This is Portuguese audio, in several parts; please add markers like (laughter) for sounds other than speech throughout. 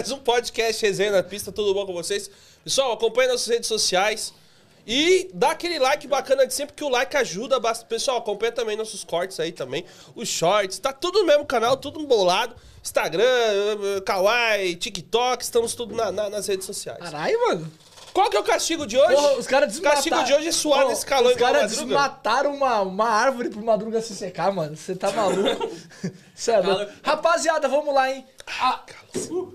mais um podcast Resenha na Pista. Tudo bom com vocês? Pessoal, acompanhe nossas redes sociais. E dá aquele like bacana de sempre, que o like ajuda bastante. Pessoal, acompanha também nossos cortes aí também. Os shorts. Tá tudo no mesmo canal, tudo embolado. Instagram, Kawaii, TikTok. Estamos tudo na- na- nas redes sociais. Caralho, mano. Qual que é o castigo de hoje? Porra, os caras O desmataram. castigo de hoje é suar nesse calor Os caras desmataram uma, uma árvore pro Madruga se secar, mano. Você tá maluco? (laughs) Louco. Rapaziada, vamos lá, hein? Ah,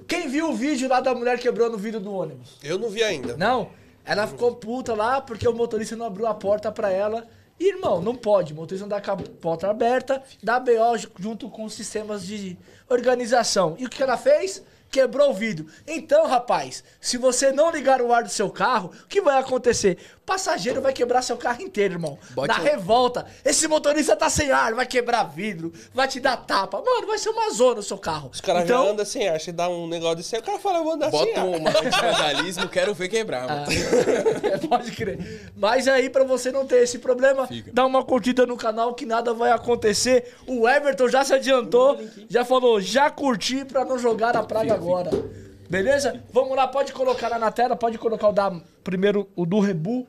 quem viu o vídeo lá da mulher quebrando o vidro do ônibus? Eu não vi ainda. Não? Ela ficou puta lá porque o motorista não abriu a porta pra ela. E, irmão, não pode. O motorista não dá com a porta aberta, dá BO ju- junto com os sistemas de organização. E o que ela fez? Quebrou o vidro. Então, rapaz, se você não ligar o ar do seu carro, o que vai acontecer? Passageiro vai quebrar seu carro inteiro, irmão. Bote Na revolta. Esse motorista tá sem ar, vai quebrar vidro, vai te dar tapa. Mano, vai ser uma zona o seu carro. Os caras então, já andam sem ar. Você dá um negócio desse aí, o cara fala, eu vou andar sem Bota ar. uma de vandalismo, quero ver quebrar, mano. (laughs) Pode crer. Mas aí, pra você não ter esse problema, Fica. dá uma curtida no canal que nada vai acontecer. O Everton já se adiantou, já falou, já curti pra não jogar a praga agora. Beleza? Vamos lá, pode colocar lá na tela, pode colocar o da primeiro o do Rebu.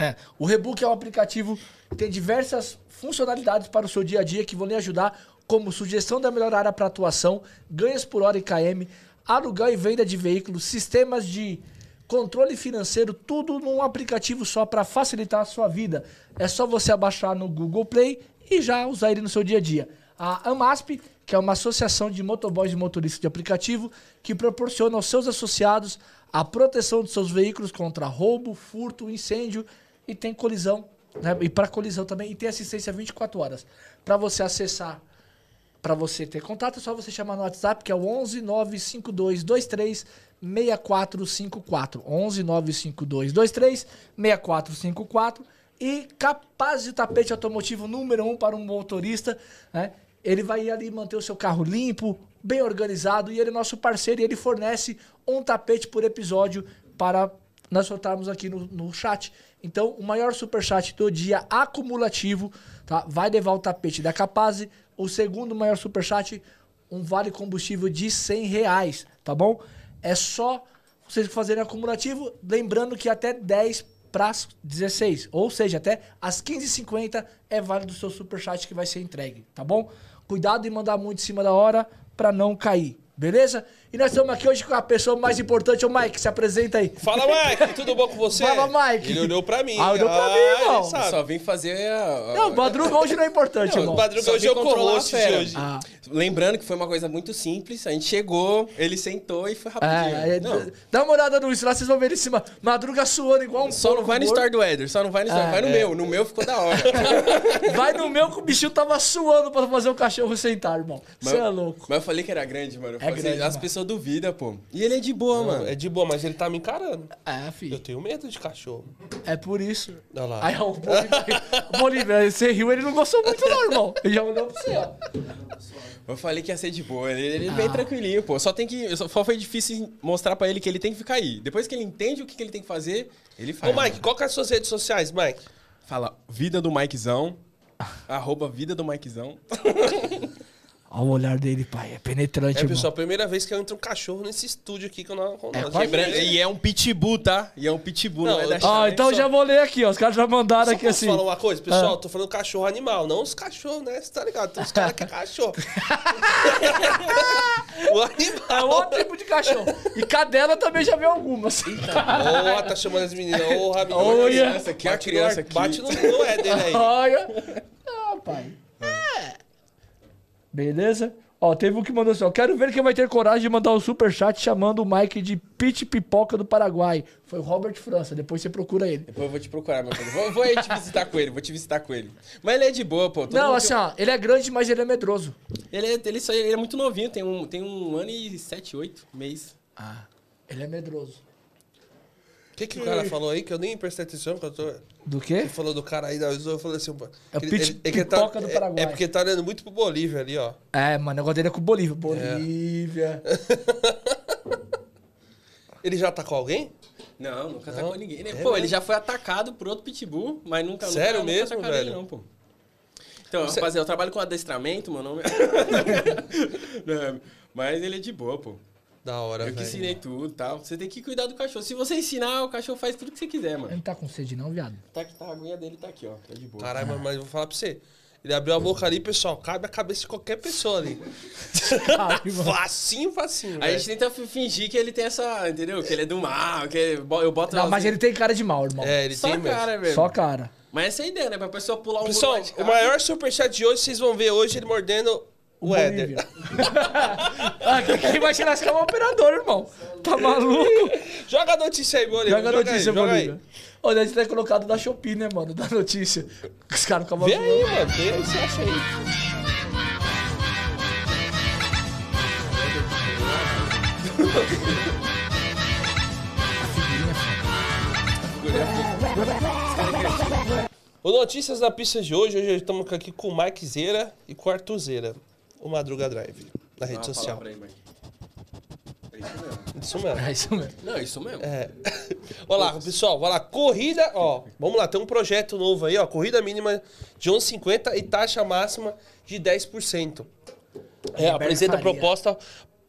É, o Rebook é um aplicativo que tem diversas funcionalidades para o seu dia a dia que vão lhe ajudar, como sugestão da melhor área para atuação, ganhos por hora em KM, aluguel e venda de veículos, sistemas de controle financeiro, tudo num aplicativo só para facilitar a sua vida. É só você abaixar no Google Play e já usar ele no seu dia a dia. A AMASP, que é uma associação de motoboys e motoristas de aplicativo, que proporciona aos seus associados a proteção dos seus veículos contra roubo, furto, incêndio e tem colisão, né? E para colisão também, e tem assistência 24 horas. Para você acessar, para você ter contato, é só você chamar no WhatsApp, que é o 11 952 23 6454. 11 952 23 6454. E capaz de tapete automotivo número um para um motorista, né? Ele vai ali manter o seu carro limpo, bem organizado, e ele é nosso parceiro e ele fornece um tapete por episódio para nós soltarmos aqui no, no chat. Então, o maior superchat do dia acumulativo, tá? Vai levar o tapete da Capaz. O segundo maior superchat, um vale combustível de 100 reais, tá bom? É só vocês fazerem acumulativo, lembrando que até 10 para 16, ou seja, até às 15h50 é válido o seu superchat que vai ser entregue, tá bom? Cuidado em mandar muito em cima da hora para não cair, beleza? E nós estamos aqui hoje com a pessoa mais importante, o Mike, se apresenta aí. Fala, Mike, tudo bom com você? Fala, Mike. Ele olhou pra mim. Ah, olhou pra mim, ele irmão. Só vim fazer a... Não, o Madruga hoje não é importante, Não, irmão. o Madruga hoje é o co-host de hoje. Ah, Lembrando que foi uma coisa muito simples, a gente chegou, ele sentou e foi rapidinho. é, é, dá uma olhada no isso lá, vocês vão ver ele em cima. Madruga suando igual um só não vai no story do Éder, só não vai no story, Ah, vai no é. meu, no meu ficou da hora. (laughs) Vai no meu que o bichinho tava suando pra fazer o cachorro sentar, irmão. Você é louco. Mas eu falei que era grande, mano. Eu É assim, grande, as mano. Pessoas duvidam, pô. E ele é de boa, mano. É de boa, mas ele tá me encarando. É, Eu filho. tenho medo de cachorro. É por isso. Olha lá. Aí, ó, o Bolívia, o Bolívia, você riu, ele não gostou muito não, irmão. Ele já olhou pra você, ó. Eu falei que ia ser de boa. Ele, ele vem tranquilinho, pô. Só tem que. Só foi difícil mostrar pra ele que ele tem que ficar aí. Depois que ele entende o que, que ele tem que fazer, ele faz. Ô, Mike, qual que é as suas redes sociais, Mike? Fala, vida do Mikezão. arroba vida do Mikezão. (laughs) Olha o olhar dele, pai. É penetrante, É, irmão. pessoal, primeira vez que entra um cachorro nesse estúdio aqui com nós. Com É, nós. quase Lembrando- e é um pitbull, tá? E é um pitbull, não, Não, é da eu- Ó, Shine. então só- já vou ler aqui, ó. Os caras já mandaram Só aqui posso assim. falar uma coisa, pessoal? Ah. Tô falando cachorro animal, não os cachorros, né? Você tá ligado? Tem uns caras que é cachorro. (laughs) (laughs) o animal. É outro tipo de cachorro. E cadela também já viu algumas. Ó, tá chamando as meninas. Ô, Rabinho. Olha. Criança aqui, a Bate, criança no, aqui. bate no, no Éder aí. Olha. Ah, pai. É. Beleza? Ó, teve um que mandou assim, ó. Quero ver quem vai ter coragem de mandar o superchat chamando o Mike de Pit Pipoca do Paraguai. Foi o Robert França. Depois você procura ele. Depois eu vou te procurar, meu filho. Vou, vou aí te visitar com ele, vou te visitar com ele. Mas ele é de boa, pô. Todo Não, assim, ó. Ele é grande, mas ele é medroso. tem- Ele é, ele, só, ele é muito novinho, tem um, tem um ano e sete, oito meses. Ah, ele é medroso. O que, que o cara falou aí que eu nem prestei atenção? Que eu tô... Do quê? Ele falou do cara aí, da eu falei assim... pô, É o ele- pit- ele- é ele tá, do é- Paraguai. É, porque tá olhando muito pro Bolívia ali, ó. É, mano, o negócio dele é com o Bolívia. Bolívia. (laughs) Ele já tá com alguém? Não, nunca Não? atacou ninguém. né? É pô, ele já foi atacado por outro pitbull, mas nunca Sério nunca, mesmo, nunca atacaram ele, velho? não, pô. Então, Você- rapaziada, eu trabalho com adestramento, meu nome é... É, Mas ele é de boa, pô. Da hora, Eu que velho. ensinei tudo e tal. Você tem que cuidar do cachorro. Se você ensinar, o cachorro faz tudo que você quiser, Ele mano. não tá com sede não, viado. Tá que tá, a aguinha dele tá aqui, ó. Tá de boa. Caralho, mas- mas eu vou falar pra você. Ele abriu a boca ali, pessoal, cabe a cabeça de qualquer pessoa ali. Caralho, (laughs) mano. facinho, facinho. A velho. gente tenta fi- fingir que ele tem essa, entendeu? Que ele é do mal, que ele- eu boto... Não, as- mas ele tem cara de mal, irmão. É, ele Só tem mesmo. cara, velho. Só cara. Mas essa é a ideia, né? Pra pessoa pular um muro Pessoal, lá de o casa. maior superchat de hoje, vocês vão ver hoje ele mordendo o Éder. (laughs) Ah, quem vai tirar esse cara é o operador, irmão. Tá maluco? (laughs) Joga a notícia aí, Bolívia. Joga a notícia, joga aí. Bolívia. Olha, a gente tá colocado da Shopee, né, mano? Da notícia. Os caras ficam Vê aí, mano. Vê aí, você acha aí. (laughs) O Notícias da Pista de hoje, hoje estamos aqui com o Mike Zeira e com o Arthur Zeira, o Madruga Drive, na rede social. aí. É isso mesmo. Isso mesmo. É isso mesmo. Não, é isso mesmo. É. Olha lá, pessoal, vai lá, corrida, ó, vamos lá, tem um projeto novo aí, ó, corrida mínima de 11,50 e taxa máxima de 10%. É, apresenta Faria. proposta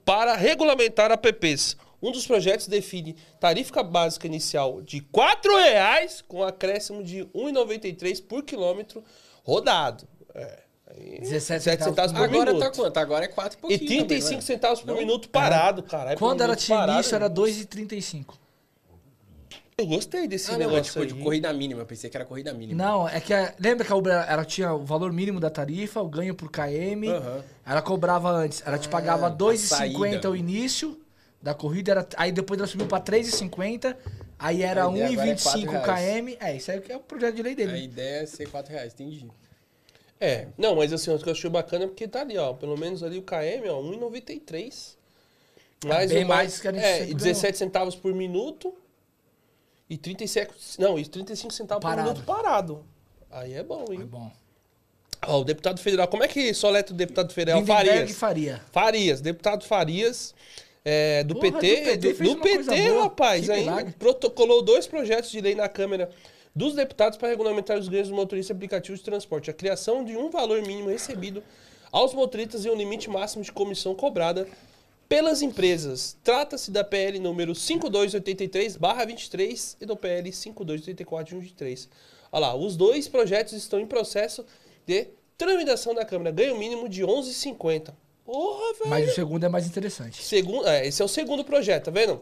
para regulamentar apps. Um dos projetos define tarifa básica inicial de R$ 4,00 com acréscimo de R$ 1,93 por quilômetro rodado. É. aí, 17 17 centavos por Agora minuto. tá quanto? Agora é 4 E 35 centavos por minuto parado, caralho. por Quando ela tinha parado, início, era 2,35. Eu gostei desse Ah, não, negócio tipo, de aí. corrida mínima. Eu pensei que era corrida mínima. Não, é que a- lembra que a Uber ela tinha o valor mínimo da tarifa, o ganho por KM. Aham. Ela cobrava antes, ela te pagava a 2,50 saída. o início da corrida, era, aí depois ela subiu pra 3,50, aí era A ideia agora é 1,25 quatro km. É, isso aí que é o projeto de lei dele. A ideia é ser 4 reais, entendi. É, não, mas assim, o que eu achei bacana é porque tá ali, ó. Pelo menos ali o KM, ó, 1,93. Mais bem o mais que a gente É, sempre e 17 centavos por minuto. E 37. Não, e 35 centavos Parado. por minuto parado. Aí é bom, É hein? bom. Ó, o deputado federal. Como é que soleta o deputado federal? Farias. Faria. Farias, deputado Farias. é, do, Porra, PT, do PT do, do uma PT, rapaz, ainda milagre. protocolou dois projetos de lei na Câmara dos deputados para regulamentar os ganhos dos motoristas aplicativos de transporte. A criação de um valor mínimo recebido aos motoristas e um limite máximo de comissão cobrada pelas empresas. Trata-se da PL número 5283-23 e do PL 5284-23. Olha lá, os dois projetos estão em processo de tramitação da Câmara. Ganho mínimo de 11,50. Porra, velho! Mas o segundo é mais interessante. Segundo, é, esse é o segundo projeto, tá vendo?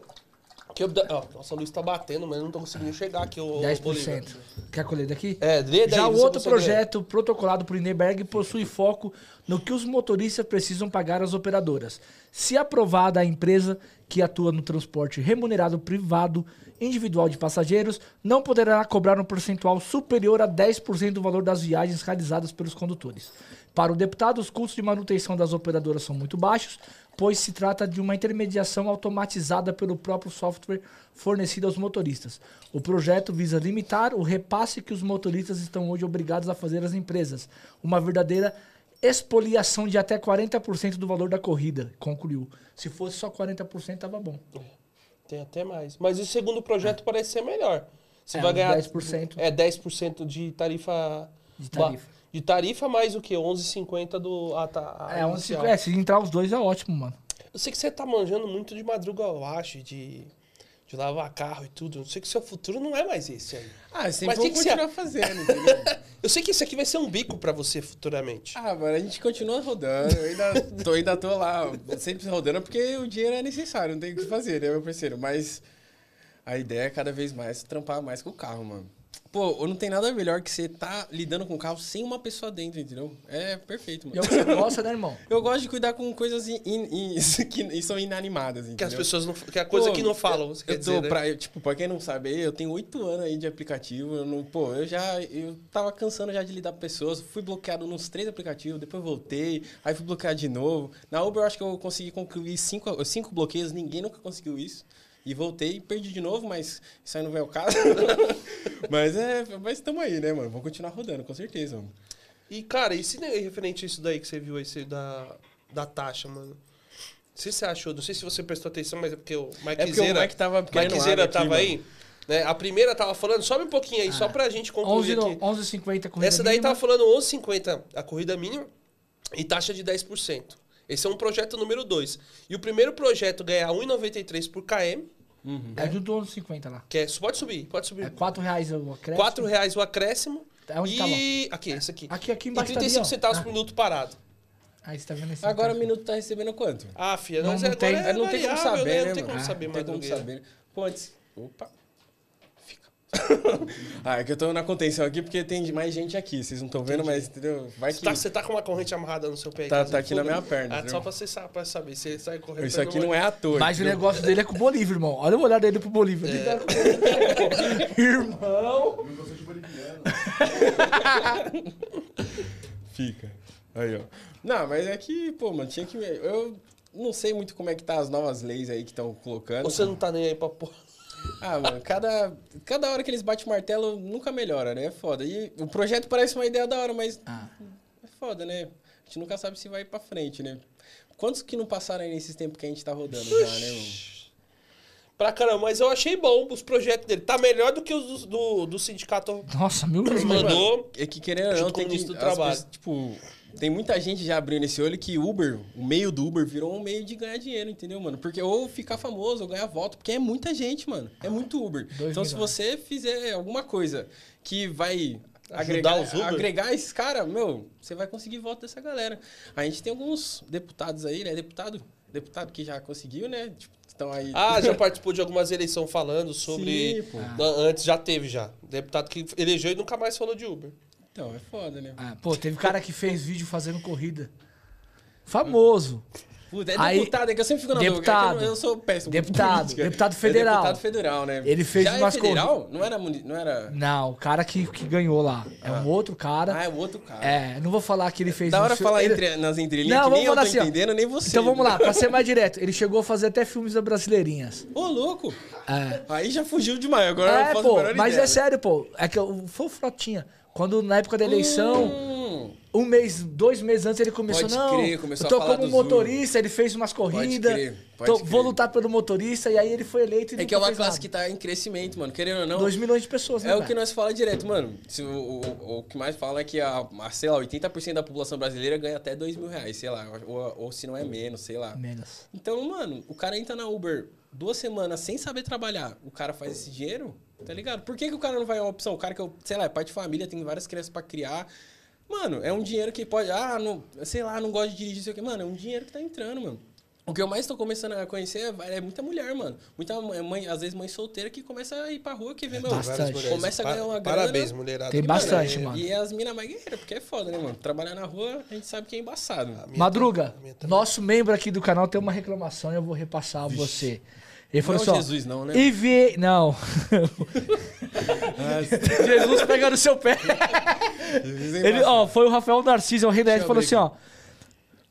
Que eu, ó, nossa, a luz tá batendo, mas eu não tô conseguindo chegar aqui, o 10%. Quer colher daqui? É, lê daí, Já o outro consegue ler. projeto protocolado por Lindenberg possui foco no que os motoristas precisam pagar às operadoras. Se aprovada, a empresa que atua no transporte remunerado privado individual de passageiros não poderá cobrar um percentual superior a 10% do valor das viagens realizadas pelos condutores. Para o deputado, os custos de manutenção das operadoras são muito baixos, pois se trata de uma intermediação automatizada pelo próprio software fornecido aos motoristas. O projeto visa limitar o repasse que os motoristas estão hoje obrigados a fazer às empresas, uma verdadeira expoliação de até 40% do valor da corrida, concluiu. Se fosse só 40%, tava bom. Tem até mais. Mas o segundo projeto parece ser melhor. Você É, vai ganhar 10%. É 10% de tarifa De ba- tarifa. De tarifa mais o quê? 11,50 do a, ta- a É, onde se, inicial. é, se entrar os dois é ótimo, mano. Eu sei que você tá manjando muito de madruga, eu acho, de de lavar carro e tudo. Eu sei que seu futuro não é mais esse aí. Ah, sempre Mas vou que que você- continuar fazendo, entendeu? (laughs) Eu sei que isso aqui vai ser um bico pra você futuramente. ah, mano, a gente continua rodando. Eu ainda tô, ainda tô lá, sempre rodando, porque o dinheiro é necessário, não tem o que fazer, né, meu parceiro? Mas a ideia é cada vez mais trampar mais com o carro, mano. Pô, não tem nada melhor que você tá lidando com o carro sem uma pessoa dentro, entendeu? É perfeito, E é o mano. que você gosta, né, irmão? Eu gosto de cuidar com coisas in- in- in- (laughs) que são inanimadas, entendeu? Que as pessoas não. Que é a coisa Pô, que não falam, você quer eu tô dizer. né? pra, eu, tipo, pra quem não sabe, eu tenho oito anos aí de aplicativo. Eu não, pô, eu já eu tava cansando já de lidar com pessoas. Fui bloqueado nos três aplicativos, depois voltei, aí fui bloqueado de novo. Na Uber eu acho que eu consegui concluir cinco, cinco bloqueios, ninguém nunca conseguiu isso. E voltei e perdi de novo, mas isso aí não vem ao caso. (laughs) mas é, mas estamos aí, né, mano? Vou continuar rodando, com certeza, mano. E, cara, e se né, referente a isso daí que você viu aí, esse da, da taxa, mano? O que você achou? Não sei se você prestou atenção, mas é porque o Mike É porque o Zeira, Mike tava Mike Zeira água aqui, tava aí. Né? A primeira tava falando, sobe um pouquinho aí, só pra gente 11 concluir no- aqui. 11,50 corrida Essa daí mínima. tava falando 11,50 a corrida mínima e taxa de 10%. Esse é um projeto número 2. E o primeiro projeto ganha 1,93 por KM, É do dono 50 lá. que é. Pode subir, pode É subir. 4 reais o acréscimo. 4 reais o acréscimo. É onde e. tá? Aqui, esse aqui. Aqui, aqui E embaixo 35 tá ali, centavos Ah. por minuto parado. Aí você tá vendo esse Agora o minuto tá recebendo quanto? Ah, filha, Não, não tem- é não tem como variável, saber, né, Não tem como saber, Não tem como saber. Pô, antes... Opa. (laughs) Ah, é que eu tô na contenção aqui porque tem mais gente aqui. Vocês não estão vendo, mas entendeu? Vai Você que... tá, você tá com uma corrente amarrada no seu pé. Tá- tá aqui na fuga. minha perna, Ah, só pra você sa- pra saber. Você sai correndo. Isso aqui não é à toa. Mas o negócio dele é com o Bolívia, irmão. Olha o olhar dele pro Bolívia. É. (laughs) Irmão. Eu sou de boliviano. (laughs) Fica. Aí, ó. Não, mas é que, pô, mano, tinha que... Eu não sei muito como é que tá as novas leis aí que estão colocando. Você não tá nem aí pra porra. Ah, mano, cada, cada hora que eles batem o martelo, nunca melhora, né? É foda. E o projeto parece uma ideia da hora, mas Ah. é foda, né? A gente nunca sabe se vai pra frente, né? Quantos que não passaram aí nesses tempos que a gente tá rodando já, né, mano? Pra caramba, mas eu achei bom os projetos dele. Tá melhor do que os do, do, do sindicato. Nossa, mil vezes. Mano, melhor. Mandou. É que querendo ou não, tem o que... do Trabalho. pessoas, tipo, tem muita gente já abrindo esse olho que Uber, o meio do Uber, virou um meio de ganhar dinheiro, entendeu, mano? Porque ou ficar famoso ou ganhar voto, porque é muita gente, mano. É muito Uber. Dois então, se você fizer alguma coisa que vai Ajudar agregar, os Uber? agregar esses caras, meu, você vai conseguir voto dessa galera. A gente tem alguns deputados aí, né? Deputado, deputado que já conseguiu, né? Tipo, estão aí. Ah, já (laughs) participou de algumas eleições falando sobre. Sim, pô. Na- Antes já teve já. Deputado que elegeu e nunca mais falou de Uber. Então, é foda, né? Ah, pô, teve cara que fez vídeo fazendo corrida. Famoso. Puta, é Aí, deputado, é que eu sempre fico na dúvida. deputado. é que eu, eu sou péssimo. Deputado, política. deputado É federal. deputado federal, né? Ele fez Já umas é federal? Não era, não era... Não, o cara que, que ganhou lá. É um outro cara. Ah, é o outro cara. É, não vou falar que ele fez. Da um hora fi- falar ele- entre, nas entrelinhas Não, que nem eu tô assim, ó. entendendo, nem você. Então vamos lá, pra ser mais direto. Ele chegou a fazer até filmes da Brasileirinhas. Ô, louco. É. Aí já fugiu demais. Agora eu É, faço a pô, mas ideia. é sério, pô. É que eu, foi o Frotinha. Quando na época da eleição, Hum, um mês, dois meses antes ele começou, Pode não, crer, começou eu tô a falar como motorista, ele fez umas corridas, crer, pode tô- crer. vou lutar pelo motorista, e aí ele foi eleito e é que é uma classe nada. que tá em crescimento, mano. Querendo ou não. 2 milhões de pessoas, né, É o cara? que nós fala direto, mano. Se o, o, o que mais fala é que a, a, sei lá, 80% da população brasileira ganha até 2 mil reais, sei lá. Ou, ou se não é menos, sei lá. Menos. Então, mano, o cara entra na Uber duas semanas sem saber trabalhar, o cara faz esse dinheiro, tá ligado? Por que, que o cara não vai uma opção? O cara que, eu, sei lá, é pai de família, tem várias crianças pra criar. Mano, é um dinheiro que pode. Ah, não, sei lá, não gosto de dirigir, sei o quê. Mano, é um dinheiro que tá entrando, mano. O que eu mais tô começando a conhecer é, é muita mulher, mano. Muita mãe, mãe, às vezes mãe solteira que começa a ir pra rua que vê, meu. Bastante. Começa a ganhar uma grana. Parabéns, mulherada. Tem E, bastante, é- mano. E as minas mais guerreiras, porque é foda, né, mano? Trabalhar na rua, a gente sabe que é embaçado. A Madruga, a nosso membro aqui do canal tem uma reclamação e eu vou repassar a você. Ele falou Não é assim, o Jesus, não, né? Enviei... Não. (laughs) Jesus pega no seu pé. (laughs) Ele, ó, foi o Rafael Narciso, o rei da Ed, falou assim, ó.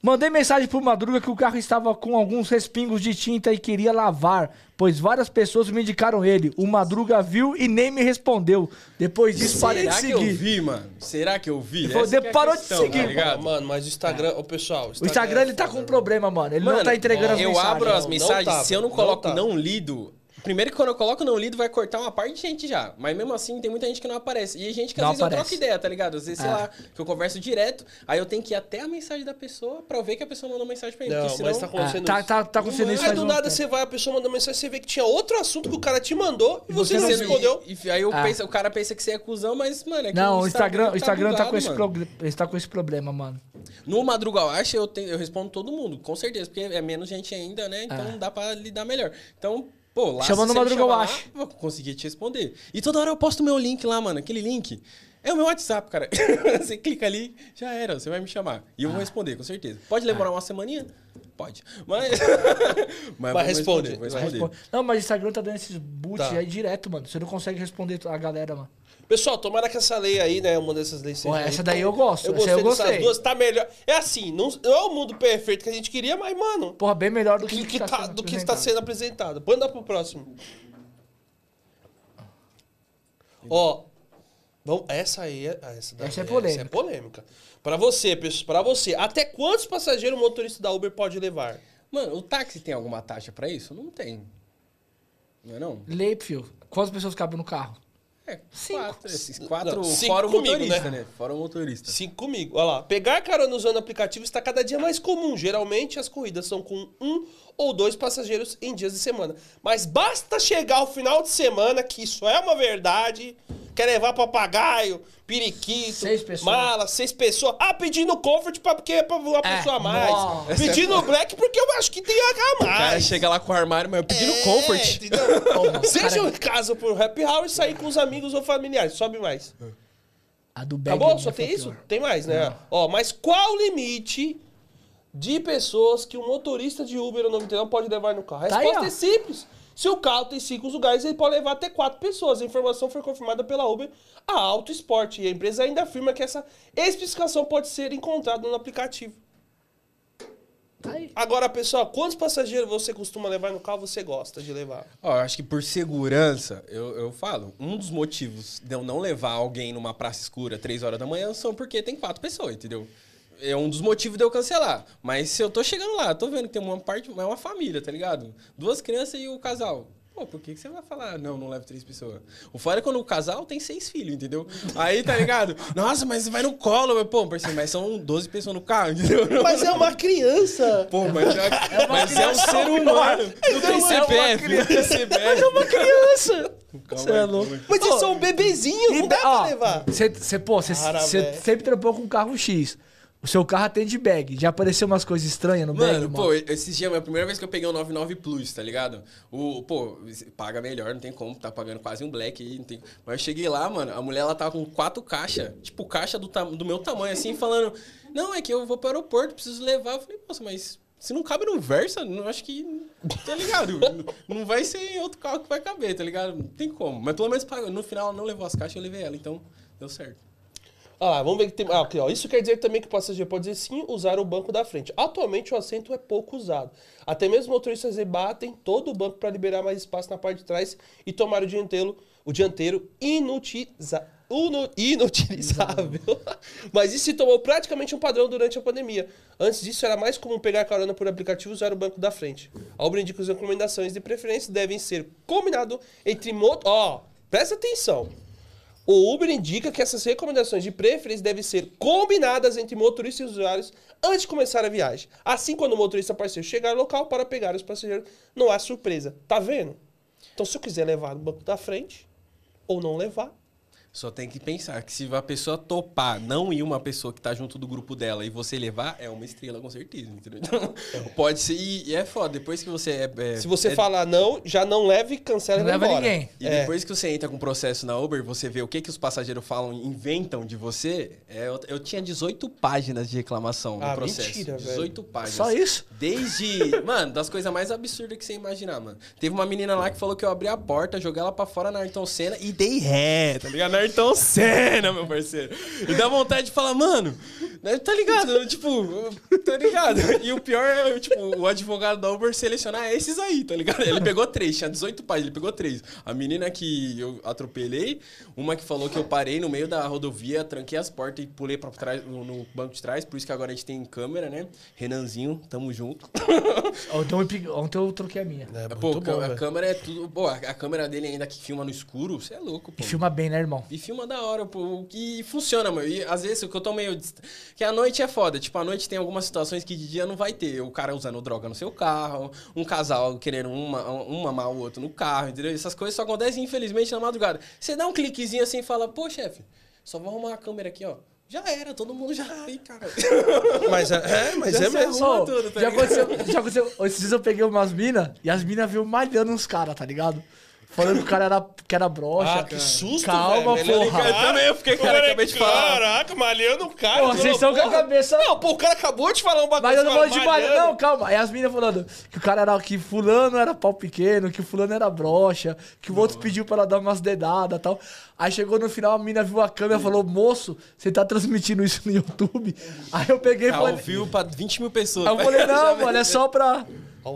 Mandei mensagem pro Madruga que o carro estava com alguns respingos de tinta e queria lavar, pois várias pessoas me indicaram ele. O Madruga viu e nem me respondeu. Depois disso, parei de Será que eu seguir. vi, mano? Será que eu vi? falou, que é parou de questão, seguir, tá ligado? Mano, mas o Instagram, ô pessoal. O Instagram, ele tá com um problema, mano. Ele não tá entregando as eu mensagens. abro as Não, mensagens, não tava, se eu não não coloco tava. não, lido. Primeiro que quando eu coloco não lido, vai cortar uma parte de gente já. Mas mesmo assim, tem muita gente que não aparece. E gente que às Não vezes eu aparece. troco ideia, tá ligado? Às vezes, sei É. lá, que eu converso direto, aí eu tenho que ir até a mensagem da pessoa pra eu ver que a pessoa mandou mensagem pra mim. Não, porque senão... mas tá É, acontecendo tá, isso. tá, tá acontecendo isso Aí do um nada tempo. você vai, a pessoa manda mensagem, você vê que tinha outro assunto que o cara te mandou e você, você não respondeu. E, e aí eu Ah. penso, o cara pensa que você é cuzão, mas, mano, é que Não, o Instagram, o Instagram tá, bugado, com esse ele tá com esse problema, mano. No Madruga eu acho, eu, tenho- eu respondo todo mundo, com certeza, porque é menos gente ainda, né? Então Ah. dá pra lidar melhor. Então, pô, lá Chama se no você Madruga eu lá, acho. vou conseguir te responder. E toda hora eu posto meu link lá, mano, aquele link. É o meu WhatsApp, cara. (laughs) você clica ali, já era, você vai me chamar. E eu Ah. vou responder, com certeza. Pode demorar uma semaninha? Pode. Mas. (laughs) mas responde, responder, vou vai responder. Não, mas o Instagram tá dando esses boot Tá. aí direto, mano. Você não consegue responder a galera, mano. Pessoal, tomara que essa lei aí, né, uma dessas leis seja Pô, aí, essa pô, daí eu gosto, Eu essa gostei eu gostei. duas, tá melhor. É assim, não, não é o mundo perfeito que a gente queria, mas, mano, Porra, bem melhor do que, do que, tá tá, sendo do que está apresentado. sendo apresentado. Manda pro próximo. Ó, vamos, essa aí é, ah, essa, daí Essa é Essa polêmica. é polêmica. Pra você, pessoal, para você, até quantos passageiros o motorista da Uber pode levar? Mano, o táxi tem alguma taxa pra isso? Não tem. Não é não? Lei. Quantas pessoas cabem no carro? É, Cinco. quatro. Esses quatro, Não, cinco fora o comigo, motorista, né? né? Fora o motorista. Cinco comigo. Olha lá. Pegar carona usando aplicativo está cada dia mais comum. Geralmente as corridas são com um ou dois passageiros em dias de semana. Mas basta chegar ao final de semana, que isso é uma verdade. Quer levar papagaio, periquito, Seis pessoas. mala, seis pessoas. Ah, pedindo comfort pra, porque é pra uma É, pessoa a mais. nossa. Pedindo (laughs) black porque eu acho que tem a O cara mais. chega lá com o armário, mas pedindo É, comfort. entendeu? (laughs) Seja em casa por happy hour e sair com os amigos ou familiares. Sobe mais. A do Acabou? é Só tem isso? pior. Tem mais, né? Ó, mas qual o limite de pessoas que um motorista de Uber ou 99 pode levar no carro? A Tá aí, resposta é simples. Se o carro tem cinco lugares, ele pode levar até quatro pessoas. A informação foi confirmada pela Uber a Auto Esporte. E a empresa ainda afirma que essa especificação pode ser encontrada no aplicativo. Tá aí. Agora, pessoal, quantos passageiros você costuma levar no carro você gosta de levar? Ó, eu acho que por segurança, eu, eu falo, um dos motivos de eu não levar alguém numa praça escura três horas da manhã são porque tem quatro pessoas, entendeu? É um dos motivos de eu cancelar. Mas se eu tô chegando lá, tô vendo que tem uma parte, é uma família, tá ligado? Duas crianças e o casal. Pô, por que, que você vai falar, não, não levo três pessoas? O fora é quando o casal tem seis filhos, entendeu? Aí, tá ligado? (laughs) Nossa, mas vai no colo, mas, pô, parceiro, mas são 12 pessoas no carro, entendeu? (laughs) Mas é uma criança! Pô, mas é, mas é um criança ser humano. Não tem é uma CPF, não tem CPF. Criança! Calma Você é louco. Mas Ô, eles são bebezinhos, não dá pra levar. Você, pô, você sempre trampou com carro X. O seu carro atende bag. Já apareceu umas coisas estranhas no bag, Mano, mano? pô, esses dias, é a primeira vez que eu peguei o 99 Plus, tá ligado? O, pô, paga melhor, não tem como, tá pagando quase um black aí, não tem... Mas eu cheguei lá, mano, a mulher, ela tava com quatro caixas, tipo, caixa do, do meu tamanho, assim, falando, não, é que eu vou pro aeroporto, preciso levar. Eu falei, nossa, mas se não cabe no Versa, não acho que, tá ligado? (laughs) não vai ser em outro carro que vai caber, tá ligado? Não tem como. Mas pelo menos no final ela não levou as caixas, eu levei ela, então deu certo. Ah lá, vamos ver que tem. Ah, aqui, ó. Isso quer dizer também que o passageiro pode dizer sim usar o banco da frente. Atualmente o assento é pouco usado. Até mesmo motoristas rebatem todo o banco para liberar mais espaço na parte de trás e tomar o dianteiro, o dianteiro inutiliza, unu- inutilizável. (laughs) Mas isso se tornou praticamente um padrão durante a pandemia. Antes disso era mais comum pegar carona por aplicativo e usar o banco da frente. A Uber indica que as recomendações de preferência devem ser combinado entre moto. Ó, presta atenção. O Uber indica que essas recomendações de preferência devem ser combinadas entre motoristas e usuários antes de começar a viagem. Assim, quando o motorista parceiro chegar no local para pegar os passageiros, não há surpresa. Tá vendo? Então, se eu quiser levar no banco da frente ou não levar, Só tem que pensar que se a pessoa topar não ir uma pessoa que tá junto do grupo dela e você levar, é uma estrela com certeza, entendeu? Então, (laughs) pode ser. E, e é foda, depois que você é. é- se você é- falar não, já não leve e cancela Não e leva embora. ninguém. E É. depois que você entra com o processo na Uber, você vê o que, que os passageiros falam, inventam de você. é, eu, eu tinha 18 páginas de reclamação Ah, no processo. mentira, velho. 18 páginas. Só isso? Desde. (laughs) mano, das coisas mais absurdas que você imaginar, mano. Teve uma menina lá que falou que eu abri a porta, joguei ela pra fora na Ayrton Senna e dei ré, tá ligado? Ayrton Senna, meu parceiro. E dá vontade de falar, mano, né, tá ligado? Tipo, tá ligado? E o pior é, tipo, o advogado da Uber selecionar esses aí, tá ligado? Ele pegou três, tinha 18 páginas, ele pegou três. A menina que eu atropelei, uma que falou que eu parei no meio da rodovia, tranquei as portas e pulei pra trás, no, banco de trás, por isso que agora a gente tem câmera, né? Renanzinho, tamo junto. (laughs) Ontem eu, ontem eu troquei a minha. É, Pô, muito bom, a velho. câmera é tudo. Pô, a, a câmera dele ainda que filma no escuro, você é louco, pô. E filma bem, né, irmão? E filma da hora, pô. E funciona, mano. E às vezes o que eu tô meio. dist- Que a noite é foda. Tipo, a noite tem algumas situações que de dia não vai ter. O cara usando droga no seu carro, um casal querendo uma, uma amar o outro no carro, entendeu? Essas coisas só acontecem, infelizmente, na madrugada. Você dá um cliquezinho assim e fala, pô, chefe, só vou arrumar a câmera aqui, ó. Já era, todo mundo já. Ih, cara. (laughs) Mas é, é, mas Já é mesmo. tudo, tá já, aconteceu, já aconteceu. Esses dias eu peguei umas minas e as minas viu malhando uns caras, tá ligado? Falando que o cara era, que era broxa. Ah, que susto, Calma, velho. Porra. Eu também, eu fiquei, cara, Agora, acabei de falar. Caraca, malhando o cara. Porra, vocês estão com a cabeça- Não, pô, o cara acabou de falar um bagulho. Mas eu não fala, de malhando. Não, calma. Aí as minas falando que o cara era. Que fulano era pau pequeno, que fulano era broxa, que o outro pediu pra ela dar umas dedadas e tal. Aí chegou no final, a mina viu a câmera e falou: Moço, você tá transmitindo isso no YouTube? Aí eu peguei e Ao falei. vivo pra 20 mil pessoas. Aí eu falei, não, mano, é só pra.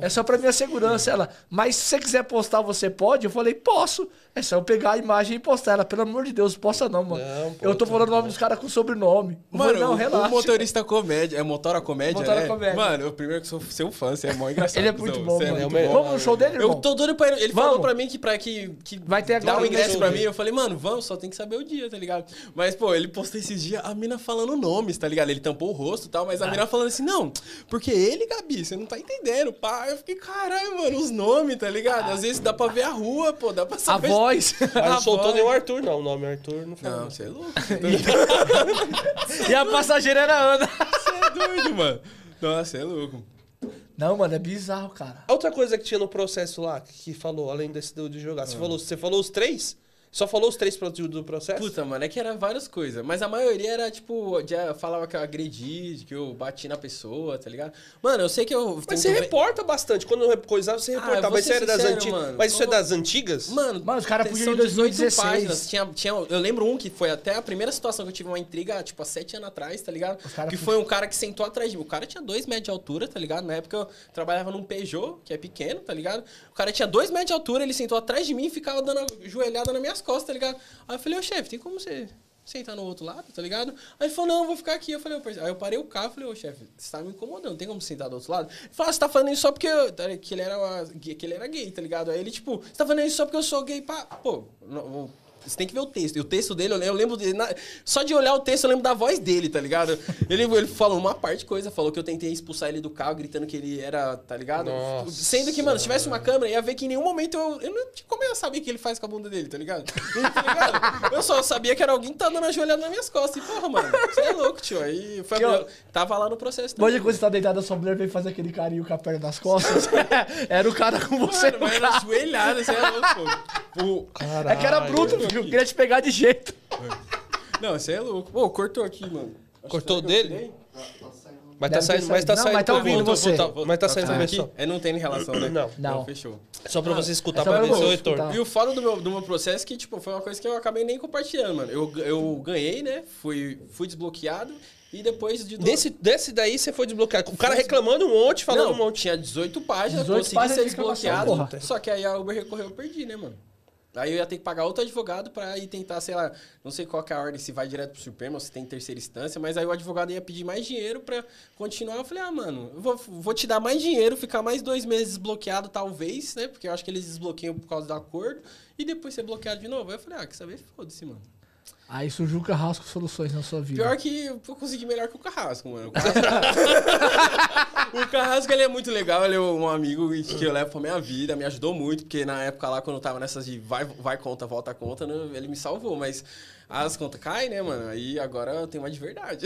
É só pra minha segurança. Ela, mas se você quiser postar, você pode? Eu falei, posso. É só eu pegar a imagem e postar. Ela, pelo amor de Deus, posta não, mano. Não, eu tô falando o nome dos caras com sobrenome. Mano, falei, não, relaxa. o motorista comédia, é Motora Comédia, Motora né? Comédia. Mano, eu primeiro que sou seu fã, você é mó (laughs) engraçado. Ele é muito cuzão, bom, é mano. muito melhor. bom. Vamos no show dele, irmão? Eu tô doido pra ele. Ele Vamos. falou pra mim que, pra, que, que Vai ter dá agora um ingresso pra mim. Eu falei, mano, vamos, só tem que saber o dia, tá ligado? Mas, pô, ele postou esses dias a mina falando nomes, tá ligado? Ele tampou o rosto e tal, mas a mina falando assim, não, porque ele, Gabi, você não tá entendendo, pá. Eu fiquei, caralho, mano, os nomes, tá ligado? Às vezes dá pra ver a rua, pô, dá pra A saber. voz. (laughs) Mas não Ah, soltou nem o Arthur, não. O nome Arthur não falou. Não, você é louco. (laughs) e a passageira era a Ana. Você é doido, mano. Nossa, você é louco. Não, mano, é bizarro, cara. A outra coisa que tinha no processo lá, que, falou, além desse de jogar, Ah. você, falou, você falou os três? Só falou os três pro- do processo? Puta, mano, é que era várias coisas. Mas a maioria era, tipo, de, falava que eu agredi, que eu bati na pessoa, tá ligado? Mano, eu sei que eu. Mas você reporta bastante. Quando eu coisava, você Ah, reportava. vou mas, isso era das sincero, antigas. mano. mas isso é das antigas? Mano, Mano, os caras podiam ir em 2016. páginas. Tinha, tinha, eu lembro um que foi até a primeira situação que eu tive uma intriga, tipo, há sete anos atrás, tá ligado? Que foi um cara que sentou atrás de mim. O cara tinha dois metros de altura, tá ligado? Na época eu trabalhava num Peugeot, que é pequeno, tá ligado? O cara tinha dois metros de altura, ele sentou atrás de mim e ficava dando joelhada nas minhas costas, tá ligado? Aí eu falei, ô chefe, tem como você sentar no outro lado, tá ligado? Aí ele falou, não, eu vou ficar aqui. Eu falei, parceiro. Aí eu parei o carro e falei, ô chefe, você tá me incomodando, tem como sentar do outro lado? Ele falou, ah, você tá falando isso só porque eu, tá, que, ele era que ele era gay, tá ligado? Aí ele, tipo, você tá falando isso só porque eu sou gay, pá. Pô, não- você tem que ver o texto. E o texto dele, eu lembro, eu dele, na- só de olhar o texto, eu lembro da voz dele, tá ligado? Ele, ele falou uma parte de coisa, falou que eu tentei expulsar ele do carro, gritando que ele era, tá ligado? Nossa. Sendo que, mano, se tivesse uma câmera, ia ver que em nenhum momento eu. Eu não tinha como eu saber o que ele faz com a bunda dele, tá ligado? Tá ligado? Eu só sabia que era alguém que tá dando a joelhada nas minhas costas. E, porra, mano, você é louco, tio. Aí foi a Que, ó, primeira- Tava lá no processo Hoje, quando você tá deitado, a sua mulher vem fazer aquele carinho com a perna nas costas. (laughs) era o cara com você. Mano, mas era joelhada, você é louco, pô. É que era bruto, filho. Queria te pegar de jeito. Não, você é louco. Pô, cortou aqui, mano. Acho Cortou eu dele? Mas tá ter saindo, mas tá. Não, saindo. mas tá ouvindo você. Volta- Mas tá saindo pra Ah, ver aqui? É, não tem relação, né? Não. Não. fechou. Só pra você escutar, é pra ver seu retorno. E o foda do meu, do meu processo é que, tipo, foi uma coisa que eu acabei nem compartilhando, mano. Eu, eu ganhei, né? Fui, fui desbloqueado e depois de... Desse, desse daí você foi desbloqueado. O cara reclamando um monte, falando Não, um monte. tinha 18 páginas, 18 consegui páginas ser desbloqueado. Só que aí a Uber recorreu, eu perdi, né, mano? Aí eu ia ter que pagar outro advogado pra ir tentar, sei lá, não sei qual é a ordem, se vai direto pro Supremo ou se tem terceira instância, mas aí o advogado ia pedir mais dinheiro pra continuar. Eu falei, ah, mano, eu vou, vou te dar mais dinheiro, ficar mais dois meses desbloqueado, talvez, né? Porque eu acho que eles desbloqueiam por causa do acordo, e depois ser bloqueado de novo. Aí eu falei, ah, quer saber? Foda-se, mano. Aí surgiu o carrasco soluções na sua vida. Pior que eu consegui melhor que o Carrasco, mano. O (laughs) Carrasco, o Carrasco, ele é muito legal, ele é um amigo que eu levo pra minha vida, me ajudou muito, porque na época lá, quando eu tava nessas de vai, vai conta, volta conta, né, ele me salvou, mas as contas caem, né, mano? Aí agora eu tenho uma de verdade.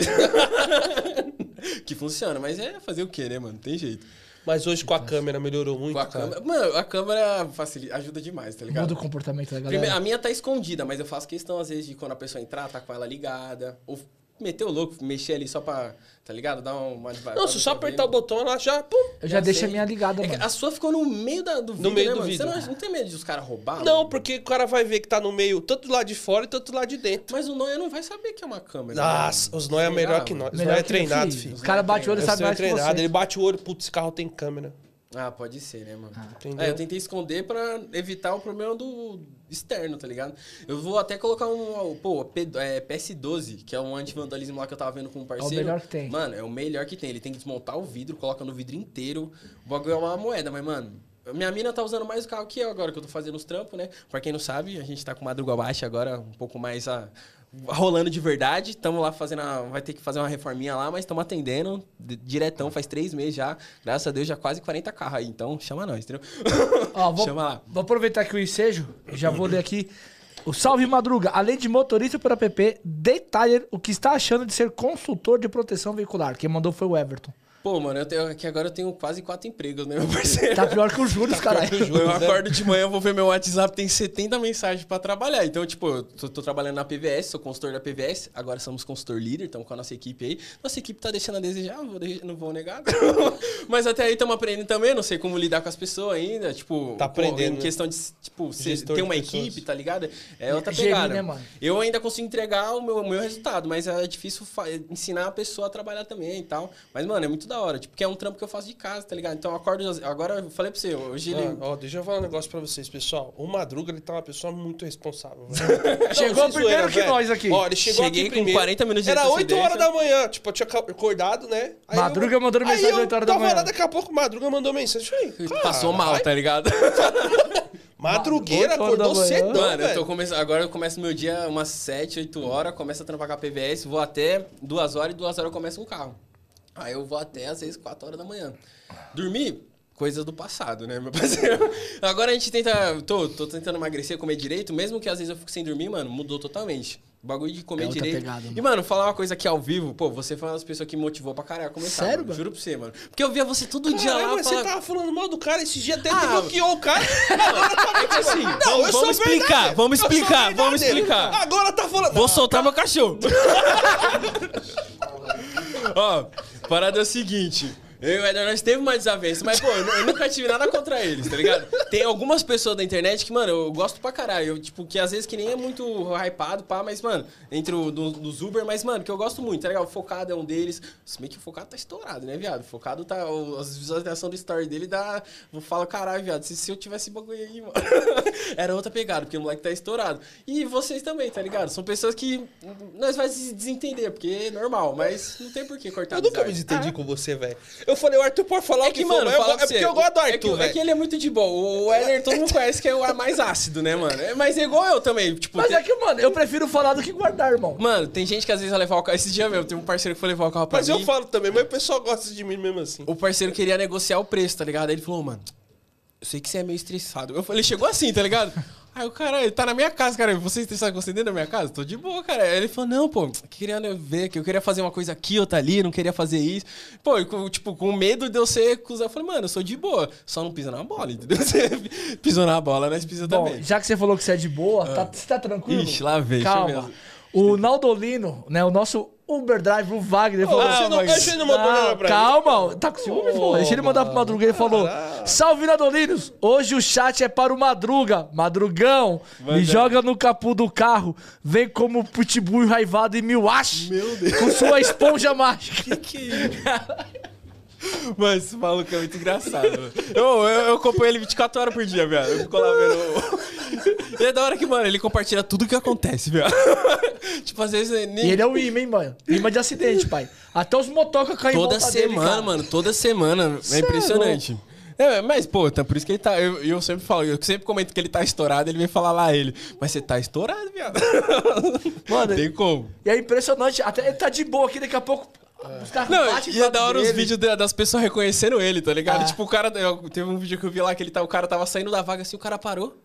(laughs) que funciona, mas é fazer o quê, né, mano? Tem jeito. Mas hoje com a câmera melhorou muito, Com a cara. câmera, mano, a câmera facilita, ajuda demais, tá ligado? Muda o comportamento da galera. Primeiro, a minha tá escondida, mas eu faço questão, às vezes, de quando a pessoa entrar, tá com ela ligada. Ou meter o louco, mexer ali só pra, tá ligado? Dar uma... Não, se só apertar o botão, ela já. Pum. Eu já, deixo sei. a minha ligada, É a sua ficou no meio da, do vídeo, meio né, do mano? vídeo. Você não, não tem medo de os caras roubar? Não, mano? porque o cara vai ver que tá no meio, tanto do lado de fora e tanto do lado de dentro. Mas o Noia não vai saber que é uma câmera. Nossa, os Noia é melhor que nós. Os Melhor Noia é treinado, filho. filho. Os caras batem o olho e é mais que treinado. você. Ele bate o olho, putz, esse carro tem câmera. Ah, pode ser, né, mano? Entendeu? É, eu tentei esconder pra evitar o problema do externo, tá ligado? Eu vou até colocar um, pô, P, é, PS12, que é um anti-vandalismo lá que eu tava vendo com um parceiro. melhor que tem. Mano, é o melhor que tem. Ele tem que desmontar o vidro, coloca no vidro inteiro. O bagulho é uma moeda, mas, mano... Minha mina tá usando mais o carro que eu agora, que eu tô fazendo os trampos, né? Pra quem não sabe, a gente tá com madruga baixa agora, um pouco mais a, rolando de verdade. Tamo lá fazendo a, Vai ter que fazer uma reforminha lá, mas estamos atendendo diretão, faz três meses já. Graças a Deus, já quase 40 carros aí. Então, chama nós, entendeu? Ó, vou, (laughs) Chama lá. vou aproveitar que o ensejo, já vou ler aqui. O Salve Madruga, além de motorista por app, detalhe o que está achando de ser consultor de proteção veicular. Quem mandou foi o Everton. Pô, mano, eu tenho, que agora eu tenho quase quatro empregos, né, meu parceiro? Tá pior que o Júlio, caralho. Eu (laughs) acordo de manhã, vou ver meu WhatsApp, tem 70 mensagens pra trabalhar. Então, tipo, eu tô, tô trabalhando na PVS, sou consultor da PVS, agora somos consultor líder, estamos com a nossa equipe aí. Nossa equipe tá deixando a desejar, não vou, de- não vou negar. (laughs) Mas até aí estamos aprendendo também, não sei como lidar com as pessoas ainda, tipo... Tá aprendendo, Em né? questão de, tipo, ter uma equipe, tá ligado? É outra Gerir, pegada. né, mano? Eu ainda consigo entregar o meu, o meu resultado, mas é difícil ensinar a pessoa a trabalhar também e tal. Mas, mano, é muito da hora. Tipo, que é um trampo que eu faço de casa, tá ligado? Então eu acordo. Agora eu falei pra você, hoje ele. Ah, ó, deixa eu falar um negócio pra vocês, pessoal. O Madruga, ele tá uma pessoa muito responsável. (laughs) velho. Chegou sem primeiro que velho. nós aqui. Ó, ele chegou Cheguei aqui com primeiro. 40 minutos de Era 8 antecedência. horas da manhã. Tipo, eu tinha acordado, né? Aí Madruga eu, mandando aí mensagem eu 8 horas da tava manhã. lá, daqui a pouco o Madruga mandou mensagem. Eu falei, Passou "Caralho, mal, tá ligado? (laughs) Madrugueira, acordou cedão, Mano, eu tô começando. Agora eu começo meu dia umas 7, 8 horas, começo a trampar com a PVS, vou até 2 horas e 2 horas eu começo com o carro. Aí eu vou até às vezes 4 horas da manhã. Dormir? Coisas do passado, né, meu parceiro? (laughs) Agora a gente tenta. Tô, tô tentando emagrecer, comer direito, mesmo que às vezes eu fico sem dormir, mano, mudou totalmente. O bagulho de comer É outra direito. pegada, mano. E, mano, falar uma coisa aqui ao vivo, pô, você foi uma das pessoas que me motivou pra caralho a começar. Sério, mano? mano? Juro pra você, mano. Porque eu via você todo dia Caralho, lá. mas falar- você tava falando mal do cara esse dia até Ah, bloqueou o cara. (laughs) Agora tá É que assim, (laughs) Não, vamos, vamos explicar, verdadeiro. vamos explicar, vamos explicar. Agora tá falando. Vou soltar meu cachorro. Ó, parada é o seguinte. Eu e o Eder, nós teve uma desavença, mas, pô, eu, nu- eu nunca tive nada contra eles, tá ligado? Tem algumas pessoas da internet que, mano, eu gosto pra caralho. Eu, tipo, que às vezes que nem é muito hypado, pá, mas, mano, entre o do- dos Uber, mas, mano, que eu gosto muito, tá ligado? O Focado é um deles. Se bem que o Focado tá estourado, né, viado? O Focado tá. o- as visualizações do story dele dá. Eu falo, caralho, viado, se, se eu tivesse bagulho aí, mano. (laughs) Era outra pegada, porque o moleque tá estourado. E vocês também, tá ligado? São pessoas que nós vai se desentender, porque é normal, mas não tem por que cortar Eu nunca me desentendi com você, velho. Eu falei, o Arthur pode falar É o que, que, mano, for, mas pra é porque eu gosto do é que, Arthur, é que ele é muito de boa. O Eder todo mundo conhece que é o mais ácido, né, mano? É, Mas é igual eu também. Tipo, Mas tem- é que, mano, eu prefiro falar do que guardar, irmão. Mano, tem gente que às vezes vai levar o carro. Esse dia mesmo, tem um parceiro que foi levar o carro pra Mas mim. eu falo também, mas o pessoal gosta de mim mesmo assim. O parceiro queria negociar o preço, tá ligado? Aí ele falou, mano, eu sei que você é meio estressado. Eu falei, ele chegou assim, tá ligado? Aí o cara, ele tá na minha casa, cara. Você você dentro da minha casa? Tô de boa, cara. Aí ele falou, não, pô, queria ver que eu queria fazer uma coisa aqui, outra ali, não queria fazer isso. Pô, tipo, com medo de eu ser cuzão. Eu falei, mano, eu sou de boa. Só não pisa na bola, entendeu? (laughs) Você pisou na bola, nós pisa Bom, também. já que você falou que você é de boa, tá, você tá tranquilo? Ixi, lá eu Calma. O Naldolino, né, o nosso Uber Driver, o Wagner, falou... você não- mas- mandou nada pra Calma, tá com ciúme, pô. Deixa ele mandar pro Madruga. Ele falou, salve Naldolinos, hoje o chat é para o Madruga. Madrugão, me joga no capô do carro, vem como pitbull raivado e me wash. Meu Deus. Com sua esponja mágica. (laughs) Que (laughs) Mas esse maluco é muito engraçado, mano. Eu, eu, eu acompanho ele 24 horas por dia, velho. Eu fico lá vendo. (laughs) E é da hora que, mano, ele compartilha tudo o que acontece, velho. (laughs) tipo, às vezes. Nem... E ele é o imã, hein, mano? Imã de acidente, pai. Até os motoca caem em Toda volta dele, semana, cara. mano, toda semana. Cê É é impressionante. É, mas, pô, tá, por isso que ele tá. Eu, eu sempre falo, eu sempre comento que ele tá estourado, ele vem falar lá ele. Mas você tá estourado, viado. (laughs) Mano, Tem como. E é impressionante. Até ele tá de boa aqui, daqui a pouco caras Não, e é da hora os vídeos da- das pessoas reconhecendo ele, tá ligado? Ah. Tipo, o cara. Teve um vídeo que eu vi lá que ele tá, o cara tava saindo da vaga assim, o cara parou.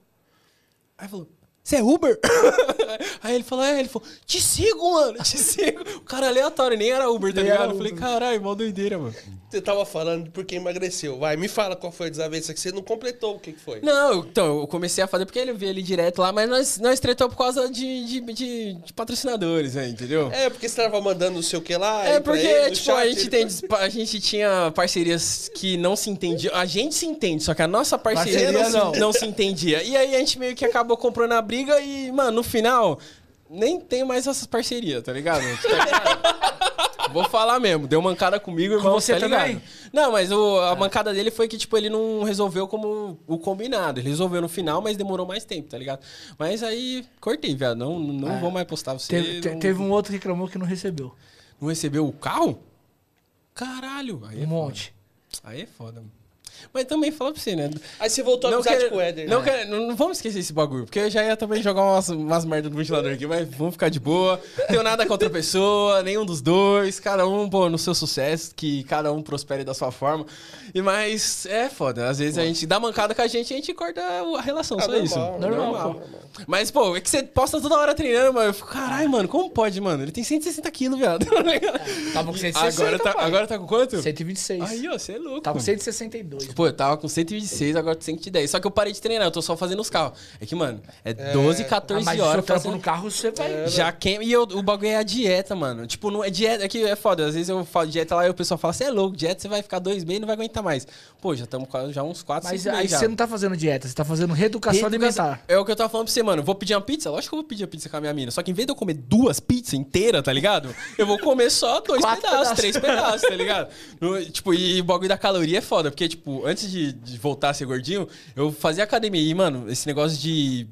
Aí falou. Você é Uber? (laughs) Aí ele falou, é, ele falou, te sigo, mano, te sigo. O cara aleatório, nem era Uber, tá Nem ligado? Eu falei, caralho, mó doideira, mano. Você tava falando porque emagreceu. Vai, me fala qual foi a desavença que você não completou. O que, que foi? Não, então, eu comecei a fazer porque ele via ele direto lá, mas nós, nós tretamos por causa de, de, de- de patrocinadores, né, entendeu? É, porque você tava mandando não sei o que lá. É porque, ele, tipo, chat, a gente, tem, a gente tinha parcerias que não se entendiam. A gente se entende, só que a nossa parceria, Parceria não, não. Se, não se entendia. E aí a gente meio que acabou comprando a briga e, mano, no final, nem tem mais essas parcerias, tá ligado? Tá ligado? (laughs) Vou falar mesmo, deu mancada comigo, irmão, você tá também? Não, mas o- a mancada dele foi que, tipo, ele não resolveu como o combinado. Ele resolveu no final, mas demorou mais tempo, tá ligado? Mas aí, cortei, viado. Não, não vou mais postar você. Teve, te- não, teve um outro que reclamou que não recebeu. não recebeu o carro? Caralho. Aí é Um monte. Foda. Aí é foda. mano. Mas também fala pra você, né? Aí você voltou a amizade com o Éder. não, né? quero- não, não vamos esquecer esse bagulho, porque eu já ia também jogar umas, umas merdas no ventilador aqui, mas vamos ficar de boa. Não tenho nada contra a pessoa, nenhum dos dois, cada um, pô, no seu sucesso, que cada um prospere da sua forma. E mas é foda, às vezes a gente dá mancada com a gente e a gente corta a relação, Ah, só isso. normal, Mas, pô, é que você posta toda hora treinando, mano. Eu fico, caralho, mano, como pode, mano? Ele tem 160 quilos, viado. Tava com 160, agora, tá, agora tá com quanto? 126. Aí, ó, você é louco. Tava com mano. 162. Pô, eu tava com 126, agora tô 110. Só que eu parei de treinar, eu tô só fazendo os carros. É que, mano, é 12, Ah, 14 mas o seu horas trampo fazendo... no carro, você vai... Já queima. E eu- o bagulho é a dieta, mano. Tipo, não é dieta. É que é foda. Às vezes eu falo dieta lá e o pessoal fala: você é louco, dieta você vai ficar dois meses e não vai aguentar mais. Pô, já estamos quase já uns 4, Mas 5 aí meses. já. você não tá fazendo dieta, você tá fazendo reeducação Reeducação- alimentar. É o que eu tava falando pra você, mano. Vou pedir uma pizza? Lógico que eu vou pedir a pizza com a minha mina. Só que em vez de eu comer duas pizzas inteiras, tá ligado? Eu vou comer só dois (laughs) Quatro pedaços, pedaços. três pedaços, tá ligado? No- tipo, e o bagulho da caloria é foda. Porque, tipo, antes de, de voltar a ser gordinho, eu fazia academia. E, mano, esse negócio de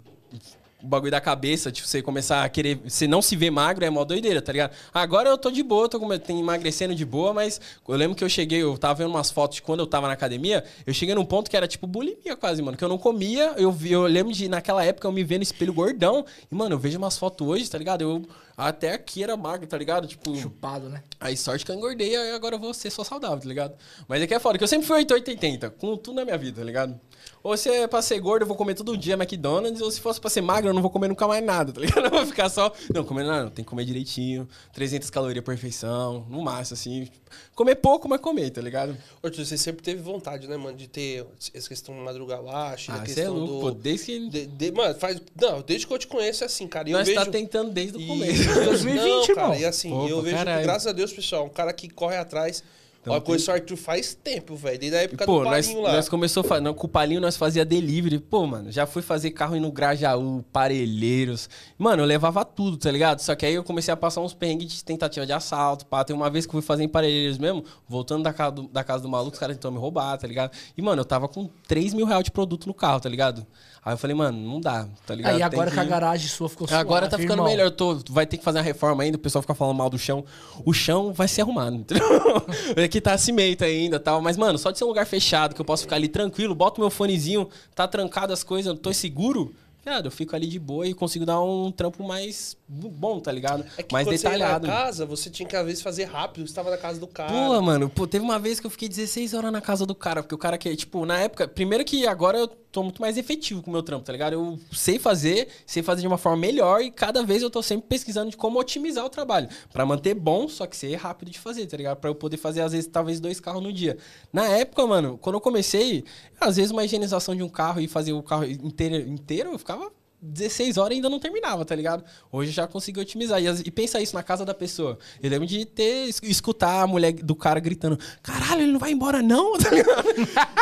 o bagulho da cabeça, tipo, você começar a querer. Você não se vê magro é mó doideira, tá ligado? Agora eu tô de boa, tô emagrecendo de boa, mas eu lembro que eu cheguei, eu tava vendo umas fotos de quando eu tava na academia, eu cheguei num ponto que era tipo bulimia quase, mano. Que eu não comia, eu, eu lembro de naquela época eu me vendo no espelho gordão. E, mano, eu vejo umas fotos hoje, tá ligado? Eu até aqui era magro, tá ligado? Tipo. Chupado, né? Aí sorte que eu engordei, aí agora eu vou ser só saudável, tá ligado? Mas é que é foda, que eu sempre fui 880, com tudo na minha vida, tá ligado? Ou se é pra ser gordo, eu vou comer todo dia McDonald's, ou se fosse pra ser magro, eu não vou comer nunca mais nada, tá ligado? (laughs) Eu vou ficar só. Não, comer nada, não, tem que comer direitinho, 300 calorias por refeição, no máximo, assim. Comer pouco, mas comer, tá ligado? Ô, tio, você sempre teve vontade, né, mano, de ter essa questão de madrugar lá, a Ah, você é questão louco, do... pô, desde que. de- de- mano, faz... Não, desde que eu te conheço é assim, cara. E eu Nós vejo... tá tentando desde o E- começo. 2020, (laughs) não, cara, irmão. E assim, Pô, eu vejo caralho. graças a Deus, pessoal, um cara que corre atrás. Então, Olha, tem- conheço o Arthur faz tempo, velho. Desde a época Pô, do nós, Palinho lá. nós começou não, com o Palinho, nós fazia delivery. Pô, mano, já fui fazer carro no Grajaú, Parelheiros. Mano, eu levava tudo, tá ligado? Só que aí eu comecei a passar uns perrengues de tentativa de assalto, pá. Tem uma vez que eu fui fazer em Parelheiros mesmo, voltando da casa do, da casa do maluco, os caras tentou me roubar, tá ligado? E, mano, eu tava com 3 mil reais de produto no carro, tá ligado? Aí eu falei, mano, não dá, tá ligado? Aí agora Tem que a que- garagem sua ficou suave, Agora tá ficando irmão. melhor. Tô, vai ter que fazer uma reforma ainda, o pessoal fica falando mal do chão. O chão vai ser arrumado, entendeu? (laughs) Aqui tá cimento ainda e tal. Mas, mano, só de ser um lugar fechado, que eu posso ficar ali tranquilo, boto meu fonezinho, tá trancado as coisas, eu tô seguro. Cara, eu fico ali de boa e consigo dar um trampo mais bom, tá ligado? É que mais detalhado. você ia na casa, você tinha que, às vezes, fazer rápido. Você tava na casa do cara. Pô, mano, pô, teve uma vez que eu fiquei 16 horas na casa do cara, porque o cara que, tipo, na época, primeiro que agora eu tô muito mais efetivo com o meu trampo, tá ligado? Eu sei fazer, sei fazer de uma forma melhor e cada vez eu tô sempre pesquisando de como otimizar o trabalho, Pra manter bom, só que ser rápido de fazer, tá ligado? Pra eu poder fazer às vezes talvez dois carros no dia. Na época, mano, quando eu comecei, às vezes uma higienização de um carro e fazer o carro inteiro, inteiro eu ficava 16 horas ainda não terminava, tá ligado? Hoje já consegui otimizar. E, e pensa isso na casa da pessoa. Eu lembro de ter es- escutar a mulher do cara gritando: caralho, ele não vai embora, não? (laughs) Tá ligado?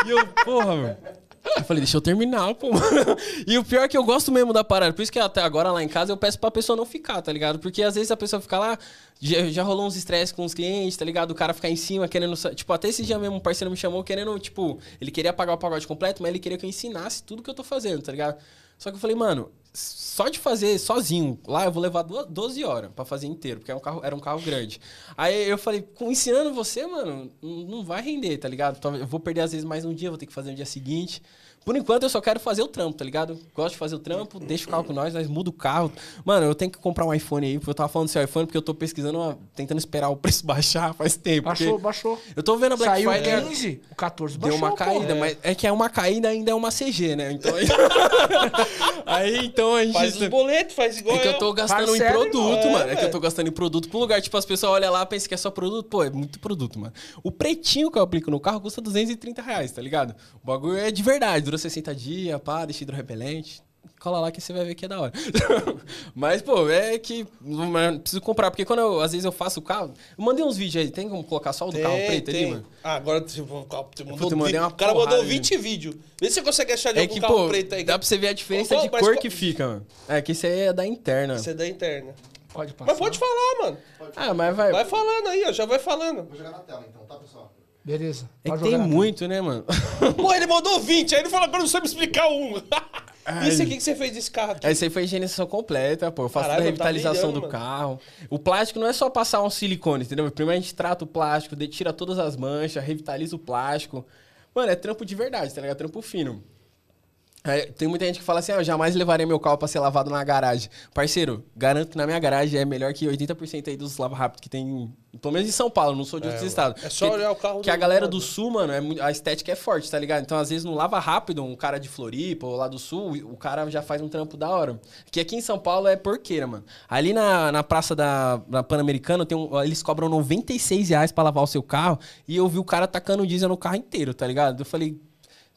e eu, porra, mano. Eu falei, deixa eu terminar, pô. (laughs) E o pior é que eu gosto mesmo da parada. Por isso que até agora lá em casa eu peço pra pessoa não ficar, tá ligado? Porque às vezes a pessoa fica lá, já, já rolou uns estresses com os clientes, tá ligado? O cara ficar em cima querendo. Tipo, até esse dia mesmo um parceiro me chamou querendo, tipo, ele queria pagar o pagode completo, mas ele queria que eu ensinasse tudo que eu tô fazendo, tá ligado? Só que eu falei, mano, só de fazer sozinho lá eu vou levar duas- 12 horas pra fazer inteiro, porque é um carro, era um carro grande. Aí eu falei, com- ensinando você, mano, não vai render, tá ligado? Talvez- Eu vou perder às vezes mais um dia, vou ter que fazer no dia seguinte. Por enquanto eu só quero fazer o trampo, tá ligado? Gosto de fazer o trampo, deixa o carro com nós, nós muda o carro. Mano, eu tenho que comprar um iPhone aí, porque eu tava falando desse iPhone porque eu tô pesquisando, uma- tentando esperar o preço (laughs) baixar faz tempo. Baixou, baixou. Eu tô vendo a Black Saiu Friday. 15, o 14 Deu baixou, uma caída, pô. mas é que é uma caída ainda é uma CG, né? Então aí, (laughs) aí então a gente Faz os boletos, faz igual é que eu tô gastando Parcela, em produto, mano. É, É, que eu tô gastando em produto pro lugar. Tipo, as pessoas olham lá, pensam que é só produto. Pô, é muito produto, mano. O pretinho que eu aplico no carro custa 230 reais, tá ligado? O bagulho é de verdade. Dura 60 dias, pá, deixa hidrorrepelente. Cola lá que você vai ver que é da hora. (laughs) Mas, pô, é que mano, preciso comprar. Porque quando eu, às vezes eu faço o carro... Eu mandei uns vídeos aí. Tem como colocar só o do carro preto ali, mano? Ah, agora você você mandou Puta, eu mandei uma O cara mandou de- 20 vídeos. Vê se você consegue achar de É algum que, carro pô, preto aí. dá pra você ver a diferença Qual- de cor qual- que fica, mano. É que isso aí é da interna. Isso é da interna. Pode passar. Mas pode falar, mano. Ah, mas vai... Vai falando aí, ó. Já vai falando. Vou jogar na tela então, tá, pessoal? Beleza. É que tem muito, né, mano? (laughs) Pô, ele mandou 20. Aí ele falou, agora não sabe explicar um. Ai. (laughs) Isso aqui que você fez desse carro aqui. Essa aí foi a higienização completa, pô. Eu faço Caralho, a tá revitalização brilhando, do mano. carro. O plástico não é só passar um silicone, entendeu? Primeiro a gente trata o plástico, tira todas as manchas, revitaliza o plástico. Mano, é trampo de verdade, tá ligado? Trampo fino. É, tem muita gente que fala assim, ah, eu jamais levarei meu carro pra ser lavado na garagem. Parceiro, garanto que na minha garagem é melhor que 80% aí dos lava rápido que tem, pelo menos em São Paulo, não sou de outros estados. É só Porque- olhar o carro Que a galera do sul, mano, é, a estética é forte, tá ligado? Então, às vezes, no lava rápido, um cara de Floripa ou lá do sul, o cara já faz um trampo da hora. Que aqui em São Paulo é porqueira, mano. Ali na, na praça da, da Pan-Americana, tem um- eles cobram 96 reais pra lavar o seu carro e eu vi o cara tacando diesel no carro inteiro, tá ligado? Eu falei,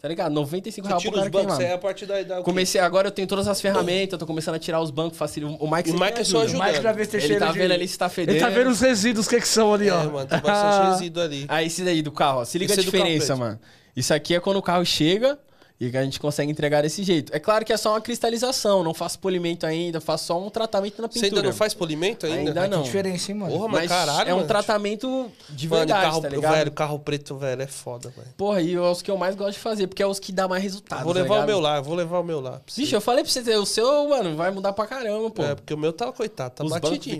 tá ligado? 95 Você reais tira pro os cara bancos, queimar. aí é a partir da... da Comecei agora, eu tenho todas as ferramentas, eu tô começando a tirar os bancos, facilita. O Mike, O Mike é só ajuda. O Mike já vê se tem Ele cheiro tá de- vendo ali se tá fedendo. Ele tá vendo os resíduos, o que que são ali, ó. É, mano, tem bastante (laughs) resíduo ali. Ah, esse daí do carro, ó. Se liga Esse a é do diferença, mano. Isso aqui é quando o carro chega e que a gente consegue entregar desse jeito. É claro que é só uma cristalização, não faço polimento ainda, faço só um tratamento na Você pintura. ainda não faz polimento ainda? Ainda Que não. diferença, hein, mano? Porra, mas, Mas caralho, é um mano. tratamento de Mano, verdade, carro, tá ligado? velho, carro preto, velho, é foda, velho. Porra, e é os que eu mais gosto de fazer, porque é os que dá mais resultado. Vou tá levar o ligado? meu lá, vou levar o meu lá. você. Bicho, eu falei pra você, o seu, mano, vai mudar pra caramba, pô. É, porque o meu tá, coitado, tá Os batidinho.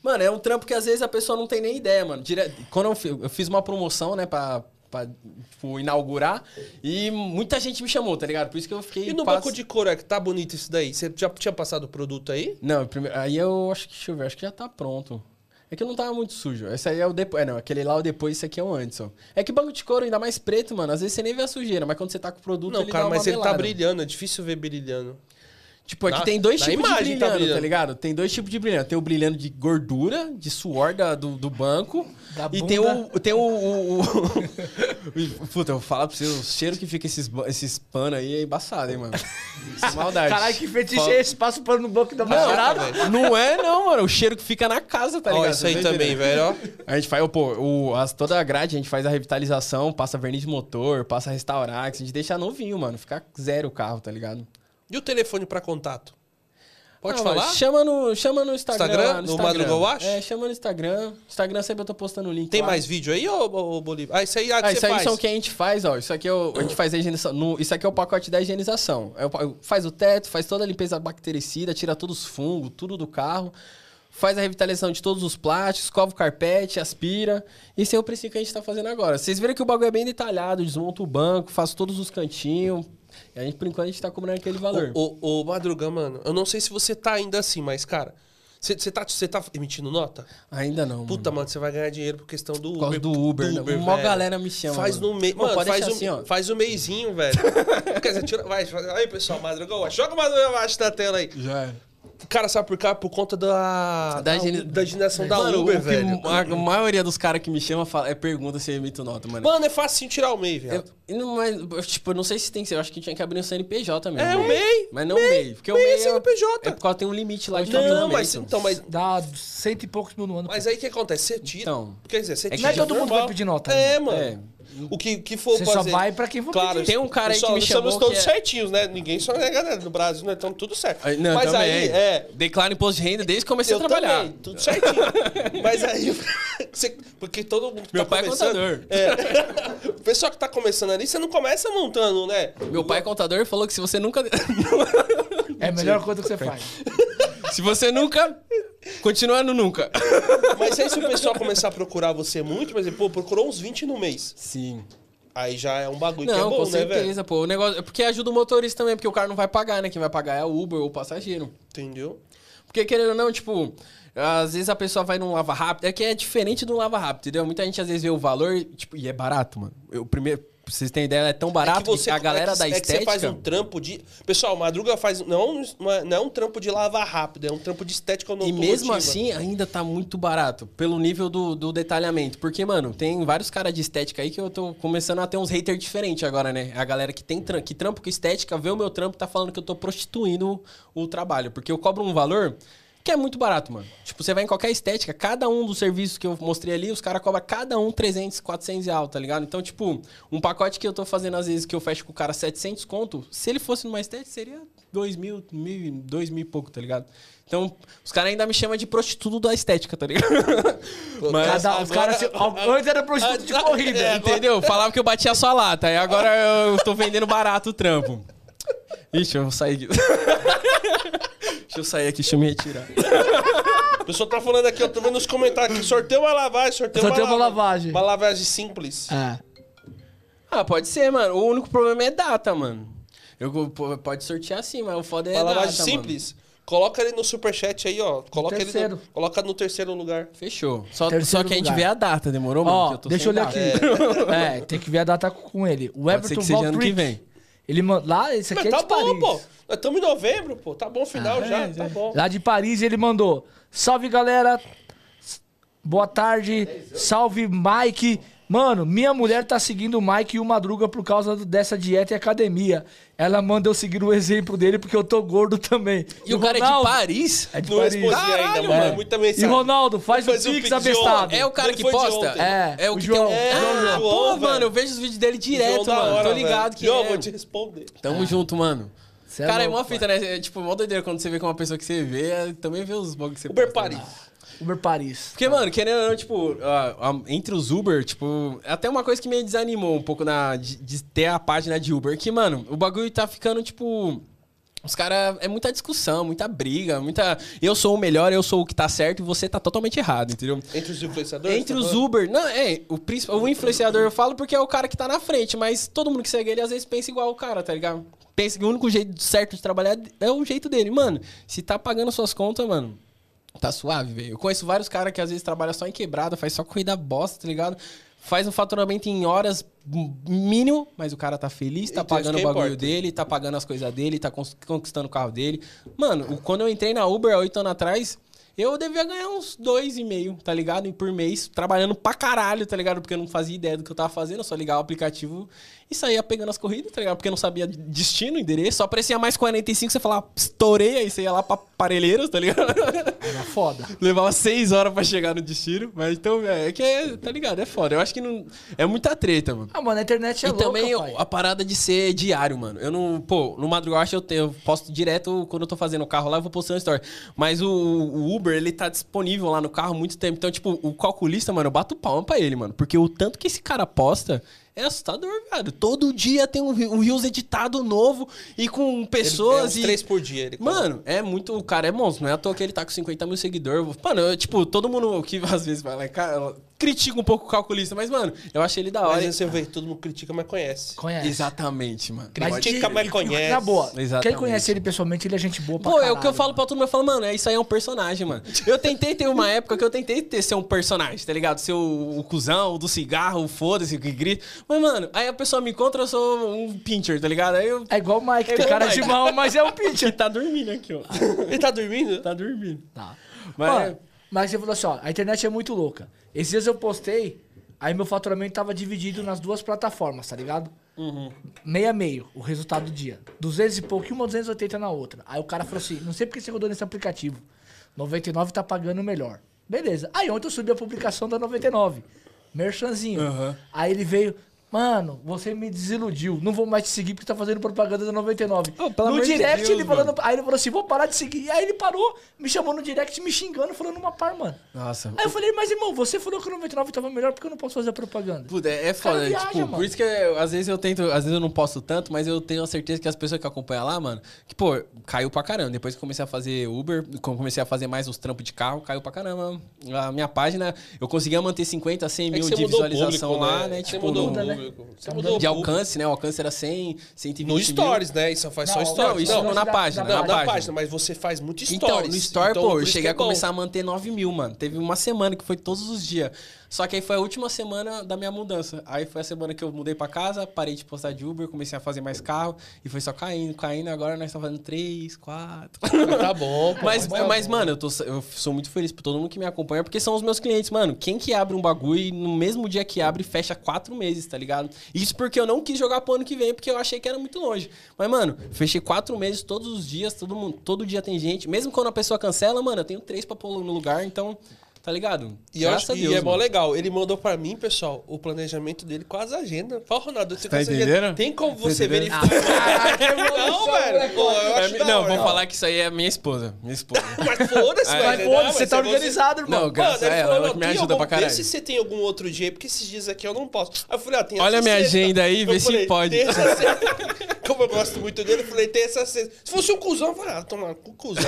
Mano, é um trampo que às vezes a pessoa não tem nem ideia, mano. Dire... Quando eu, eu fiz uma promoção, né, pra, pra tipo, inaugurar, e muita gente me chamou, tá ligado? Por isso que eu fiquei... E no pass- banco de couro, é que tá bonito isso daí? Você já tinha passado o produto aí? Não, primeiro, aí eu acho que, deixa eu ver, acho que já tá pronto. É que não tava muito sujo. Esse aí é o depois. É, não, aquele lá é o depois, esse aqui é o antes, ó. É que banco de couro, ainda mais preto, mano. Às vezes você nem vê a sujeira, mas quando você tá com o produto, Não, ele cara, dá uma mas ele tá brilhando, é difícil ver brilhando. Tipo, aqui Na- tem dois tipos de tá brilhando, tá, brilhando. ligado? Tem dois tipos de brilhando. Tem o brilhando de gordura, de suor da, do, do banco. Da e bunda. tem o. Tem o, o, o- (laughs) Puta, eu vou falar pra você, o cheiro que fica esses, esses panos aí é embaçado, hein, mano. Sem maldade. Caralho, que fetiche Fala- é esse? Passa o pano no banco da Não, mulherada. não é não, mano. O cheiro que fica na casa, tá Ó, ligado? isso aí tá também, velho, ó. A gente faz, pô, o, as, toda a grade, a gente faz a revitalização, passa verniz de motor, passa restaurar, que a gente deixa novinho, mano. Fica zero o carro, tá ligado? E o telefone pra contato? Pode Ah, falar? Chama no, chama no Instagram. Instagram? lá, No Madruga Wash? É, chama no Instagram. Instagram sempre eu tô postando o link. Tem lá. mais vídeo aí, ô, ô, Bolívar? Ah, isso aí é Ah, você isso aí faz. são o que a gente faz, ó. Isso aqui é o, a gente faz a higienização. no- isso aqui é o pacote da higienização. É o faz o teto, faz toda a limpeza bactericida, tira todos os fungos, tudo do carro. Faz a revitalização de todos os plásticos, escova o carpete, aspira. Esse é o preço que a gente tá fazendo agora. Vocês viram que o bagulho é bem detalhado, desmonta o banco, faço todos os cantinhos. E a gente, por enquanto, a gente tá cobrando aquele valor. Ô, ô, ô, Madruga, mano, eu não sei se você tá ainda assim, mas, cara, você tá, tá emitindo nota? Ainda não. Puta, mano, você vai ganhar dinheiro por questão do Por causa Uber. do Uber, né? Mó velho. galera me chama, Faz mano. no mês. Mano, pode faz, um, assim, ó. faz o meizinho, velho. (laughs) Quer dizer, tira, vai, vai. Aí, pessoal, Madruga, joga o Madruga abaixo da tela aí. Já é. Cara, sabe por quê? Por conta da. Da Da, da higienização da Mano, Uber, velho. A, maioria dos caras que me chamam fala, é pergunta se eu emito nota, mano. Mano, é fácil tirar o MEI, velho. Não, mas, tipo, eu não sei se tem, eu acho que tinha que abrir um CNPJ mesmo. É, o MEI. Mas não o MEI. Porque o MEI é MEI é, CNPJ. é porque tem um limite lá de Não, mas então, mas. Dá cento e poucos mil no ano. Mas aí o que acontece? Você tira. Então. Quer dizer, você É que tira. não é todo mundo normal. vai pedir nota, É, irmão. mano. O que, que for Você só fazer. vai pra quem for Claro, pedir. Tem um cara aí que me nós chamou Somos todos é- certinhos, né? Ninguém só é galera no Brasil, né? Então tudo certo. Aí, Não, Mas também, aí, é. Declaro imposto de renda desde que comecei Eu a trabalhar. também, tudo certinho. (laughs) Mas aí, (laughs) você- porque todo mundo que Meu tá pai é começando... contador. É. (laughs) O pessoal que tá começando ali, você não começa montando, né? Meu pai é contador falou que se você nunca. É a melhor coisa que você faz. Se você nunca. Continuando nunca. Mas aí se o pessoal começar a procurar você muito, por exemplo, pô, procurou uns 20 no mês. Sim. Aí já é um bagulho que é Não, bom, com né, velho? certeza, pô. O negócio. É porque ajuda o motorista também, porque o cara não vai pagar, né? Quem vai pagar é o Uber ou o passageiro. Entendeu? Porque, querendo ou não, tipo, às vezes a pessoa vai num lava rápido. É que é diferente do lava rápido, entendeu? Muita gente às vezes vê o valor, tipo, e é barato, mano. Eu primeiro. Pra vocês terem ideia, é tão barato que, você- a galera é que, da é que estética. você faz um trampo de. Pessoal, Madruga faz. Não, não é- não é um trampo de lavar rápido, é um trampo de estética E automotiva. mesmo assim, ainda tá muito barato, pelo nível do, do detalhamento. Porque, mano, tem vários caras de estética aí que eu tô começando a ter uns haters diferentes agora, né? A galera que tem tram que trampo com estética, vê o meu trampo e tá falando que eu tô prostituindo o trabalho. Porque eu cobro um valor que é muito barato, mano. Tipo, você vai em qualquer estética, cada um dos serviços que eu mostrei ali, os caras cobram cada um 300, 400 reais, tá ligado? Então, tipo, um pacote que eu tô fazendo às vezes que eu fecho com o cara 700 conto, se ele fosse numa estética, seria 2 mil, mil, 2 mil e pouco, tá ligado? Então, os caras ainda me chamam de prostituto da estética, tá ligado? (laughs) Mas, Cada, os caras. Antes era prostituto de corrida. é, agora- entendeu? Falava que eu batia só lata, aí agora eu tô vendendo barato o trampo. Ixi, eu vou sair aqui. (laughs) deixa eu sair aqui, deixa eu me retirar. O pessoal tá falando aqui, eu tô vendo nos comentários aqui. Sorteio uma lavagem, sorteio, Sorteio uma, uma lava- lavagem. Uma lavagem simples. É. Ah, pode ser, mano. O único problema é data, mano. Eu, pode sortear sim, mas o foda é data, mais simples. Coloca ele no superchat aí, ó. Coloca ele terceiro. no, Coloca no terceiro lugar. Mano. Fechou. Só, Terceiro só que a gente lugar. vê a data, demorou, mano? Ó, Que tô deixa eu data. aqui. (laughs) É, tem que ver a data com ele. O Pode ser Everton que seja ano que Valtrick. vem. Ele manda lá, esse aqui Mas é tá de bom, Paris. pô. Nós estamos em novembro, pô. Tá bom o final Ah, já. é, tá é. bom. Lá de Paris ele mandou: Salve galera, boa tarde, salve Mike. Mano, minha mulher tá seguindo o Mike e o Madruga por causa do- dessa dieta e academia. Ela manda eu seguir o exemplo dele porque eu tô gordo também. E o cara é de Ronaldo- Paris? É de Não Paris. respondi ainda, mano. mano. Muita E. Ronaldo, faz o o Pix abestado. É o cara que posta? É, É o o que João. tem um... É, ah, o pô, João, mano, velho. eu vejo os vídeos dele direto, mano. hora, Tô velho. ligado que João, é. vou te responder. Tamo junto, mano. Cê é cara, é louco, mó fita, né? É, tipo, mó doideira quando você vê com uma pessoa que você vê, é, também vê os bugs que você Uber posta, né? Uber Paris. Porque, mano, querendo ou não, tipo, a- entre os Uber, tipo, é até uma coisa que me desanimou um pouco na, de, de ter a página de Uber, que, mano, o bagulho tá ficando, tipo. Os caras. É muita discussão, muita briga, muita. Eu sou o melhor, eu sou o que tá certo e você tá totalmente errado, entendeu? Entre os influenciadores? Entre tá os falando? Uber, não, é, o, principal, o influenciador eu falo porque é o cara que tá na frente, mas todo mundo que segue ele às vezes pensa igual o cara, tá ligado? Pensa que o único jeito certo de trabalhar é o jeito dele. Mano, se tá pagando suas contas, mano, tá suave, velho. Eu conheço vários caras que às vezes trabalham só em quebrada, faz só corrida bosta, tá ligado? Faz um faturamento em horas mínimo, mas o cara tá feliz, tá Então, pagando o bagulho importa. dele, tá pagando as coisas dele, tá conquistando o carro dele. Mano, quando eu entrei na Uber há oito anos atrás, eu devia ganhar uns dois e meio, tá ligado? E por mês, trabalhando pra caralho, tá ligado? Porque eu não fazia ideia do que eu tava fazendo, eu só ligava o aplicativo e saía pegando as corridas, tá ligado? Porque não sabia destino, endereço, só aparecia mais 45, você falava, estourei, aí você ia lá pra Parelheiros, tá ligado? Era foda. (laughs) Levava seis horas pra chegar no destino, mas então, é, é que é, tá ligado? É foda. Eu acho que não. É muita treta, mano. Ah, mano, a internet é e louca, também pai. a parada de ser diário, mano. Eu não. Pô, no madrugada eu, tenho, eu posto direto quando eu tô fazendo o carro lá, eu vou postando story. Mas o, o Uber, ele tá disponível lá no carro há muito tempo. Então, tipo, o calculista, mano, eu bato palma pra ele, mano. Porque o tanto que esse cara posta. É assustador, velho. Todo dia tem um, um Reels editado novo e com Ele- pessoas é uns e. três por dia. Ele. Mano, é muito. O cara é monstro. Não é à toa que ele tá com 50 mil seguidores. Mano, eu, tipo, todo mundo que às vezes vai lá critica um pouco o calculista, mas, mano, eu achei ele da hora. Mas você vê, todo mundo critica, mas conhece. Conhece. Exatamente, mano. Mas Critica, que- mas conhece. Na boa, quem Exatamente. conhece ele pessoalmente, ele é gente boa pra Pô, é caralho. o que eu falo pra todo mundo. Eu falo, mano, é, isso aí é um personagem, mano. Eu tentei ter uma época que eu tentei ter, ser um personagem, tá ligado? Ser o, o cuzão, o do cigarro, o foda-se, o que grita. Mas, mano, aí a pessoa me encontra, eu sou um pincher, tá ligado? Aí eu. É igual o Mike, É tem cara o de Mike. mal, mas é um (laughs) Que pitcher. tá dormindo aqui, ó. Ele tá dormindo? Tá dormindo. Tá. Mas- Ó, mas você falou assim, ó, a internet é muito louca. Esses dias eu postei, aí meu faturamento tava dividido nas duas plataformas, tá ligado? Meio a meio, o resultado do dia. 200 e pouco uma 280 na outra. Aí o cara falou assim, não sei porque você rodou nesse aplicativo. 99 tá pagando melhor. Beleza. Aí ontem eu subi a publicação da 99. Merchanzinho. Aham. Aí ele veio... Mano, você me desiludiu. Não vou mais te seguir porque tá fazendo propaganda da 99. Oh, pelo no amor de direct Deus, ele falando. mano. Aí ele falou assim: vou parar de seguir. Aí ele parou, me chamou no direct, me xingando, falando uma par, mano. Nossa. Aí eu falei, mas irmão, você falou que o 99 tava melhor porque eu não posso fazer propaganda. Puta, é, é foda. viaja, tipo, mano. por isso que eu- às vezes eu tento, às vezes eu não posto tanto, mas eu tenho a certeza que as pessoas que acompanham lá, mano, que, pô, caiu pra caramba. Depois que eu comecei a fazer Uber, quando comecei a fazer mais os trampos de carro, caiu pra caramba. A minha página, eu conseguia manter 50, 100 É mil você de visualização público, lá, né? Você Tipo, mudou no- né? De alcance, né? O alcance era 100, 120 No mil. Stories, né? Isso faz só Não, Stories. não, isso Não, na da- página, da- na Não, na página. página, mas você faz muito Stories. Então, no Store, Então, pô, eu cheguei é a começar a manter 9 mil, mano. Teve uma semana que foi todos os dias. Só que aí foi a última semana da minha mudança. Aí foi a semana que eu mudei pra casa, parei de postar de Uber, comecei a fazer mais carro. E foi só caindo, caindo. Agora nós estamos fazendo 3, 4. Mas Tá bom, pô. Mas, bom, mas bom. mano, eu, tô, eu sou muito feliz por todo mundo que me acompanha, porque são os meus clientes, mano. Quem que abre um bagulho e no mesmo dia que abre, fecha quatro meses, tá ligado? Isso porque eu não quis jogar pro ano que vem, porque eu achei que era muito longe. Mas, mano, fechei quatro meses todos os dias, todo mundo, todo dia tem gente. Mesmo quando a pessoa cancela, mano, eu tenho três pra pôr no lugar, então, tá ligado? E, eu Graças acho, a e Deus, é mó legal. Ele mandou pra mim, pessoal, o planejamento dele com as agendas. Fala, Ronaldo, você Tá entendendo? Tem como Tá você verificar? (laughs) não, velho. Pô, eu É, acho da não, hora. vou falar que isso aí é minha esposa. Minha esposa. (laughs) Mas foda-se, agendar, foda, você tá é você- organizado, irmão. Não, graças Mano, a ela, falou, ela não, que me ajuda pra caralho. Vê se você tem algum outro dia, porque esses dias aqui eu não posso. Aí eu falei, ah, tem Olha minha agenda aí, vê se pode. Tem essa (laughs) sexta. Como eu gosto muito dele, eu falei, tem essa sexta. Se fosse um cuzão, eu falei, ah, toma com cuzão.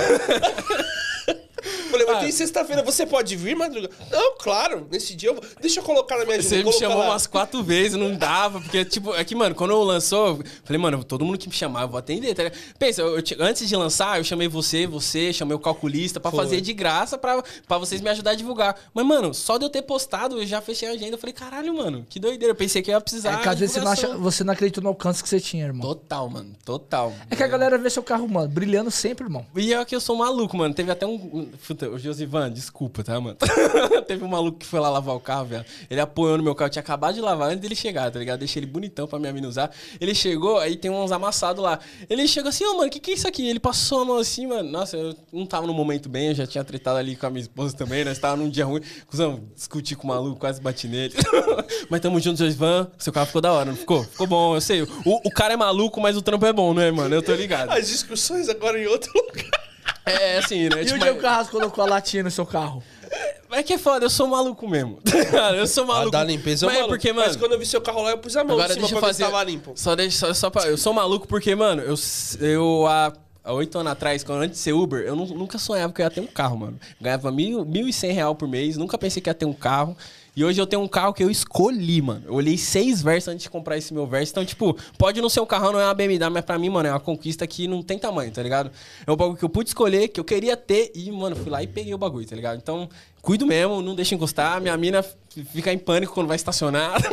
Falei, mas Ah. tem sexta-feira, você pode vir, Madruga? Não, claro, nesse dia eu vou... Deixa eu colocar na minha agenda. Você me chamou lá. umas quatro vezes, não dava, porque, tipo, é que, mano, quando eu lançou, eu falei, mano, todo mundo que me chamar, eu vou atender, tá ligado? Pensa, eu- eu antes de lançar, eu chamei você, você, chamei o calculista pra Foi. fazer de graça pra, pra vocês me ajudar a divulgar. Mas, mano, só de eu ter postado, eu já fechei a agenda. Eu falei, caralho, mano, que doideira. Eu pensei que eu ia precisar. É que às vezes você não, acha- você não acreditou no alcance que você tinha, irmão. Total, mano, total. É que a galera vê seu carro, mano, brilhando sempre, irmão. E é que eu sou maluco, mano. Teve até um. Puta, o Josivan, desculpa, tá, mano? (laughs) Teve um maluco que foi lá lavar o carro, velho. Ele apoiou no meu carro, eu tinha acabado de lavar antes dele chegar, tá ligado? Deixei ele bonitão pra minha mina usar. Ele chegou, aí tem uns amassados lá. Ele chegou assim, ô, mano, o que, que é isso aqui? Ele passou a mão assim, mano. Nossa, eu não tava no momento bem, eu já tinha tretado ali com a minha esposa também, nós tava num dia ruim. Cusão, discuti com o maluco, quase bati nele. (laughs) mas tamo junto, Josivan. Seu carro ficou da hora, não ficou? Ficou bom, eu sei. O, o cara é maluco, mas o trampo é bom, não é, mano? Eu tô ligado. As discussões agora em outro lugar. É assim, né? (laughs) E Tipo, o Diego Carrasco colocou a latinha no seu carro? É que é foda, eu sou maluco mesmo. (laughs) eu sou maluco. A da limpeza Mas eu é porque, mano. Mas quando eu vi seu carro lá, eu pus a mão Agora em cima deixa eu pra fazer. ver se tava limpo. Só deixa, só, só pra, eu sou maluco porque, mano, eu, eu há, oito anos atrás, quando antes de ser Uber, eu nu- nunca sonhava que eu ia ter um carro, mano. Ganhava mil, mil e cem real por mês, nunca pensei que ia ter um carro. E hoje eu tenho um carro que eu escolhi, mano. Eu olhei seis versos antes de comprar esse meu verso. Então, tipo, pode não ser um carrão, não é uma BMW, mas pra mim, mano, é uma conquista que não tem tamanho, tá ligado? É um bagulho que eu pude escolher, que eu queria ter e, mano, fui lá e peguei o bagulho, tá ligado? Então, cuido mesmo, não deixa encostar. Minha mina fica em pânico quando vai estacionar. (laughs) tá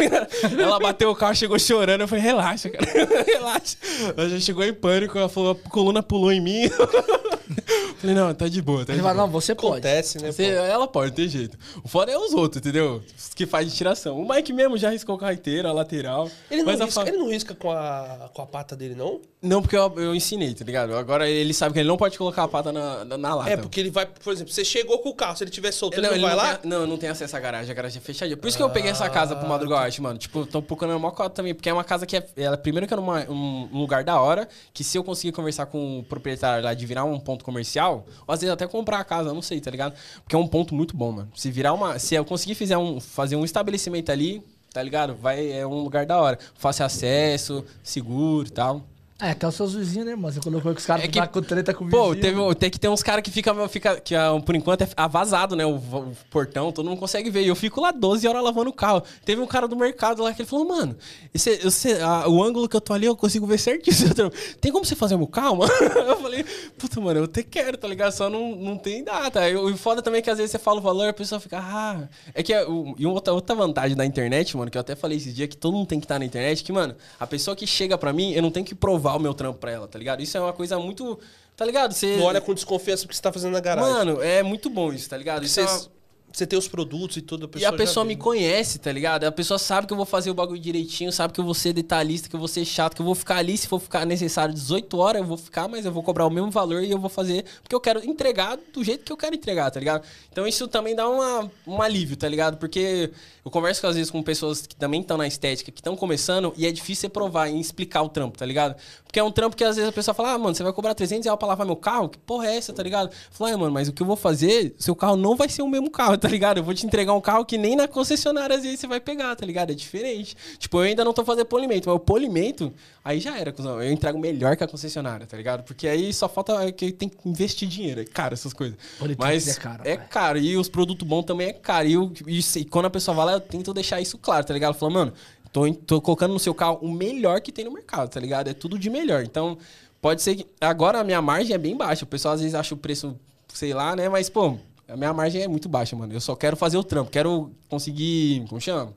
ela bateu o carro, chegou chorando. Eu falei, relaxa, cara. (laughs) relaxa. Ela já chegou em pânico, ela falou, a coluna pulou em mim. (laughs) (laughs) falei, não, tá de boa, tá de Ele boa. fala, não, você pode. Acontece, né? Você- ela pode, não tem jeito. O foda é os outros, entendeu? Os que faz de tiração. O Mike mesmo já riscou a inteira, a lateral. Ele não, mas a risca, fa- ele não risca com a, com a pata dele, não? Não, porque eu, eu ensinei, tá ligado? Agora ele sabe que ele não pode colocar a pata na, na, na lata. É, porque ele vai, por exemplo, você chegou com o carro, se ele tiver solto, ele Não, não, ele vai não lá? Tem, não, não tem acesso à garagem, a garagem é fechadinha. Por isso que eu peguei essa casa pro Madrugal Arte, mano. Tipo, tô procurando uma cota também, porque é uma casa que é. Ela, primeiro que é numa, um, um lugar da hora, que se eu conseguir conversar com o proprietário lá de virar um ponto comercial, ou às vezes até comprar a casa, não sei, tá ligado? Porque é um ponto muito bom, mano. Se virar uma. Se eu conseguir fizer um, fazer um estabelecimento ali, tá ligado? Vai, é um lugar da hora. Fácil acesso, seguro e tal. É, até os seus vizinhos, né, mano? Você colocou que os caras É que- tá com treta com o Pô, vizinho. teve, tem que ter uns caras que fica, fica que ah, por enquanto é ah, vazado, né? O, o portão, todo mundo consegue ver. E eu fico lá 12 horas lavando o carro. Teve um cara do mercado lá que ele falou, mano, esse, esse- ah, o ângulo que eu tô ali eu consigo ver certinho. (laughs) Tem como você fazer meu carro, mano? (laughs) Eu falei, puta, mano, eu até quero, tá ligado? Só não, não tem data. E o foda também é que às vezes você fala o valor e a pessoa fica, ah. É que é e uma outra, outra vantagem da internet, mano, que eu até falei esses dias, que todo mundo tem que estar na internet, que, mano, a pessoa que chega pra mim, eu não tenho que provar o meu trampo pra ela, tá ligado? Isso é uma coisa muito. Tá ligado? Você. Não olha com desconfiança o que você tá fazendo na garagem. Mano, é muito bom isso, tá ligado? Isso é uma- você tem os produtos e tudo, a E a pessoa me conhece, tá ligado? A pessoa sabe que eu vou fazer o bagulho direitinho, sabe que eu vou ser detalhista, que eu vou ser chato, que eu vou ficar ali, se for ficar necessário 18 horas, eu vou ficar, mas eu vou cobrar o mesmo valor e eu vou fazer, porque eu quero entregar do jeito que eu quero entregar, tá ligado? Então isso também dá uma, um alívio, tá ligado? Porque eu converso às vezes com pessoas que também estão na estética, que estão começando, e é difícil você provar e explicar o trampo, tá ligado? Porque é um trampo que às vezes a pessoa fala, ah, mano, você vai cobrar 300 reais pra lavar meu carro? Que porra é essa, tá ligado? Fala, ah, mano, mas o que eu vou fazer, seu carro não vai ser o mesmo carro, tá ligado? Eu vou te entregar um carro que nem na concessionária às vezes você vai pegar, tá ligado? É diferente. Tipo, eu ainda não tô fazendo polimento, mas o polimento, aí já era, cuzão. Eu entrego melhor que a concessionária, tá ligado? Porque aí só falta que tem que investir dinheiro, é caro essas coisas. Polimento Mas é caro, é pai. caro. E os produtos bons também é caro. E, eu- e se- quando a pessoa vai lá, eu tento deixar isso claro, tá ligado? Fala, mano, tô, tô colocando no seu carro o melhor que tem no mercado, tá ligado? É tudo de melhor. Então, pode ser que. Agora a minha margem é bem baixa. O pessoal às vezes acha o preço, sei lá, né? Mas, pô, a minha margem é muito baixa, mano. Eu só quero fazer o trampo. Quero conseguir. Como chama?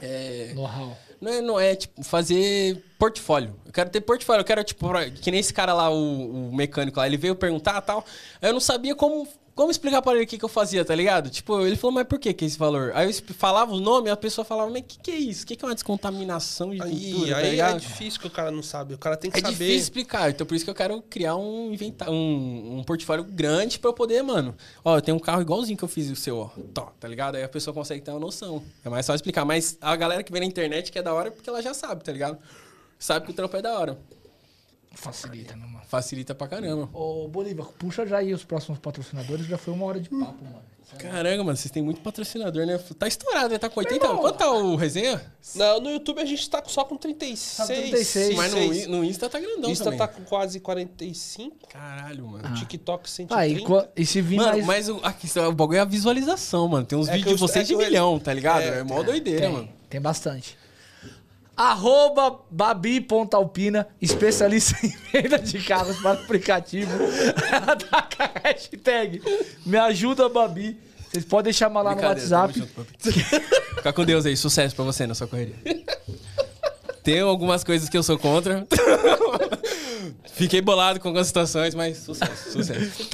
É. Know-how. Não é, não é, tipo, fazer portfólio. Eu quero ter portfólio. Eu quero, tipo, que nem esse cara lá, o, o mecânico lá, ele veio perguntar e tal. Eu não sabia como, como explicar pra ele o que, que eu fazia, tá ligado? Tipo, ele falou, mas por que que é esse valor? Aí eu falava o nome e a pessoa falava, mas o que, que é isso? O que, que é uma descontaminação de Aí, pintura, tá aí é ligado? difícil que o cara não sabe. O cara tem que É saber. difícil explicar, então por isso que eu quero criar um inventar um, um portfólio grande pra eu poder, mano. Ó, eu tenho um carro igualzinho que eu fiz o seu, ó. Tó, tá ligado? Aí a pessoa consegue ter uma noção. É mais fácil explicar. Mas a galera que vem na internet que é da hora porque ela já sabe, tá ligado? Sabe que o trampo é da hora. Facilita, né, mano? Facilita pra caramba. Ô, Bolívar, puxa já aí os próximos patrocinadores, já foi uma hora de papo, mano. Caramba, mano, vocês têm muito patrocinador, né? Tá estourado, né? Tá com 80 anos. Quanto tá o resenha? Não, no YouTube a gente tá só com 36. Tá com 36. Mas no, no Insta tá grandão Insta também. tá com quase 45. Caralho, mano. TikTok 130. Ah, e, e se vir Mano, mais... mas o, aqui, o bagulho é a visualização, mano. Tem uns É vídeos de eu- vocês é de milhão, tá ligado? É, É, mó doideira, tem, mano. tem bastante. Arroba Babi.alpina, especialista em venda de carros para aplicativo. Ela (laughs) tá com a hashtag Me ajuda, Babi. Vocês podem chamar lá no WhatsApp. junto. Fica com Deus aí, sucesso pra você na sua correria. Tem algumas coisas que eu sou contra. (laughs) Fiquei bolado com algumas situações, mas sucesso, sucesso.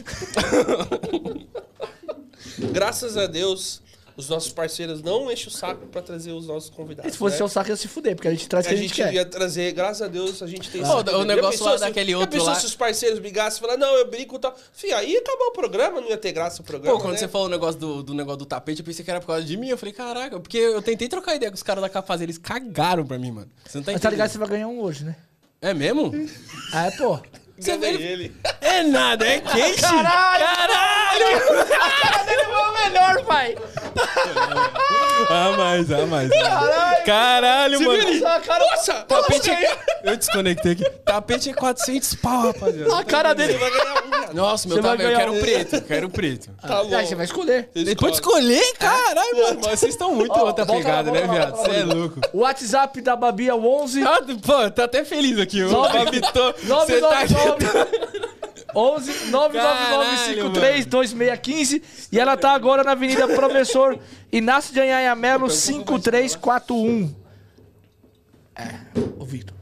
Graças a Deus, os nossos parceiros não enchem o saco pra trazer os nossos convidados. Se fosse né? seu saco, ia se fuder, porque a gente traz o a que a gente gente quer. ia trazer, graças a Deus, a gente tem esse- o negócio lá se- daquele outro pensou lá- se os parceiros brigassem e falassem, não, eu brinco e tal. Fih, aí ia acabar o programa, não ia ter graça o programa. Pô, quando né? você falou o negócio do, do negócio do tapete, eu pensei que era por causa de mim. Eu falei, caraca, porque eu tentei trocar ideia com os caras da Capaz, eles cagaram pra mim, mano. Você não tá Mas tá ligado entendendo? que você vai ganhar um hoje, né? É mesmo? Ah, é, pô. Você vê ele. É nada, é quente. Caralho! Caralho! A cara dele foi o melhor, pai! Ah, mais, ah, mais. Caralho, Caralho mano. Essa cara, Nossa! Tapete é... Eu desconectei aqui. Tapete é 400 pau, rapaziada. a cara dele. Você vai ganhar um. Nossa, meu Você tá. Eu quero um. preto, eu quero preto. Tá bom. Aí você vai escolher. Depois de escolher, caralho, mano. Mas vocês estão muito Ó, outra volta pegada, volta né, viado? Você é louco. O WhatsApp da Babi é o 11 Ah, Pô, tá até feliz aqui. O Nove- Babitou. Você tá aqui. 999 11 99953 2615 e ela tá agora na Avenida Professor Inácio de Anhanha Melo 5341. É, ô Victor.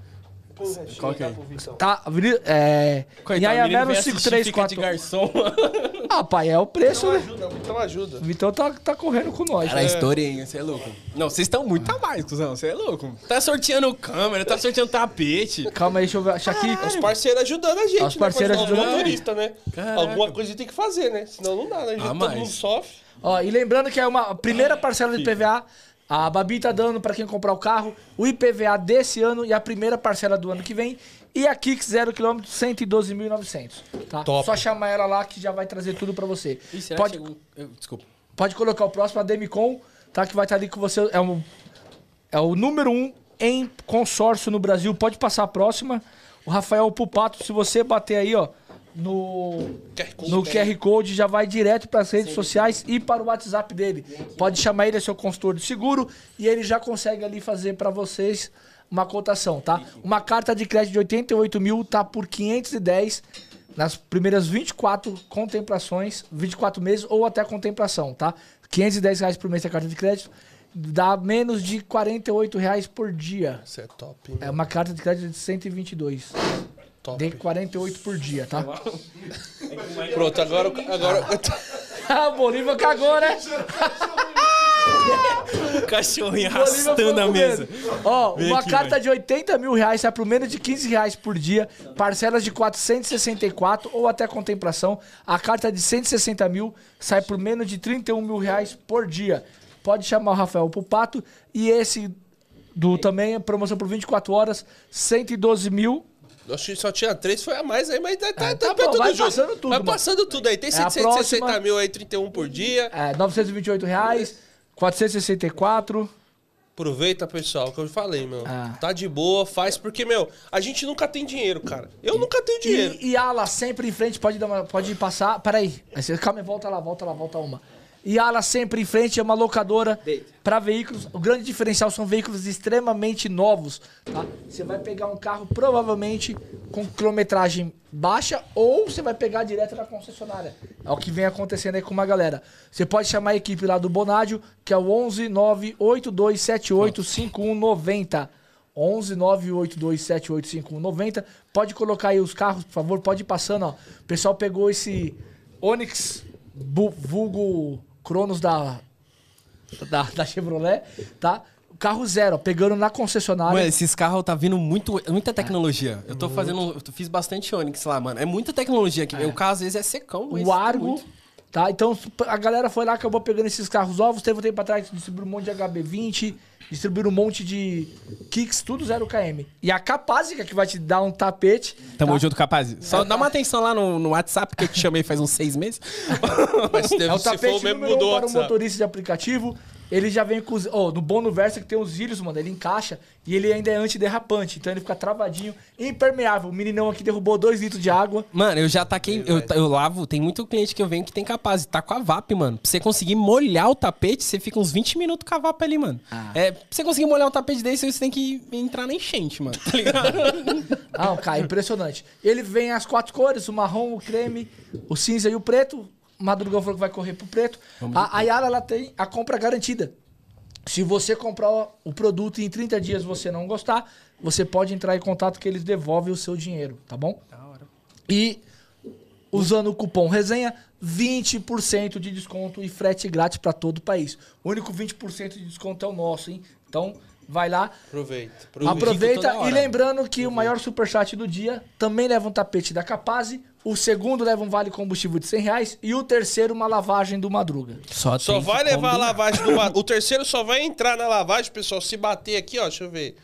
Qual que é? Tá, Avenida, é, Coitado, menino Melo vem assistir, fica de 5341. (laughs) garçom. Ah, pai, é o preço, Então né? ajuda, então ajuda. O Vitor tá, tá correndo com nós. Cara, né? estourinho, você é louco. Não, vocês estão muito a mais, cuzão. Você é louco. Tá sorteando câmera, tá sorteando tapete. Calma aí, deixa eu ver, achar aqui. Os parceiros ajudando a gente, Os parceiros né? ajudando a Algum motorista, né? Caraca. Alguma coisa tem que fazer, né? Senão não dá, né? Já Ah, todo mundo sofre. Ó, e lembrando que é uma a primeira parcela de IPVA. A Babi tá dando pra quem comprar o carro o IPVA desse ano e a primeira parcela do ano que vem. E a Kicks 0 km 112.900. Tá? Top. Só chamar ela lá que já vai trazer tudo pra você. Será Pode, que chegou? Eu- Desculpa. pode colocar o próximo, a Demicon, tá? Que vai estar ali com você. É, um, é o número um em consórcio no Brasil. Pode passar a próxima. O Rafael Pupato, se você bater aí, ó, no, QR Code, no? QR Code, já vai direto para as redes sociais e para o WhatsApp dele. Pode chamar ele, é seu consultor de seguro, e ele já consegue ali fazer para vocês uma cotação, tá? Uma carta de crédito de 88 mil tá por 510 nas primeiras 24 contemplações, 24 meses ou até contemplação, tá? 510 reais por mês da carta de crédito, dá menos de 48 reais por dia. Isso é top, hein? É uma carta de crédito de 122. top. De 48 por dia, tá? Pronto, agora... agora... (laughs) Ah, o Bolívar cagou, né? (laughs) O (laughs) cachorrinho arrastando a mesa. Ó, Vem uma aqui, carta vai. de 80 mil reais sai por menos de 15 reais por dia, parcelas de 464 ou até contemplação. A carta de 160 mil sai por menos de 31 mil reais por dia. Pode chamar o Rafael Pupato. E esse do também, promoção por 24 horas, 112 mil. Acho que só tinha três, foi a mais aí, mas tá, tá, É, tá, tá bom, tudo vai junto. passando tudo, Vai mano. passando tudo aí. Tem É a 760 próxima. mil aí, 31 por dia. É, 928 reais, 464. Aproveita, pessoal, que eu falei, meu. Ah. Tá de boa, faz, porque, meu, a gente nunca tem dinheiro, cara. Eu nunca tenho dinheiro. E, e ala sempre em frente, pode, dar uma, pode passar. Peraí. Calma, volta lá, volta lá, volta uma. E ala sempre em frente é uma locadora para veículos. O grande diferencial são veículos extremamente novos. Tá? Você vai pegar um carro provavelmente com quilometragem baixa ou você vai pegar direto da concessionária. É o que vem acontecendo aí com uma galera. Você pode chamar a equipe lá do Bonádio, que é o 11 98278 5190. 11 98278 5190. Pode colocar aí os carros, por favor, pode ir passando, ó. O pessoal pegou esse Onix vulgo Cronos da, da, da Chevrolet, tá? Carro zero, ó, pegando na concessionária. Mano, esses carros tá vindo muito, muita tecnologia. Eu tô fazendo. Eu fiz bastante Onix lá, mano. É muita tecnologia aqui. O carro às vezes é secão, mas. o Argo, muito. Tá? Então a galera foi lá, acabou pegando esses carros novos. Teve um tempo atrás distribuiu um monte de HB20, distribuíram um monte de kicks, tudo 0KM. E a Capásica que vai te dar um tapete. Tamo tá? junto, capaz. Só dá uma atenção lá no, no WhatsApp que eu te chamei faz uns seis meses. (laughs) Mas deve, É o se for tapete mesmo, número mudou um para o WhatsApp. motorista de aplicativo. Ele já vem com os. Ó, no Bono Versa que tem os cílios, mano. Ele encaixa e ele ainda é antiderrapante. Então ele fica travadinho, impermeável. O meninão aqui derrubou 2 litros de água. Mano, eu já taquei. Eu, eu lavo. Tem muito cliente que eu venho que tem capaz. Tá com a VAP, mano. Pra você conseguir molhar o tapete, você fica uns 20 minutos com a VAP ali, mano. É, pra você conseguir molhar um tapete desse, você tem que entrar na enchente, mano. Tá ligado? (laughs) Não, cara, impressionante. Ele vem as quatro cores: o marrom, o creme, o cinza e o preto. O Madrugão falou que vai correr pro preto. A, a Yara, ela tem a compra garantida. Se você comprar o produto e em 30 dias você não gostar, você pode entrar em contato que eles devolvem o seu dinheiro, tá bom? E usando o cupom resenha, 20% de desconto e frete grátis para todo o país. O único 20% de desconto é o nosso, hein? Então, vai lá, Aproveita. Aproveita hora. e lembrando que o maior superchat do dia também leva um tapete da Capaz, o segundo leva um vale combustível de 100 reais e o terceiro uma lavagem do Madruga. Só, Só vai levar a combinar. lavagem do (laughs) ma- O terceiro só vai entrar na lavagem, pessoal. Se bater aqui, ó, deixa eu ver.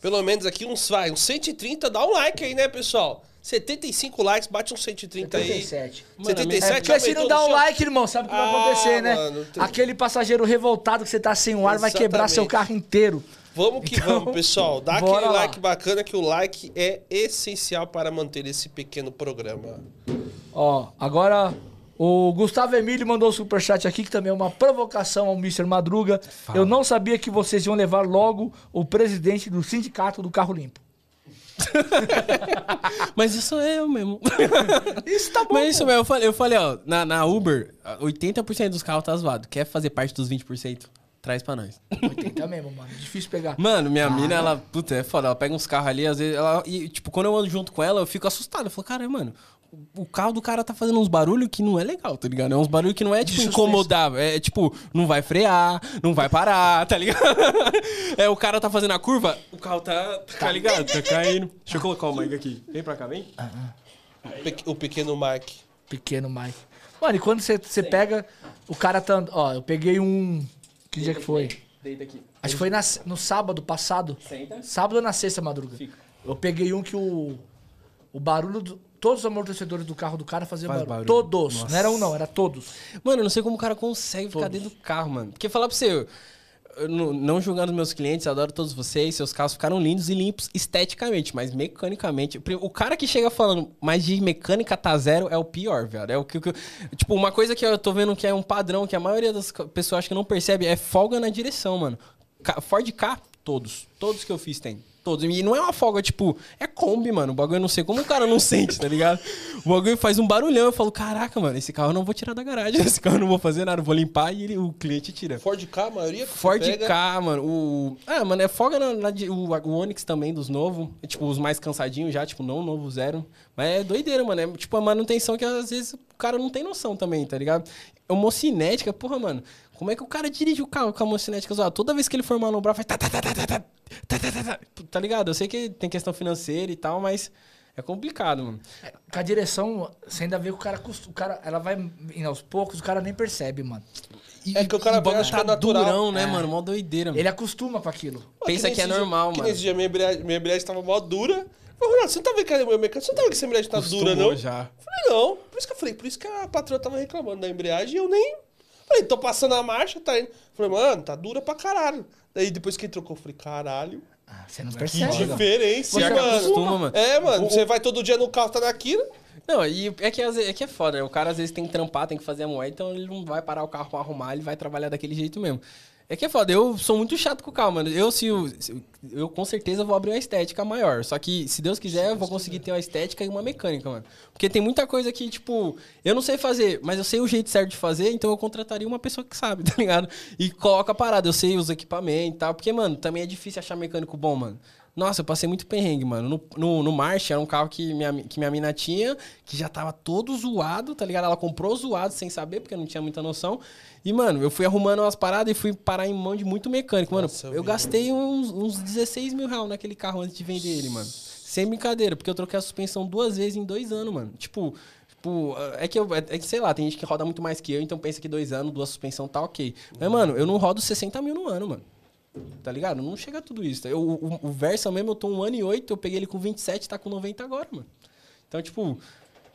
Pelo menos aqui uns, vai, uns 130, dá um like aí, né, pessoal? 75 likes, bate uns 130 aí. 77. Mano, 77, É porque se não dá um seu- like, irmão, sabe o que vai Ah, acontecer, né? mano, tem- Aquele passageiro revoltado que você tá sem o ar vai quebrar seu Exatamente. carro inteiro. Vamos que Então, vamos, pessoal. Dá aquele lá. like bacana, que o like é essencial para manter esse pequeno programa. Ó, agora o Gustavo Emílio mandou o superchat aqui, que também é uma provocação ao Mr. Madruga. Eu não sabia que vocês iam levar logo o presidente do sindicato do carro limpo. (laughs) Mas isso sou eu mesmo. (laughs) Isso tá bom. Mas isso mesmo, eu falei, eu falei, ó, na, na Uber, 80% dos carros tá zoado. Quer fazer parte dos 20%? Traz pra nós. 80 mesmo, mano. Difícil pegar. Mano, minha mina, ela, puta, é foda. Ela pega uns carros ali, às vezes, ela, e, tipo, quando eu ando junto com ela, eu fico assustado. Eu falo, cara, mano, o- carro do cara tá fazendo uns barulhos que não é legal, tá ligado? É uns barulhos que não é, tipo, suspense. incomodável. É, tipo, não vai frear, não vai parar, tá ligado? (laughs) É, o cara tá fazendo a curva, o carro tá, tá ligado? Tá caindo. Deixa eu colocar o mic aqui. Vem pra cá, vem. Pe- O pequeno Mike. Pequeno Mike. Mano, e quando você pega, o cara tá. Ó, eu peguei um. Que dia que foi? Deita aqui. Acho que foi na- no sábado passado. Senta. Sábado ou na sexta madruga. Fica. Eu peguei um que o. O barulho. Do, todos os amortecedores do carro do cara faziam Faz barulho. barulho. Todos. Não era um, não, era todos. Mano, eu não sei como o cara consegue ficar dentro do carro, mano. Porque falar pra você, não, julgando meus clientes, adoro todos vocês, seus carros ficaram lindos e limpos esteticamente, mas mecanicamente. O cara que chega falando, mas de mecânica tá zero, é o pior, velho. É o que, Tipo, uma coisa que eu tô vendo que é um padrão que a maioria das pessoas acho que não percebe é folga na direção, mano. Ford K, todos. Todos que eu fiz tem. Todos. E não é uma folga, tipo, é Kombi, mano. O bagulho eu não sei como o cara não sente, tá ligado? O bagulho faz um barulhão. Eu falo, caraca, mano, esse carro eu não vou tirar da garagem. (laughs) Esse carro eu não vou fazer nada. eu Vou limpar e ele- o cliente tira. Ford K, a maioria Ford pega, K, mano. O... Ah, mano, é folga na, na o, o Onix também, dos novos. É, tipo, os mais cansadinhos já, tipo, não o novo zero. Mas é doideira, mano. É tipo a manutenção que às vezes o cara não tem noção também, tá ligado? Homocinética, porra, mano. Como é que o cara dirige o carro com a homocinética zoada? Toda vez que ele for manobrar, faz. Tá, tá, tá, tá, tá, tá, tá, tá, tá, tá. Ligado? Eu sei que tem questão financeira e tal, mas é complicado, mano. Com a direção, você ainda vê que o cara. O cara ela vai indo aos poucos, o cara nem percebe, mano. É que o cara E bagulho acha que é tá natural. durão, né, É. mano? Mó doideira. mano. Ele acostuma com aquilo. Pô, Pensa nem que é esse dia- normal, que mano. nesse dia minha embreagem, minha embreagem tava mó dura. Falei, Renato, você não tá vendo que a minha mecânica? Você não tá vendo que essa embreagem tá dura, não? já. Falei, não. Por isso que eu falei, por isso que a patroa tava reclamando da embreagem e eu nem. Falei, tô passando a marcha, tá indo. Falei, mano, tá dura pra caralho. Daí depois que ele trocou, eu falei, caralho. Ah, você não Que percebe. não. diferença, Você mano. acostuma, mano. É, mano, você vai todo dia no carro, tá naquilo. Não, e é que, é que é foda, né? O cara às vezes tem que trampar, tem que fazer a moeda, então ele não vai parar o carro pra arrumar, ele vai trabalhar daquele jeito mesmo. É que é foda, eu sou muito chato com o carro, mano. Eu, se, o- se- eu com certeza vou abrir uma estética maior. Só que, se Deus quiser, eu vou conseguir ter uma estética e uma mecânica, mano. Porque tem muita coisa que, tipo, eu não sei fazer, mas eu sei o jeito certo de fazer, então eu contrataria uma pessoa que sabe, (laughs) tá ligado? E coloca a parada, eu sei os equipamentos e tal. Porque, mano, também é difícil achar mecânico bom, mano. Nossa, eu passei muito perrengue, mano. No, no, no March era um carro que minha, que minha mina tinha, que já tava todo zoado, tá ligado? Ela comprou zoado sem saber, porque não tinha muita noção. E, mano, eu fui arrumando umas paradas e fui parar em mão de muito mecânico. Mano, Nossa, eu eu vi. gastei uns, uns 16 mil reais naquele carro antes de vender ele, mano. Sem brincadeira, porque eu troquei a suspensão duas vezes em dois anos, mano. Tipo, tipo, é que, eu, é que, sei lá, tem gente que roda muito mais que eu, então pensa que dois anos, duas suspensão tá ok. Mas, mano, eu não rodo 60 mil no ano, mano. Tá ligado? Não chega a tudo isso. Eu, o, o Versa mesmo, eu tô um ano e oito, eu peguei ele com 27, tá com 90 agora, mano. Então, tipo,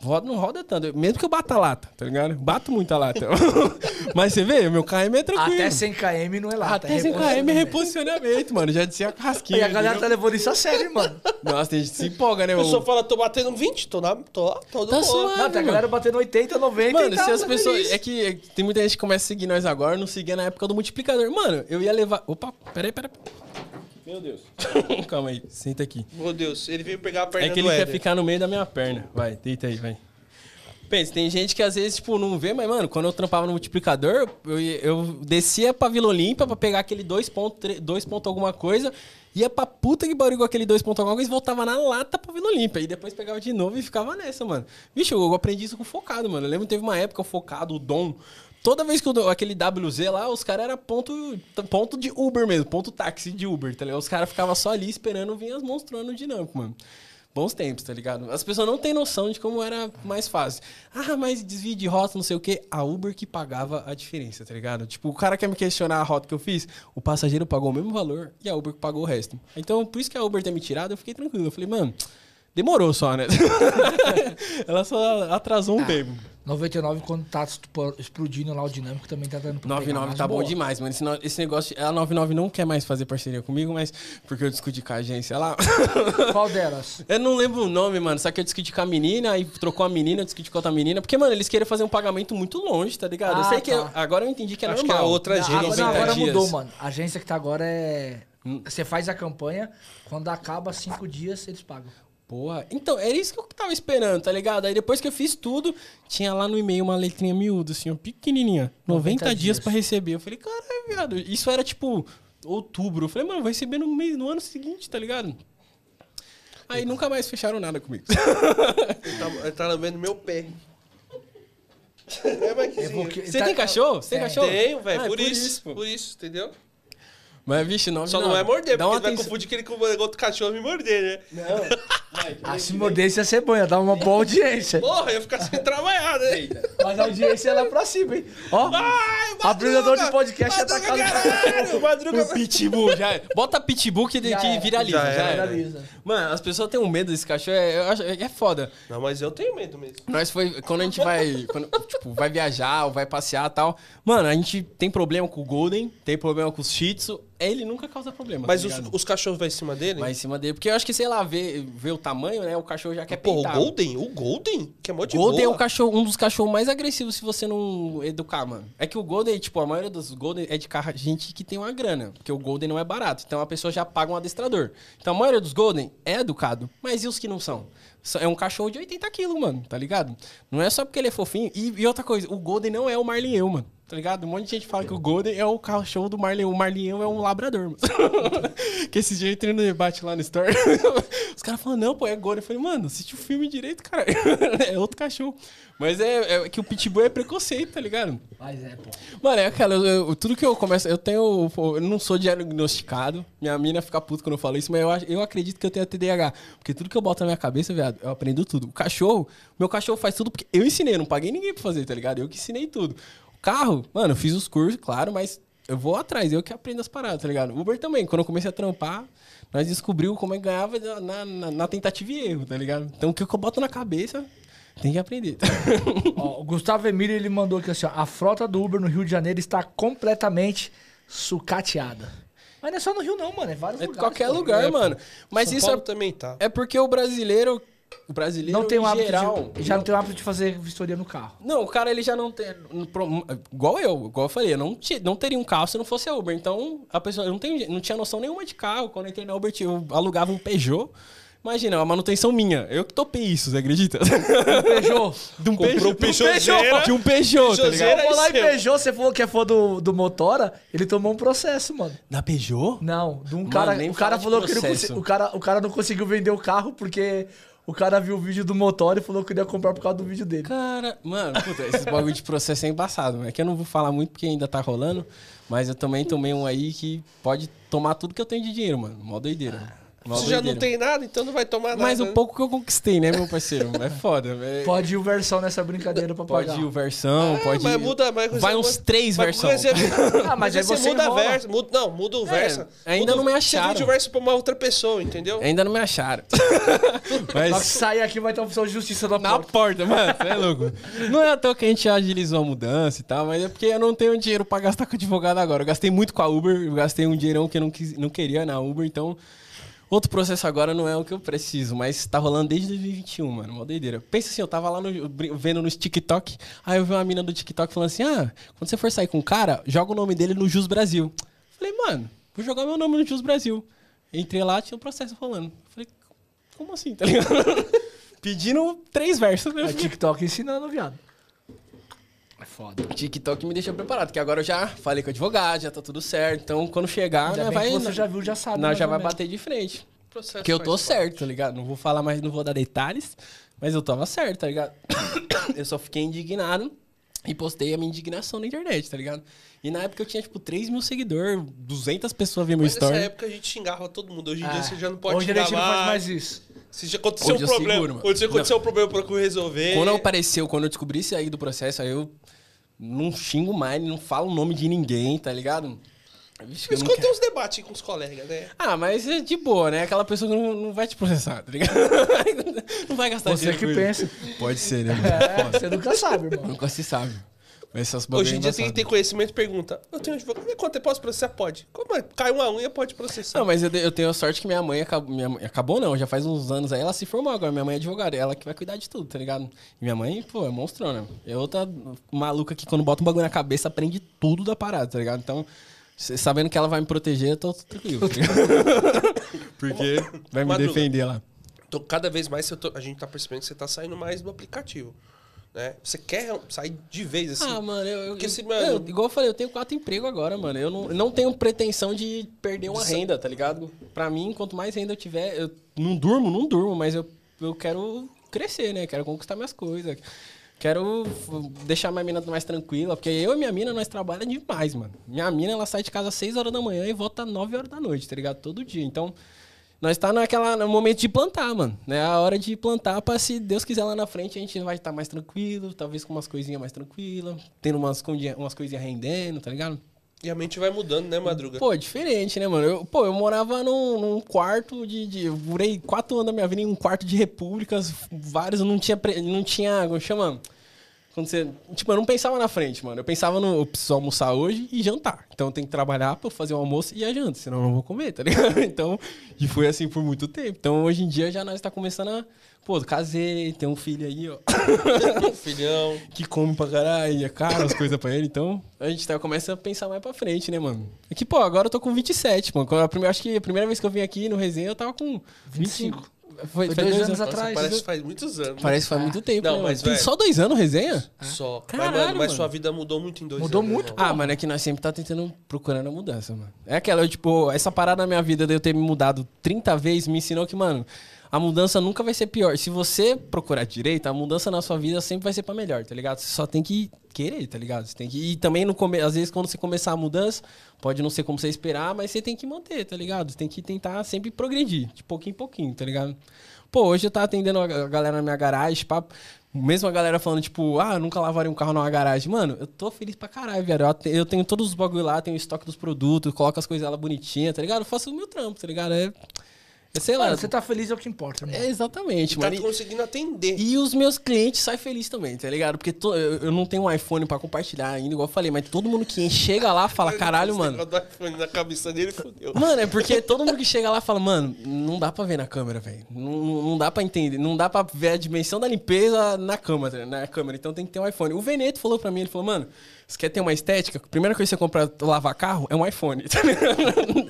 roda, não roda tanto. Mesmo que eu bata a lata, tá ligado? Bato muita lata. (laughs) Mas você vê, meu KM é tranquilo. Até 100 km não é lata. Até 100 km é reposicionamento, mano. Já disse a casquinha. E a galera tá levando isso a sério, mano. Nossa, tem gente que se empolga, né, A mano? pessoa fala, tô batendo 20, tô na. tô lá, tô Tá do suave. Não, tem a galera batendo 80, 90 Mano, e tá se as tá pessoas. feliz. É que é que tem muita gente que começa a seguir nós agora, não seguia na época do multiplicador. Mano, eu ia levar. Opa, peraí, peraí. Meu Deus. (laughs) Calma aí, senta aqui. Meu Deus, ele veio pegar a perna É que ele quer ficar no meio da minha perna. Vai, deita aí, vai. Pensa, tem gente que às vezes, tipo, não vê, mas, mano, quando eu trampava no multiplicador, eu, eu descia pra Vila Olímpia pra pegar aquele 2 ponto, dois ponto alguma coisa, ia pra puta que barulho aquele 2 ponto alguma coisa e voltava na lata pra Vila Olímpia. E depois pegava de novo e ficava nessa, mano. Vixe, eu aprendi isso com focado, mano. Eu lembro que teve uma época, o focado, o Dom. Toda vez que eu, aquele WZ lá, os caras eram ponto, ponto de Uber mesmo, ponto táxi de Uber, tá ligado? Os caras ficavam só ali esperando vir as monstrando dinâmico, mano. Bons tempos, tá ligado? As pessoas não têm noção de como era mais fácil. Ah, mas desvio de rota, não sei o quê. A Uber que pagava a diferença, tá ligado? Tipo, o cara quer me questionar a rota que eu fiz, o passageiro pagou o mesmo valor e a Uber que pagou o resto. Então, por isso que a Uber ter me tirado, eu fiquei tranquilo. Eu falei, mano, demorou só, né? (laughs) Ela só atrasou um tempo. 99, quando tá explodindo lá o dinâmico, também tá dando pra pegar 99 umas tá bom boas. demais, mano. Esse, esse negócio. A 99 não quer mais fazer parceria comigo, mas. Porque eu discuti com a agência lá. (laughs) Qual delas? Eu não lembro o nome, mano. Só que eu discuti com a menina, aí trocou a menina, eu discuti com outra menina. Porque, mano, eles queriam fazer um pagamento muito longe, tá ligado? eu Ah, sei que. tá. eu- agora eu entendi que é Acho que normal. a outra Não, agência. agora, 90 agora dias. mudou, mano. A agência que tá agora é. Hum. Você faz a campanha, quando acaba cinco dias, eles pagam. Porra. Então, era isso que eu tava esperando, tá ligado? Aí depois que eu fiz tudo, tinha lá no e-mail uma letrinha miúda, assim, ó, pequenininha. 90, 90 dias dias. pra receber. Eu falei, caralho, viado. Isso era tipo outubro. Eu falei, mano, vai receber no, mês, no ano seguinte, tá ligado? Aí nunca mais fecharam nada comigo. Ele tá, ele tá lambendo meu pé. É, Mikezinho. porque- Você Tá- tem cachorro? Você tem Tem. cachorro? Tenho, velho, Ah, é por, isso, pô. Por isso, entendeu? Mas, vixe, não. Só não, é morder, Dá porque uma ele vai atenção. confundir que ele com o outro cachorro me morder, né? (laughs) Ah, se mordesse ia ser bom, ia dar uma boa audiência. Porra, ia ficar sem trabalhar, né? Mas a audiência é lá pra cima, hein? Ó, Ai, de podcast atacado. caralho! Madruga... O pitbull, já é. Bota pitbull que, Já que era. viraliza, Já já, era. Viraliza. Mano, as pessoas têm um medo desse cachorro, é, é foda. Não, mas eu tenho medo mesmo. Nós foi, quando a gente vai, quando, tipo, vai viajar ou vai passear e tal, mano, a gente tem problema com o Golden, tem problema com o Shih Tzu, ele nunca causa problema, Mas tá os, os cachorros vão em cima dele? Vai em cima dele, porque eu acho que, sei lá, vê, vê o tamanho, né, o cachorro já quer Pô, o. Golden? O Golden? Que é mó de Golden é boa. o cachorro, um dos cachorros mais agressivos se você não educar, mano. É que o Golden, tipo, a maioria dos Golden é de carro, gente que tem uma grana, porque o Golden não é barato. Então a pessoa já paga um adestrador. Então a maioria dos Golden é educado, mas e os que não são? É um cachorro de 80 quilos, mano, tá ligado? Não é só porque ele é fofinho. E, e outra coisa, o Golden não é o Marlinhão, mano. Tá ligado? Um monte de gente fala que o Golden é o cachorro do Marlinhão. O Marlinhão é um labrador, mano. (laughs) que esse dia eu entrei no debate lá no Store. (laughs) Os caras falam, não, pô, é Golden. Eu falei, mano, assiste o filme direito, cara. (laughs) é outro cachorro. Mas é, é que o Pitbull é preconceito, tá ligado? Mas é, pô. Mano, é aquela, eu- eu- tudo que eu começo, eu tenho, pô, eu não sou diagnosticado, minha mina fica puta quando eu falo isso, mas eu, acho- eu acredito que eu tenho TDAH, porque tudo que eu boto na minha cabeça, viado, eu aprendo tudo. O cachorro, meu cachorro faz tudo porque eu ensinei, eu não paguei ninguém pra fazer, tá ligado? Eu que ensinei tudo. Carro, mano, eu fiz os cursos, claro, mas eu vou atrás, eu que aprendo as paradas, tá ligado? Uber também, quando eu comecei a trampar, nós descobriu como é que ganhava na, na- na tentativa e erro, tá ligado? Então o que eu boto na cabeça, tem que aprender. (laughs) Ó, o Gustavo Emílio ele mandou aqui assim: ó, a frota do Uber no Rio de Janeiro está completamente sucateada. Mas não é só no Rio, não, mano. É vários É lugares. qualquer lugar, mano. Mas São isso Paulo é também tá. É porque o brasileiro. O brasileiro Não tem o hábito geral. de, já não tem o hábito de fazer vistoria no carro. Não, o cara ele já não tem. Igual eu, igual eu falei, eu não, não teria um carro se não fosse a Uber. Então, a pessoa eu não, tem, não tinha noção nenhuma de carro. Quando eu entrei na Uber, eu alugava um Peugeot. Imagina, a manutenção minha. Eu que topei isso, você acredita? Peugeot. De um Comprou Peugeot. um Peugeotzeira. De um Peugeot, tá ligado? Vou lá em. Peugeot, você falou que é fã do, do Motora, ele tomou um processo, mano. Da Peugeot? Não, de um Mano, cara. nem O cara falou que não o, cara, o cara não conseguiu vender o carro porque o cara viu o vídeo do Motora e falou que ia comprar por causa do vídeo dele. Cara, mano, puta, esses bagulho de processo é embaçado. mano. É que eu não vou falar muito porque ainda tá rolando. Mas eu também tomei um aí que pode tomar tudo que eu tenho de dinheiro, mano. Mó doideira. Mó Você já não tem nada, então não vai tomar nada. Mas o pouco que eu conquistei, né, meu parceiro? É foda. (laughs) É- Pode ir o versão nessa brincadeira pra Pode pagar. ir o versão, É, pode mas ir. muda, mas Vai você uns muda- três mas versão. você- (laughs) Ah, mas aí você muda a enrola. versa. Muda, não, muda o verso. ainda Muda- não me Você acharam. vende o verso pra uma outra pessoa, entendeu? Ainda não me acharam. Só (laughs) que Mas sair aqui vai ter uma opção de justiça na na porta. porta, mano, você é louco. Não é à toa que a gente agilizou a mudança e tal, mas é porque eu não tenho dinheiro pra gastar com advogado agora. Eu gastei muito com a Uber, eu gastei um dinheirão que eu não, quis, não queria na Uber, então. Outro processo agora não é o que eu preciso, mas tá rolando desde 2021, mano. Uma doideira. Pensa assim, eu tava lá no- vendo nos TikTok, aí eu vi uma mina do TikTok falando assim: ah, quando você for sair com um cara, joga o nome dele no Jus Brasil. Falei, mano, vou jogar meu nome no Jus Brasil. Entrei lá, tinha um processo rolando. Falei, como assim, (laughs) tá ligado? Pedindo três versos. né? É TikTok ensinando, viado. É foda. TikTok me deixou preparado, porque agora eu já falei com o advogado, já tá tudo certo. Então, quando chegar, né, bem vai. que você já viu, já sabe. nós já vai bater de frente. Processo Porque eu tô certo, tá ligado? Não vou falar mais, não vou dar detalhes, mas eu tava certo, tá ligado? (coughs) eu só fiquei indignado e postei a minha indignação na internet, tá ligado? E na época eu tinha, tipo, 3 mil seguidores, 200 pessoas viam meu Mas nessa story. época a gente xingava todo mundo. Hoje em Ah, dia você já não pode Hoje a xingar gente não faz mais. mais isso. Se já aconteceu Hoje um problema, seguro, mano. você aconteceu um problema, eu procuro resolver. Quando apareceu, quando eu descobri isso aí do processo, aí eu não xingo mais, não falo o nome de ninguém, tá ligado? Vixe, eu Mas quando tem uns debates com os colegas, né? Ah, mas é de boa, né? Aquela pessoa que não, não vai te processar, tá ligado? (laughs) não vai gastar Você dinheiro que com pensa. isso. Pode ser, né? mano? É, você nunca sabe, irmão. Nunca se sabe. Hoje em dia tem que ter conhecimento e pergunta. Eu tenho advogado. Me conta, eu posso processar? Pode. Como é? Cai uma unha, pode processar. Não, mas eu, eu tenho a sorte que minha mãe acabou, minha mãe- acabou não, já faz uns anos aí, ela se formou agora, minha mãe é advogada, ela que vai cuidar de tudo, tá ligado? E minha mãe, pô, é monstrona. É outra maluca que quando bota um bagulho na cabeça aprende tudo da parada, tá ligado? Então, sabendo que ela vai me proteger, eu tô tranquilo. tá ligado? (laughs) Porque vai me Madruga. defender lá. Tô- cada vez mais eu tô- a gente tá percebendo que você tá saindo mais do aplicativo. Né? Você quer sair de vez assim. Ah, mano, eu, eu, Porque se, eu- mano- igual eu falei, eu tenho quatro empregos agora, mano. Eu não, não tenho pretensão de perder uma renda, tá ligado? Pra mim, quanto mais renda eu tiver, eu não durmo, não durmo, mas eu, eu quero crescer, né? Quero conquistar minhas coisas. Quero deixar minha mina mais tranquila, porque eu e minha mina, nós trabalhamos demais, mano. Minha mina, ela sai de casa às 6 horas da manhã e volta às 9 horas da noite, tá ligado? Todo dia. Então, nós tá naquela, no momento de plantar, mano. É a hora de plantar pra, se Deus quiser lá na frente, a gente vai estar mais tranquilo, talvez com umas coisinhas mais tranquilas, tendo umas, umas coisinhas rendendo, tá ligado? E a mente vai mudando, né, Madruga? Pô, diferente, né, mano? Eu, pô, eu morava num, num quarto de, de. Eu morei quatro anos da minha vida em um quarto de repúblicas, vários, não tinha. Não tinha. Como chama? Quando você. Tipo, eu não pensava na frente, mano. Eu pensava no. Eu preciso almoçar hoje e jantar. Então eu tenho que trabalhar pra fazer o almoço e a janta, senão eu não vou comer, tá ligado? (laughs) Então. E foi assim por muito tempo. Então hoje em dia já nós tá começando a. Pô, casei, tem um filho aí, ó. (laughs) Filhão. que come pra caralho, é caro as coisas pra ele, então a gente tá, começa a pensar mais pra frente, né, mano? É que, pô, agora eu tô com 27, mano. A primeira, acho que a primeira vez que eu vim aqui no resenha eu tava com 25. Foi, Foi faz dois anos Nossa, atrás. parece que faz muitos anos. Parece que faz muito tempo, Não, né, mas? Tem velho- só dois anos resenha? Só. Caralho, mas, mano, mas mano. sua vida mudou muito em dois Mudou anos. muito, irmão. Ah, mano, é que nós sempre tá tentando, procurando a mudança, mano. É aquela, eu, tipo, essa parada na minha vida de eu ter me mudado 30 vezes me ensinou que, mano, a mudança nunca vai ser pior. Se você procurar direito, a mudança na sua vida sempre vai ser pra melhor, tá ligado? Você só tem que querer, tá ligado? Você tem que... E também, no come... às vezes, quando você começar a mudança, pode não ser como você esperar, mas você tem que manter, tá ligado? Você tem que tentar sempre progredir, de pouquinho em pouquinho, tá ligado? Pô, hoje eu tava atendendo a galera na minha garagem. Mesmo a galera falando, tipo, ah, nunca lavaria um carro numa garagem. Mano, eu tô feliz pra caralho, velho. Eu tenho todos os bagulho lá, tenho o estoque dos produtos, coloco as coisas lá bonitinhas, tá ligado? Eu faço o meu trampo, tá ligado? É. é sei lá. Mano, você tá feliz é o que importa, irmão. É exatamente, Tá mano. E- conseguindo atender. E os meus clientes saem felizes também, tá ligado? Porque to- eu eu não tenho um iPhone pra compartilhar ainda, igual eu falei, mas todo mundo que chega lá fala, (laughs) caralho, mano. do iPhone na cabeça dele fudeu. Mano, é porque todo mundo que chega lá fala, mano, não dá pra ver na câmera, velho. Não, não- não dá pra entender. Não dá pra ver a dimensão da limpeza na câmera, na câmera. Então tem que ter um iPhone. O Veneto falou pra mim, ele falou, mano, você quer ter uma estética? A primeira coisa que você comprar pra lavar carro é um iPhone. (laughs) tá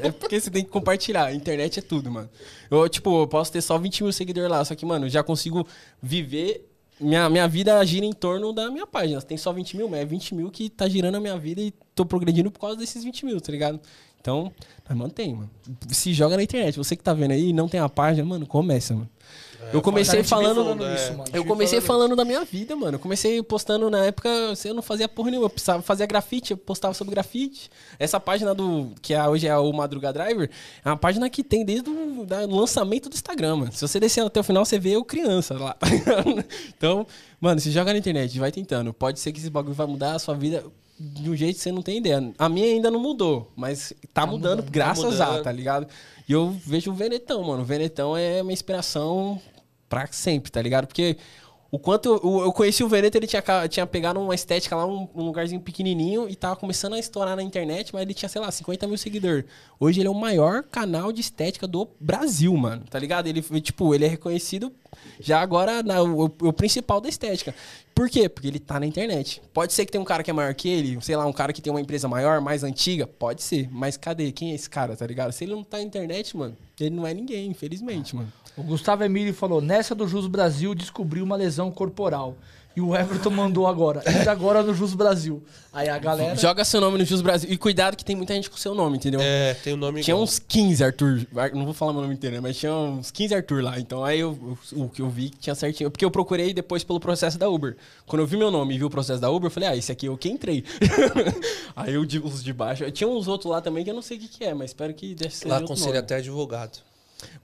é porque você tem que compartilhar. A internet é tudo, mano. Eu, tipo, eu posso ter só 20 mil seguidores lá, só que, mano, já consigo viver. Minha, minha vida gira em torno da minha página. Tem só 20 mil, mas é 20 mil que tá girando a minha vida e tô progredindo por causa desses 20 mil, tá ligado? Então, mantém, mano. Se joga na internet. Você que tá vendo aí e não tem a página, mano, começa, mano. Eu comecei falando. falando é. isso, mano. Eu comecei falando da minha vida, mano. Eu comecei postando na época, eu não fazia porra nenhuma. Eu precisava fazer grafite, eu postava sobre grafite. Essa página do. Que é, hoje é o Madruga Driver, é uma página que tem desde o lançamento do Instagram, mano. Se você descer até o final, você vê eu criança lá. tá (laughs) então, mano, se joga na internet, vai tentando. Pode ser que esse bagulho vai mudar a sua vida de um jeito que você não tem ideia. A minha ainda não mudou, mas tá, mudando, graças a, mudando. tá ligado? E eu vejo o Venetão, mano. O Venetão é minha inspiração pra sempre, tá ligado? Porque o quanto eu, eu- conheci o Veneto, ele tinha, tinha pegado uma estética lá, um, um lugarzinho pequenininho e tava começando a estourar na internet, mas ele tinha, sei lá, 50 mil seguidores. Hoje ele é o maior canal de estética do Brasil, mano, tá ligado? Ele, tipo, ele é reconhecido já agora na, o, o principal da estética. Por quê? Porque ele tá na internet. Pode ser que tenha um cara que é maior que ele, sei lá, um cara que tem uma empresa maior, mais antiga, pode ser. Mas cadê? Quem é esse cara, tá ligado? Se ele não tá na internet, mano, ele não é ninguém, infelizmente, mano. O Gustavo Emílio falou: nessa do Jus Brasil descobriu uma lesão corporal. E o Everton mandou agora. Ainda agora no Jus Brasil. Aí a galera. Joga seu nome no Jus Brasil. E cuidado que tem muita gente com seu nome, entendeu? É, tem o nome Tinha igual. uns 15 Arthur. Ar- Não vou falar meu nome inteiro, né? Mas tinha uns 15 Arthur lá. Então aí eu, o que eu vi que tinha certinho. Porque eu procurei depois pelo processo da Uber. Quando eu vi meu nome e vi o processo da Uber, eu falei, ah, esse aqui eu que entrei. (laughs) aí eu, os de baixo. Tinha uns outros lá também que eu não sei o que, que é, mas espero que deve ser. Lá nome. até advogado.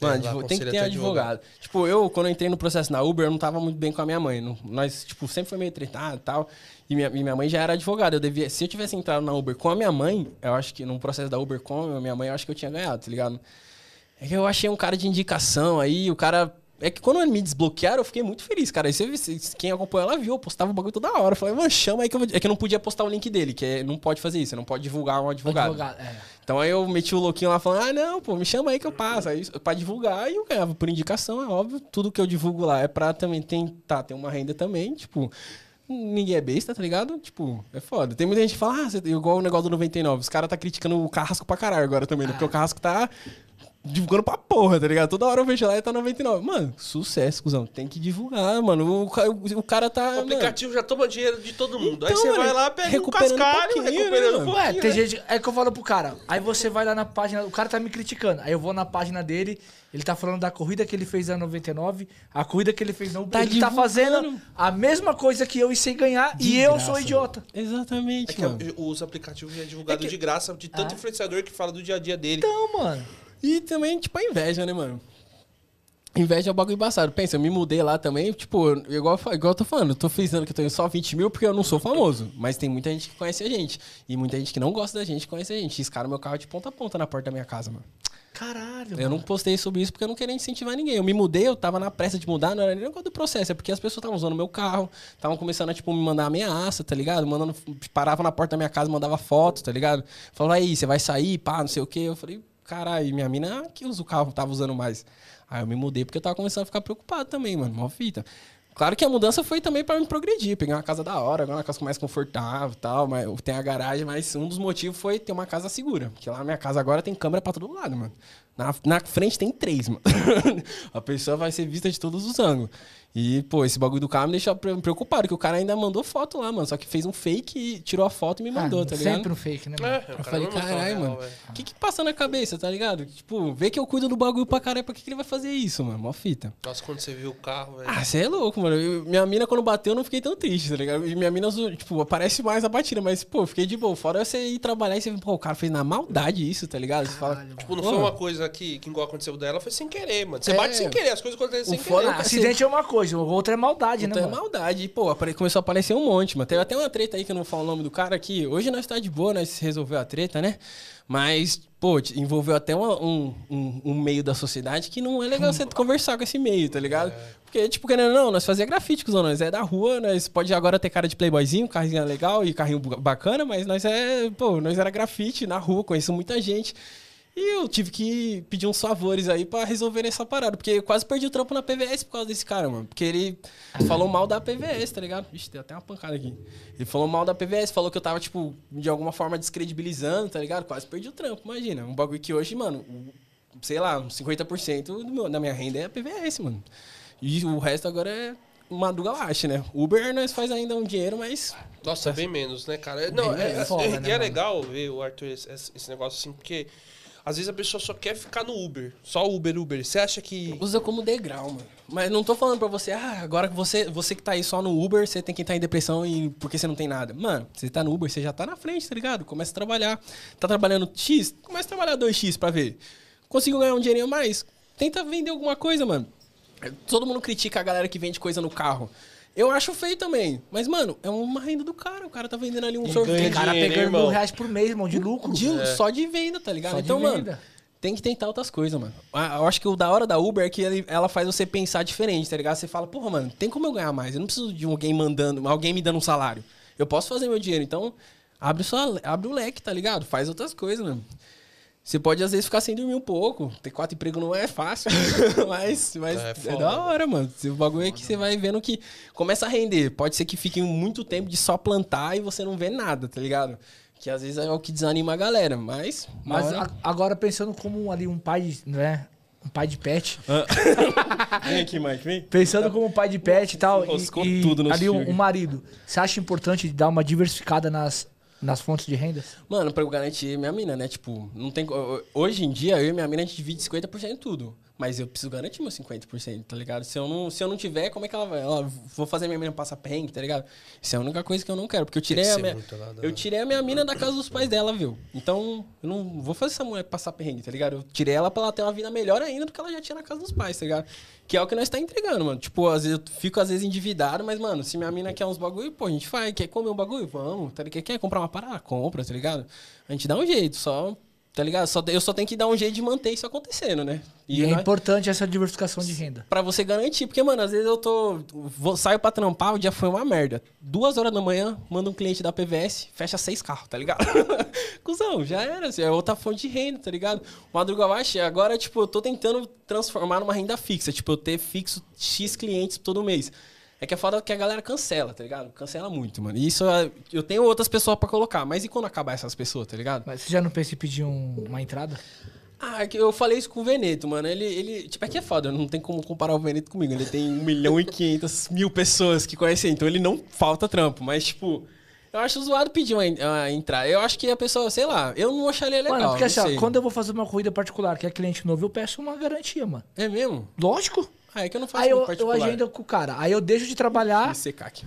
Mano, tem que ter até advogado. Tipo, eu, quando eu entrei no processo na Uber, eu não tava muito bem com a minha mãe. Não- nós, tipo, sempre foi meio tretado e tal. E minha, e minha mãe já era advogada. Eu devia, se eu tivesse entrado na Uber com a minha mãe, eu acho que no processo da Uber com a minha mãe, eu acho que eu tinha ganhado, tá ligado? É que eu achei um cara de indicação aí, o cara. É que quando me desbloquearam, eu fiquei muito feliz, cara. E você, quem acompanhou ela viu, eu postava o bagulho toda hora. Eu falei, mano, chama aí que eu vou. É que eu não podia postar o link dele, que é- não pode fazer isso, você não pode divulgar um advogado. Advogado, é. Então aí eu meti o louquinho lá falando, ah, não, pô, me chama aí que eu passo. Aí pra divulgar, e eu ganhava por indicação, é óbvio. Tudo que eu divulgo lá é pra também tentar ter uma renda também, tipo. Ninguém é besta, tá ligado? Tipo, é foda. Tem muita gente que fala, ah, você, igual o negócio do 99. Os caras tá criticando o carrasco pra caralho agora também, né? Porque o carrasco tá divulgando pra porra, tá ligado? Toda hora eu vejo lá e tá 99. Mano, sucesso, cuzão. Tem que divulgar, mano. O, ca- o cara tá. O mano, aplicativo já toma dinheiro de todo mundo. Aí Então, você mano, vai lá, pega um recuperando um cascalho, pouquinho, né, recuperando um mano? pouquinho. Ué, tem né? gente. É que eu falo pro cara. Aí você vai lá na página. O cara tá me criticando. Aí eu vou na página dele. Ele tá falando da corrida que ele fez na 99. A corrida que ele fez na Uber. Tá ele tá fazendo a mesma coisa que eu e sem ganhar. De e eu sou idiota. Exatamente, É que mano. os aplicativos já é divulgado É que- de graça de tanto Ah. influenciador que fala do dia a dia dele. Então, mano. E também, tipo, a inveja, né, mano? Inveja é um bagulho embaçado. Pensa, eu me mudei lá também, tipo, igual, igual eu tô falando, eu tô frisando que eu tenho só 20 mil porque eu não sou famoso. Mas tem muita gente que conhece a gente. E muita gente que não gosta da gente conhece a gente. Riscaram meu carro de ponta a ponta na porta da minha casa, mano. Caralho. Eu não postei sobre isso porque eu não queria incentivar ninguém. Eu me mudei, eu tava na pressa de mudar, não era nem negócio do processo, é porque as pessoas estavam usando meu carro, estavam começando a, tipo, me mandar ameaça, tá ligado? Mandando, parava na porta da minha casa, mandava foto, tá ligado? Falava, aí, você vai sair, pá, não sei o quê. Eu falei, caralho, minha mina que usa o carro, tava usando mais. Aí eu me mudei porque eu tava começando a ficar preocupado também, mano, mó fita. Claro que a mudança foi também pra me progredir, pegar uma casa da hora, agora uma casa mais confortável tal, mas tem a garagem, mas um dos motivos foi ter uma casa segura. Porque lá na minha casa agora tem câmera pra todo lado, mano. Na, na frente tem três, mano. (laughs) a pessoa vai ser vista de todos os ângulos. E, pô, esse bagulho do carro me deixou pre- preocupado, que o cara ainda mandou foto lá, mano. Só que fez um fake, e tirou a foto e me mandou, Ah, tá ligado? Sempre um fake, né, mano? É, Eu cara falei, caralho, mano. O que que passa na cabeça, tá ligado? Tipo, vê que eu cuido do bagulho pra caralho, pra que, que ele vai fazer isso, mano? Mó fita. Nossa, quando você viu o carro, velho. Ah, você é louco, mano. Eu- minha mina, quando bateu, eu não fiquei tão triste, tá ligado? E minha mina, zo- tipo, aparece mais a batida, mas, pô, fiquei de boa. Fora você ir trabalhar e você vê, pô, o cara fez na maldade isso, tá ligado? Você fala, Tipo, não Porra. foi uma coisa que, que igual aconteceu dela, foi sem querer, mano. Você É. bate sem querer, as coisas acontecem sem O foda querer. Ah, acidente é uma coisa, o outro é maldade, né, Então é mano? maldade. E, pô, começou a aparecer um monte, mano. Teve até uma treta aí que eu não falo o nome do cara aqui. Hoje nós tá de boa, nós resolveu a treta, né? Mas, pô, envolveu até uma- um, um, um meio da sociedade que não é legal você conversar com esse meio, tá ligado? Porque, tipo, querendo não, nós fazia grafite, cuzão, nós é da rua, nós pode agora ter cara de playboyzinho, carrinho legal e carrinho bacana, mas nós é, pô, nós era grafite na rua, conheço muita gente. E eu tive que pedir uns favores aí pra resolver essa parada. Porque eu quase perdi o trampo na PVS por causa desse cara, mano. Porque ele falou mal da PVS, tá ligado? Ixi, tem até uma pancada aqui. Ele falou mal da PVS, falou que eu tava, tipo, de alguma forma descredibilizando, tá ligado? Quase perdi o trampo, imagina. Um bagulho que hoje, mano, sei lá, uns 50% do meu- da minha renda é a PVS, mano. E o resto agora é Madruga acha, né? Uber nós faz ainda um dinheiro, mas. Nossa, bem menos, né, cara? Não, é, é- Foda, e né, é mano? legal ver o Arthur esse, esse negócio assim, porque às vezes a pessoa só quer ficar no Uber. Só Uber, Uber. Você acha que. Usa como degrau, mano. Mas não tô falando pra você, ah, agora que você, você que tá aí só no Uber, você tem que estar em depressão e porque você não tem nada. Mano, você tá no Uber, você já tá na frente, tá ligado? Começa a trabalhar. Tá trabalhando X, começa a trabalhar 2X pra ver. Conseguiu ganhar um dinheirinho a mais? Tenta vender alguma coisa, mano. Todo mundo critica a galera que vende coisa no carro. Eu acho feio também. Mas, mano, é uma renda do cara. O cara tá vendendo ali um E sorvete. O cara dinheiro, pegando mil irmão? reais por mês, irmão, de lucro. De- Só de venda, tá ligado? Só de então, mano, tem que tentar outras coisas, mano. Eu acho que o da hora da Uber é que ela faz você pensar diferente, tá ligado? Você fala, porra, mano, tem como eu ganhar mais? Eu não preciso de alguém mandando, alguém me dando um salário. Eu posso fazer meu dinheiro. Então, abre, só, abre o leque, tá ligado? Faz outras coisas, mano. Você pode, às vezes, ficar sem dormir um pouco. Ter quatro empregos não é fácil. (laughs) mas mas É é, da hora, mano. O bagulho é que você vai vendo que começa a render. Pode ser que fique muito tempo de só plantar e você não vê nada, tá ligado? Que às vezes é o que desanima a galera. Mas. Mas hora- a- agora pensando como ali um pai, de- né? Um pai de pet. (laughs) Vem aqui, Mike, vem. Pensando como um pai de pet e tal. Roscou E, tudo no ali um, um marido. Você acha importante dar uma diversificada nas, nas fontes de rendas? Mano, pra eu garantir minha mina, né? Tipo, não tem. Hoje em dia, eu e minha mina, a gente divide 50% de tudo. Mas eu preciso garantir meus 50%, tá ligado? Se eu não, se eu não tiver, como é que ela vai? Ela, vou fazer minha mina passar perrengue, tá ligado? Isso é a única coisa que eu não quero. Porque eu tirei, a minha, eu né? tirei a minha mina da casa dos pais dela, viu? Então, eu não vou fazer essa mulher passar perrengue, tá ligado? Eu tirei ela pra ela ter uma vida melhor ainda do que ela já tinha na casa dos pais, tá ligado? Que é o que nós tá entregando, mano. Tipo, às vezes eu fico às vezes endividado, mas, mano, se minha mina quer uns bagulho, pô, a gente faz. Quer comer um bagulho? Vamos. Tá ligado? Quer comprar uma parada? Compra, tá ligado? A gente dá um jeito, só. Tá ligado? Só, eu só tenho que dar um jeito de manter isso acontecendo, né? E, é nós- importante essa diversificação de renda. Pra você garantir, porque, mano, às vezes eu tô. Vou, saio pra trampar, o dia foi uma merda. Duas horas da manhã, manda um cliente da PVS, fecha seis carros, tá ligado? (laughs) Cusão, já era. assim, É outra fonte de renda, tá ligado? Madruga baixa, agora, tipo, eu tô tentando transformar numa renda fixa. Tipo, eu ter fixo X clientes todo mês. É que é foda que a galera cancela, tá ligado? Cancela muito, mano. E isso é- eu tenho outras pessoas pra colocar. Mas e quando acabar essas pessoas, tá ligado? Mas você já não pensa em pedir um- uma entrada? Ah, é eu falei isso com o Veneto, mano. Ele, ele. Tipo, é que é foda, não tem como comparar o Veneto comigo. Ele tem 1 milhão e 500 mil pessoas que conhecem, então ele não falta trampo. Mas, tipo, eu acho zoado pedir uma, uma entrada. Eu acho que a pessoa, sei lá, eu não acharia legal. mano, porque assim, ó, quando eu vou fazer uma corrida particular, que é cliente novo, eu peço uma garantia, mano. É mesmo? Lógico. Ah, é que eu não faço Aí eu, eu particular. agendo com o cara. Aí eu deixo de trabalhar.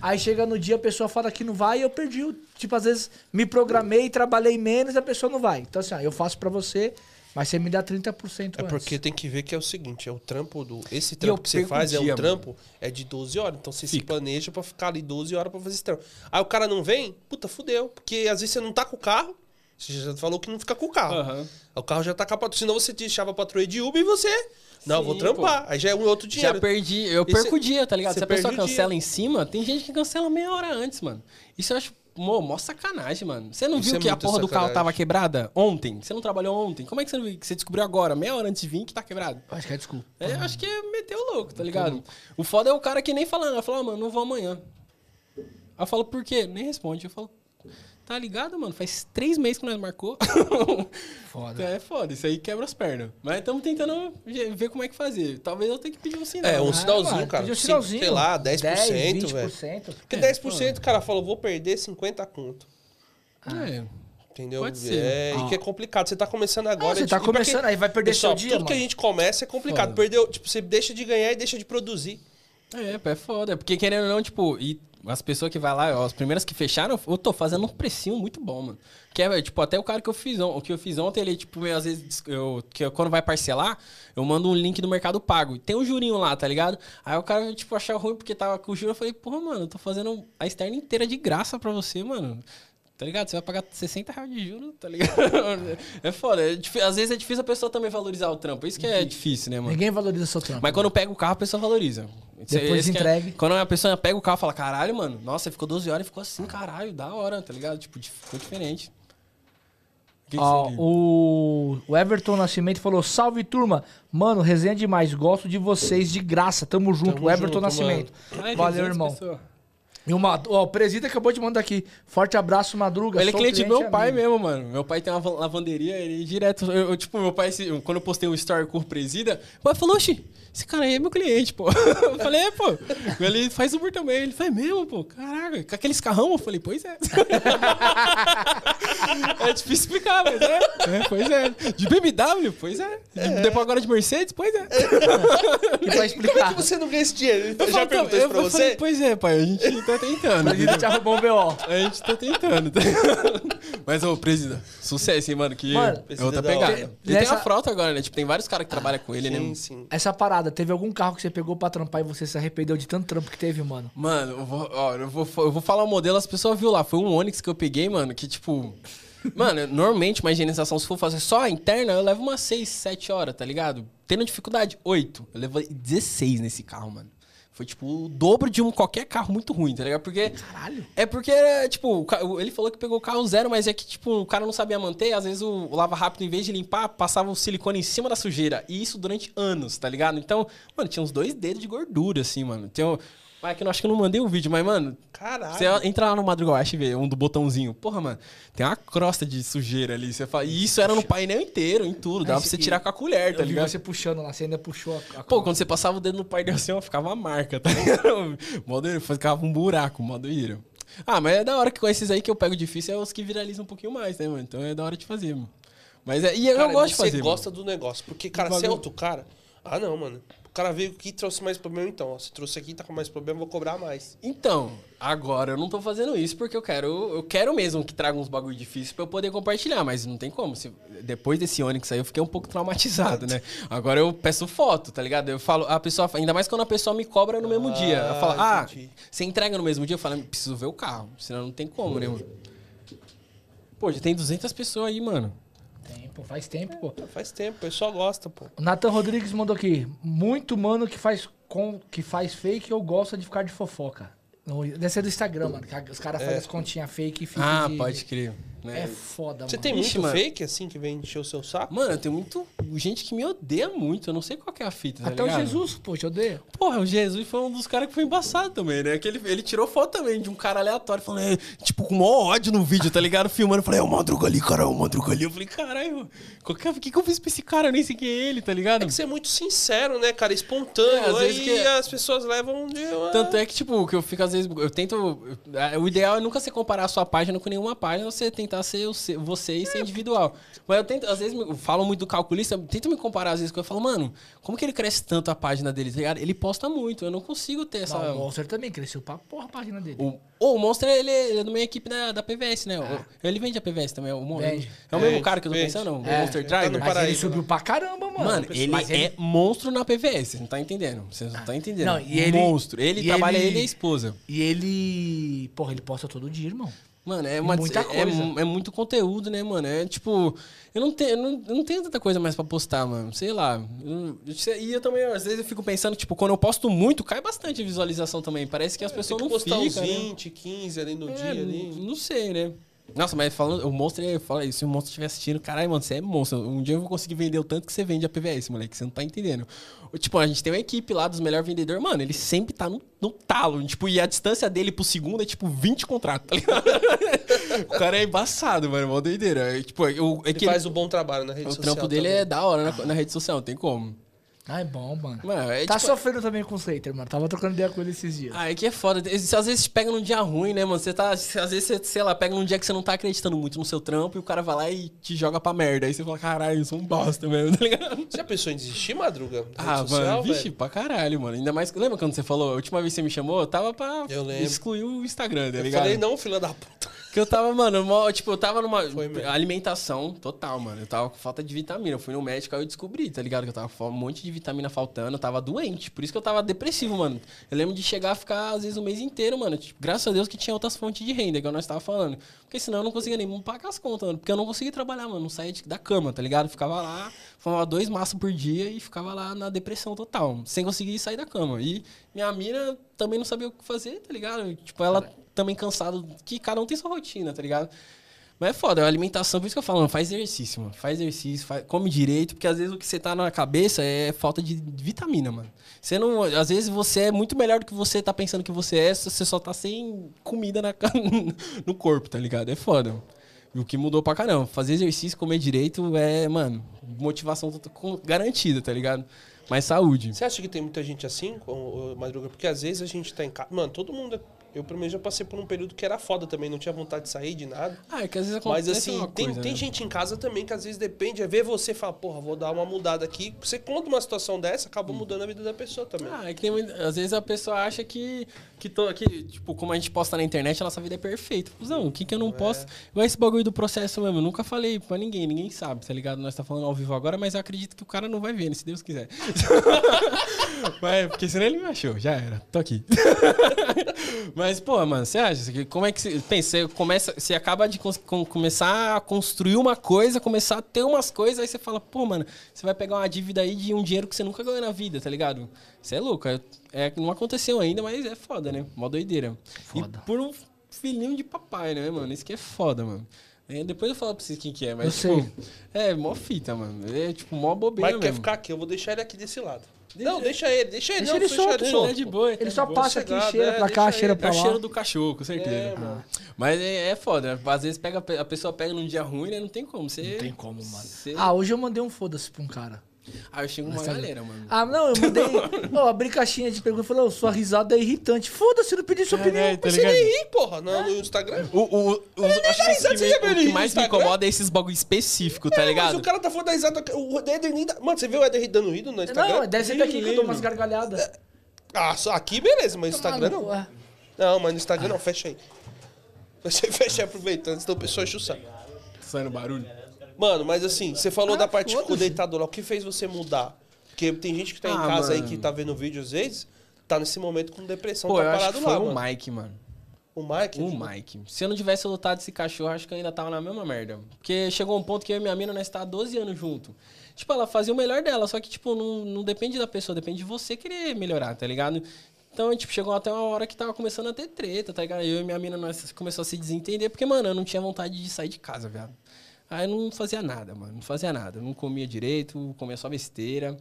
Aí chega no dia, a pessoa fala que não vai e eu perdi. o- Tipo, às vezes me programei, trabalhei menos e a pessoa não vai. Então, assim, ó, eu faço pra você, mas você me dá 30% É antes. porque tem que ver que é o seguinte, é o trampo do. Esse eu trampo que você faz o é dia, um trampo, é de 12 horas. Então você se Fica. planeja pra ficar ali 12 horas pra fazer esse trampo. Aí o cara não vem, puta, fudeu. Porque às vezes você não tá com o carro. Você já falou que não fica com o carro. Aham. Aí O carro já tá com a patrulha. Senão você deixava a patrulha de Uber e você. Não, eu vou Sim, trampar. Aí já é um outro dinheiro. Já perdi, eu perco o dia, tá ligado? Se a pessoa cancela dia. em cima, tem gente que cancela meia hora antes, mano. Isso eu acho, mô, mó sacanagem, mano. Você não Isso viu é que a porra do carro sacanagem. tava quebrada ontem? Você não trabalhou ontem? Como é que você não viu? Que você descobriu agora, meia hora antes de vir, que tá quebrado? Acho que é desculpa. É, acho que é meter o louco, tá ligado? O foda é o cara que nem fala, ela fala, ah, mano, não vou amanhã. Aí eu falo, por quê? Nem responde. Eu falo, tá ligado, mano? Faz três meses que nós marcou. (laughs) Foda. É foda, isso aí quebra as pernas. Mas estamos tentando ver como é que fazer. Talvez eu tenha que pedir um sinal. É, um né? sinalzinho, mano, cara. pedir um sinalzinho. sei lá, 10%, 10, velho. 20%. Porque 10% o cara falou, vou perder 50 conto. É. Entendeu? Pode ser. É, e que é complicado. Você tá começando agora. você é tá difícil. E pra começando, aí vai perder Pessoal, seu dia, tudo que a mano. gente começa é complicado. Foda. Perdeu, tipo, você deixa de ganhar e deixa de produzir. É, é foda. Porque querendo ou não, tipo, e as pessoas que vai lá, ó, as primeiras que fecharam, eu tô fazendo um precinho muito bom, mano. Que é, tipo, até o cara que eu fiz ontem, o que eu fiz ontem, ele, tipo, às vezes, eu, que eu- quando vai parcelar, eu mando um link do Mercado Pago. E tem um jurinho lá, tá ligado? Aí o cara, tipo, achar ruim porque tava com o juro. Eu falei, porra, mano, eu tô fazendo a externa inteira de graça pra você, mano. Tá ligado? Você vai pagar 60 reais de juros, tá ligado? (laughs) É foda. É difí- às vezes é difícil a pessoa também valorizar o trampo. Isso que é difícil, né, mano? Ninguém valoriza seu trampo. Mas quando pega o carro, a pessoa valoriza. Depois esse é- entregue. quando a pessoa pega o carro e fala, caralho, mano, nossa, ficou 12 horas e ficou assim, caralho, da hora, tá ligado? Tipo, ficou diferente. O que Ó, o, o Everton Nascimento falou: Salve turma, mano, resenha demais, gosto de vocês de graça, tamo junto. Tamo o Everton junto, Nascimento. Ai, Valeu, 200 irmão. pessoas. E o, Mad- ó, o Presida acabou de mandar aqui. Forte abraço, Madruga. Ele é sou cliente do cliente meu pai amigo. mesmo, mano. Meu pai tem uma lavanderia, ele direto. Eu, eu, tipo, meu pai, quando eu postei um story com o presida, o pai falou, oxi, esse cara aí é meu cliente, pô. (laughs) Eu falei, é, pô. Ele faz Uber também. Ele falou, é mesmo, pô. Caraca, com aqueles carrão? Eu falei, pois é. (laughs) é difícil explicar, mas é. é pois é. De BMW? Pois é. De, depois agora de Mercedes? Pois é. E pra Como é explicar. que você não ganha esse dinheiro? Ele Eu já falo, perguntou eu isso pra falei, você? pois é, pai, a gente tá tentando. A gente arrumou um B.O. A gente tá tentando. tá? Mas, ô, presidente, sucesso, hein, mano, que Mano, é outra da pegada. Ele tem Nessa- a frota agora, né? Tipo, tem vários caras que trabalham com ele, Sim, né? sim. Essa parada, teve algum carro que você pegou pra trampar e você se arrependeu de tanto trampo que teve, mano? Mano, eu vou, ó, eu vou, eu vou falar o modelo, as pessoas viram lá. Foi um Onix que eu peguei, mano, que tipo. Mano, normalmente uma higienização, se for fazer só a interna, eu levo umas 6, 7 horas, tá ligado? Tendo dificuldade, 8. Eu levo 16 nesse carro, mano. Foi tipo o dobro de um qualquer carro muito ruim, tá ligado? Porque. Caralho. É porque, era, tipo, ele falou que pegou o carro zero, mas é que, tipo, o cara não sabia manter. Às vezes o, o lava rápido, em vez de limpar, passava o silicone em cima da sujeira. E isso durante anos, tá ligado? Então, mano, tinha uns dois dedos de gordura, assim, mano. Tem mas é que eu acho que eu não mandei o vídeo, mas, mano, Caralho. você entra lá no Madruga West e vê um do botãozinho. Porra, mano, tem uma crosta de sujeira ali. Você fala, e isso era no painel inteiro, em tudo. Dava pra você- você tirar com a colher, tá Eu ligado? você puxando lá, você ainda puxou a, a Pô, quando você passava o dedo no painel assim, ó, ficava uma marca, tá ligado? (laughs) Modo ficava um buraco, modo. Ah, mas é da hora que com esses aí que eu pego difícil é os que viralizam um pouquinho mais, né, mano? Então é da hora de fazer, mano. Mas é, e eu, Cara, gosto de você fazer. gosta do negócio. Porque, cara, se é outro cara... Ah, não, mano. O cara veio aqui e trouxe mais problema, então. Ó, se trouxe aqui e tá com mais problema, vou cobrar mais. Então, agora eu não tô fazendo isso porque eu quero, eu quero mesmo que traga uns bagulho difíceis pra eu poder compartilhar, mas não tem como. Se- depois desse Onix aí eu fiquei um pouco traumatizado, né? (laughs) Agora eu peço foto, tá ligado? Eu falo, a pessoa, ainda mais quando a pessoa me cobra no mesmo Ah, dia. Eu falo, ah, você entrega no mesmo dia? Eu falo, preciso ver o carro, senão não tem como, né, mano? Pô, já tem 200 pessoas aí, mano. Tempo, faz tempo, pô. Faz tempo, o pessoal gosta, pô. Nathan Rodrigues mandou aqui. Muito mano que faz, com, que faz fake ou gosta de ficar de fofoca. No- Deve ser do Instagram, mano. Que os caras fazem as continhas fake e ficam Ah, de- pode crer. É né? foda, Você mano. tem Ixi, muito mano. fake, assim, que vem encher o seu saco? Mano, tem muito gente que me odeia muito. Eu não sei qual que é a fita, tá Até o ligado? Jesus, pô, te odeia. Porra, o Jesus foi um dos caras que foi embaçado também, né? Que ele, ele tirou foto também de um cara aleatório, falando, é, tipo, com maior ódio no vídeo, tá ligado? Filmando, eu falei, é o Madruga ali, cara, é o Madruga ali. Eu falei, caralho, o que, que, que eu fiz pra esse cara? Eu nem sei quem é ele, tá ligado? É que você é muito sincero, né, cara? Espontâneo. É, aí vezes que- as pessoas levam de. Tanto é que, tipo, que eu fico às vezes. Eu tento. eu- O ideal é nunca você comparar a sua página com nenhuma página, você tentar ser o seu- você e ser individual. Mas eu tento, às vezes, eu falo muito do calculista, eu tento me comparar às vezes, que eu falo, mano, como que ele cresce tanto a página dele, tá ligado? Ele posta muito, eu não consigo ter essa. Mas o Monster também cresceu pra porra a página dele. O, o Monster, ele, ele é da minha equipe da, da PVS, né? O- ele vende a PVS também, o Monster. Vende. É o mesmo Vende, cara que eu tô vende. pensando, o É, Monster ele tá Driver. Mas ele subiu pra caramba, mano. Mano, ele Mas é monstro na PVS, você não tá entendendo. Você não tá entendendo. Não, e ele- monstro. Ele e trabalha ele- ele e a esposa. E ele. Porra, ele posta todo dia, irmão. Mano, é, uma, Muita é, coisa. é muito conteúdo, né, mano? É tipo, eu não tenho, eu não, eu não tenho tanta coisa mais pra postar, mano. Sei lá. Eu- eu- e eu também, às vezes, eu fico pensando, tipo, quando eu posto muito, cai bastante visualização também. Parece que as Tem pessoas não postar uns ficam, né? 20, 15 ali no É, dia ali. Não sei, né? Nossa, mas falando, o monstro, eu falo isso, se o monstro estiver assistindo, caralho, mano, você é monstro. Um dia eu vou conseguir vender o tanto que você vende a PVS, moleque, você não tá entendendo. Tipo, a gente tem uma equipe lá dos melhores vendedores, mano, ele sempre tá no, no talo, tipo, e a distância dele pro segundo é tipo 20 contratos, tá ligado? (laughs) o cara é embaçado, mano, mó doideira. É, tipo, eu, é Ele que faz o bom trabalho na rede o social. trampo dele também. é da hora na, na rede social, não tem como. Ah, é bom, mano. Mano, é tá tipo- sofrendo também com os haters, mano. Tava trocando ideia com ele esses dias. Ah, é que é foda. Às vezes você pega num dia ruim, né, mano? Você tá. Às vezes você, sei lá, pega num dia que você não tá acreditando muito no seu trampo e o cara vai lá e te joga pra merda. Aí você fala, caralho, eu sou um bosta mesmo, (laughs) tá ligado? Você já pensou em desistir, Madruga? Ah, social, mano, vixe, velho? pra caralho, mano. Ainda mais. Lembra quando você falou? A última vez que você me chamou, eu tava pra Eu lembro. excluir o Instagram, tá Eu ligado? falei, não, filha da puta. Que eu tava, mano, mó- tipo, eu tava numa Foi alimentação total, mano. Eu tava com falta de vitamina. Eu fui no médico, aí eu descobri, tá ligado? Que eu tava com um monte de vitamina faltando, eu tava doente. Por isso que eu tava depressivo, mano. Eu lembro de chegar a ficar, às vezes, o mês inteiro, mano. Tipo, graças a Deus que tinha outras fontes de renda, igual nós tava falando. Porque senão eu não conseguia nem pagar as contas, mano. Porque eu não conseguia trabalhar, mano. Não saía de- da cama, tá ligado? Ficava lá, fumava dois maços por dia e ficava lá na depressão total. Sem conseguir sair da cama. E minha mina também não sabia o que fazer, tá ligado? Tipo, ela também cansado, que cada um tem sua rotina, tá ligado? Mas é foda, a alimentação, por isso que eu falo, mano, faz exercício, mano. Faz exercício, faz- come direito, porque às vezes o que você tá na cabeça é falta de vitamina, mano. Você não. Às vezes você é muito melhor do que você tá pensando que você é, você só tá sem comida na, (laughs) no corpo, tá ligado? É foda. E o que mudou pra caramba. Fazer exercício, comer direito é, mano, motivação garantida, tá ligado? mais saúde. Você acha que tem muita gente assim, Madruga? Porque às vezes a gente tá em casa. Mano, todo mundo. é- Eu, pelo menos, já passei por um período que era foda também, não tinha vontade de sair de nada. Ah, é que às vezes Mas acontece assim, uma tem, coisa, tem né? gente em casa também que às vezes depende, é ver você e falar, porra, vou dar uma mudada aqui. Você conta uma situação dessa, acaba mudando a vida da pessoa também. Ah, é que tem muito- às vezes a pessoa acha que, que, to, que, tipo, como a gente posta na internet, a nossa vida é perfeita. Não, o que que eu não posso? Igual esse bagulho do processo mesmo, eu nunca falei pra ninguém, ninguém sabe, tá ligado? Nós tá falando ao vivo agora, mas eu acredito que o cara não vai ver, né, se Deus quiser. (laughs) mas, porque senão ele me achou, já era, tô aqui. (laughs) mas, pô, mano, você acha, que- como é que você, pensa, você começa, você acaba de com- começar a construir uma coisa, começar a ter umas coisas, aí você fala, pô, mano, você vai pegar uma dívida aí de um dinheiro que você nunca ganhou na vida, tá ligado? Você é louco, é, é- não aconteceu ainda, mas é foda, né? Mó doideira. Foda. E por um filhinho de papai, né, mano? Isso que é foda, mano. É, depois eu falo pra vocês quem que é, mas, Eu tipo, é mó fita, mano. É, tipo, mó bobeira Mas quer mesmo. ficar aqui, eu vou deixar ele aqui desse lado. Deixa não, ele. deixa ele, deixa ele. Deixa não, ele solto, ele solto. É de boa, Ele é só boa. passa aqui, cheira é, pra cá, cheira pra É o lá. cheiro do cachorro, com certeza. É, mano. Mas é, é foda, né? Às vezes pega, a pessoa pega num dia ruim, né? Não tem como. Você, Não tem como, mano. Você... Ah, hoje eu mandei um foda-se pra um cara. Ah, eu chego uma Instagram. galera, mano. Ah, não, eu mandei. (laughs) Ó, abri caixinha de pergunta e falei, ô, sua risada é irritante. Foda-se, eu não pedi sua opinião. É, tá Mas ligado? ele ri, porra, no, Instagram. O, o, o, acho que, risada, que você me- o que mais me incomoda é esses bagulho específico, tá Mas ligado? o cara tá falando da risada. O Eder nem Mano, você viu o Eder dando rido no Instagram? Não, deve ser daqui que eu dou umas gargalhadas. Ah, só aqui beleza, mas no Instagram não. ué. Não, mas no Instagram não, fecha aí. Fecha aí, (laughs) fecha aí, aproveitando, senão o pessoal o saco. Saindo barulho. Mano, mas assim, você falou Ah, da parte com o foda-se. deitador lá. O que fez você mudar? Porque tem gente que tá em Ah, casa aí mano. que tá vendo vídeo às vezes, tá nesse momento com depressão, Pô, tá eu acho que foi lá, o mano. Mike, mano. O Mike? O Mike. Se eu não tivesse lutado esse cachorro, acho que eu ainda tava na mesma merda. Porque chegou um ponto que eu e minha mina, nós tá há 12 anos junto. Tipo, ela fazia o melhor dela, só que, tipo, não, não depende da pessoa, depende de você querer melhorar, tá ligado? Então, tipo, chegou até uma hora que tava começando a ter treta, tá ligado? Eu e minha mina, nós começou a se desentender, porque, mano, eu não tinha vontade de sair de casa, viado. Aí eu não fazia nada, mano. Não fazia nada. Não comia direito, comia só besteira.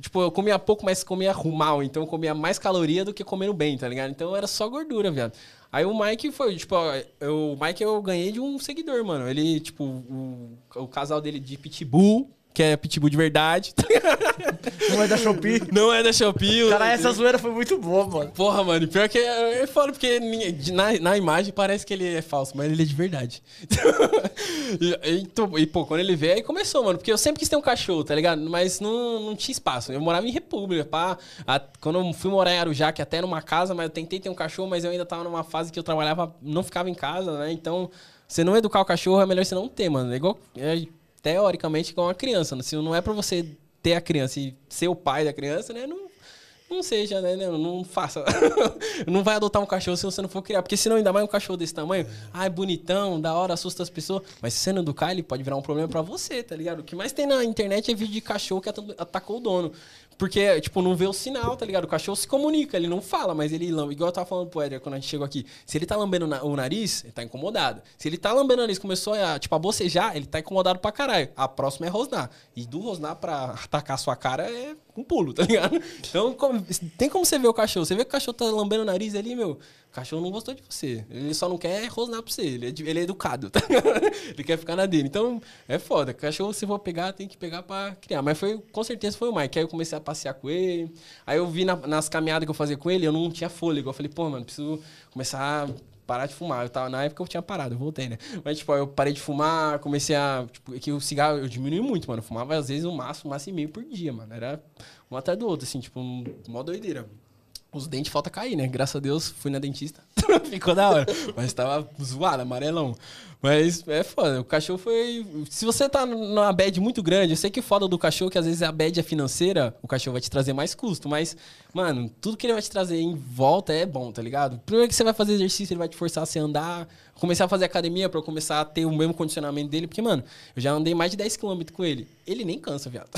Tipo, eu comia pouco, mas comia mal. Então eu comia mais caloria do que comendo bem, tá ligado? Então era só gordura, viado. Aí o Mike foi, tipo, eu- o Mike eu ganhei de um seguidor, mano. Ele, tipo, o, o casal dele de Pitbull, que é Pitbull de verdade. (laughs) Não é da Shopee. Não é da Shopee. Cara, essa zoeira foi muito boa, mano. Porra, mano, pior que é, é foda, porque na, na imagem parece que ele é falso, mas ele é de verdade. (laughs) e, e, e, pô, quando ele veio, aí começou, mano, porque eu sempre quis ter um cachorro, tá ligado? Mas não, não tinha espaço. Eu morava em República, pá. A- quando eu fui morar em Arujá, que até era uma casa, mas eu tentei ter um cachorro, mas eu ainda tava numa fase que eu trabalhava, não ficava em casa, né? Então, você não educar o cachorro, é melhor você não ter, mano. É igual, é, teoricamente, igual uma criança. né? Se não é pra você ter a criança e ser o pai da criança, né? Não, não seja, né? Não, não faça. (laughs) não vai adotar um cachorro se você não for criar. Porque senão, ainda mais um cachorro desse tamanho, ai, bonitão, da hora, assusta as pessoas. Mas se você não educar, ele pode virar um problema pra você, tá ligado? O que mais tem na internet é vídeo de cachorro que ata- atacou o dono. Porque, tipo, não vê o sinal, tá ligado? O cachorro se comunica, ele não fala, mas ele lambe. Igual eu tava falando pro Éder quando a gente chegou aqui. Se ele tá lambendo o nariz, ele tá incomodado. Se ele tá lambendo o nariz começou a, tipo, a bocejar, ele tá incomodado pra caralho. A próxima é rosnar. E do rosnar pra atacar a sua cara é um pulo, tá ligado? Então, como- tem como você ver o cachorro. Você vê que o cachorro tá lambendo o nariz ali, meu. O cachorro não gostou de você. Ele só não quer rosnar pra você. Ele é, ele é educado, tá ligado? (laughs) Ele quer ficar na dele. Então, é foda. Cachorro, se for pegar, tem que pegar pra criar. Mas foi, com certeza foi o Mike. Aí eu comecei a passear com ele. Aí eu vi na- nas caminhadas que eu fazia com ele, eu não tinha fôlego. Eu falei, pô, mano, preciso começar a parar de fumar. Eu tava, na época eu tinha parado, eu voltei, né? Mas, tipo, eu parei de fumar, comecei a. Tipo, é que o cigarro eu diminui muito, mano. Eu fumava às vezes um maço, um maço e meio por dia, mano. Era um atrás do outro, assim, tipo, um, mó doideira. Os dentes falta cair, né? Graças a Deus, fui na dentista. (laughs) Ficou da hora. Mas tava zoado, amarelão. Mas é foda. O cachorro foi. Se você tá numa bad muito grande, eu sei que foda do cachorro, que às vezes a bad é financeira, o cachorro vai te trazer mais custo. Mas, mano, tudo que ele vai te trazer em volta é bom, tá ligado? Primeiro que você vai fazer exercício, ele vai te forçar a você andar. Começar a fazer academia pra eu começar a ter o mesmo condicionamento dele. Porque, mano, eu já andei mais de 10km com ele. Ele nem cansa, viado.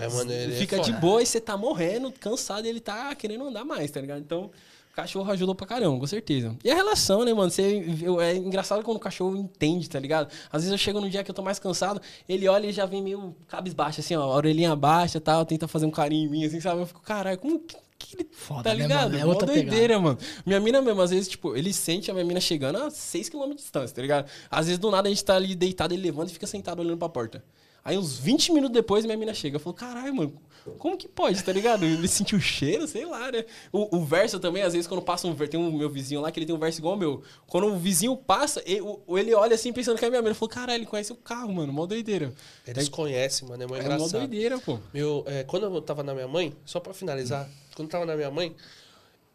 É, mano, (laughs) ele é Fica de foda. boa e você tá morrendo, cansado, e ele tá querendo andar mais, tá ligado? Então, cachorro ajudou pra caramba, com certeza. E a relação, né, mano? Você, eu- é engraçado quando o cachorro entende, tá ligado? Às vezes eu chego num dia que eu tô mais cansado, ele olha e já vem meio cabisbaixo, assim, ó, a orelhinha baixa e tal, tenta fazer um carinho em mim, assim, sabe? Eu fico, caralho, como que, ele. Foda, tá né, ligado? mano? É outra doideira, mano. Minha mina mesmo, às vezes, tipo, ele sente a minha mina chegando a 6km de distância, tá ligado? Às vezes do nada a gente tá ali deitado, ele levanta e fica sentado olhando pra porta. Aí uns 20 minutos depois minha mina chega. Falou, caralho, mano, como que pode, tá ligado? Ele sentiu o cheiro, sei lá, né? O, o verso também, às vezes, quando passa um verso, tem um meu vizinho lá que ele tem um verso igual ao meu. Quando o vizinho passa, ele, ele olha assim pensando que é minha mina. Ele falou, caralho, ele conhece o carro, mano, mó doideira. Eles conhecem, mano, é muito É mó doideira, pô. Meu, é, quando eu tava na minha mãe, só pra finalizar, quando eu tava na minha mãe,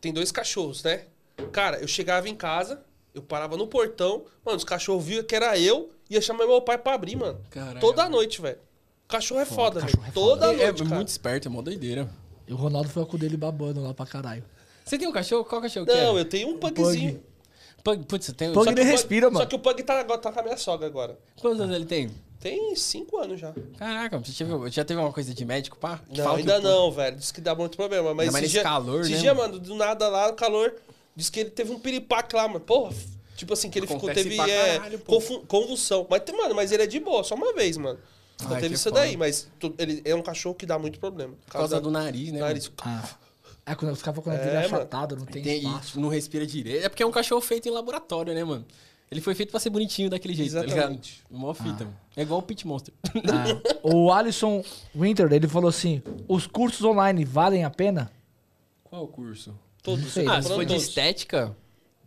tem dois cachorros, né? Cara, eu chegava em casa, eu parava no portão, mano, os cachorros viam que era eu, ia chamar meu pai pra abrir, mano. Caralho. Toda noite, velho. Cachorro é foda, cachorro é Toda É, é noite, cara. muito esperto, é mó doideira. E o Ronaldo foi com o dele babando lá pra caralho. Você tem um cachorro? Qual cachorro que Não, é? eu tenho um pugzinho. Pug, putz, você tem... Pug Só ele que- Pug- respira, Só mano. que o Pug tá, agora- tá com a minha sogra agora. Quantos anos ele tem? Tem cinco anos já. Caraca, você teve- já teve uma coisa de médico, pá? Que Não, fala que ainda o- não, velho. Diz que dá muito problema. Mas Ainda mais esse nesse dia, calor, esse né, dia, mano? do nada lá, o calor, diz que ele teve um piripaque lá, mano. Porra, tipo assim, que ele ficou, Acontece teve pra é, caralho, pô. confu- convulsão. Mas, tem- mano, mas ele é de boa, só uma vez, mano. Só Ai, teve isso foda. daí, mas tu- ele é um cachorro que dá muito problema. Por causa do nariz, né? nariz. Ah. É quando os caras quando É, ele é achatado, não tem, Tem, espaço. não respira direito. É porque é um cachorro feito em laboratório, né, mano? Ele foi feito pra ser bonitinho daquele jeito, tá Exatamente. ligado? Mó fita, mano. É igual o Pit Monster. Ah, o Alisson Winter, ele falou assim: os cursos online valem a pena? Qual o curso? Todos. Sei. Ah, tá se falando for de estética,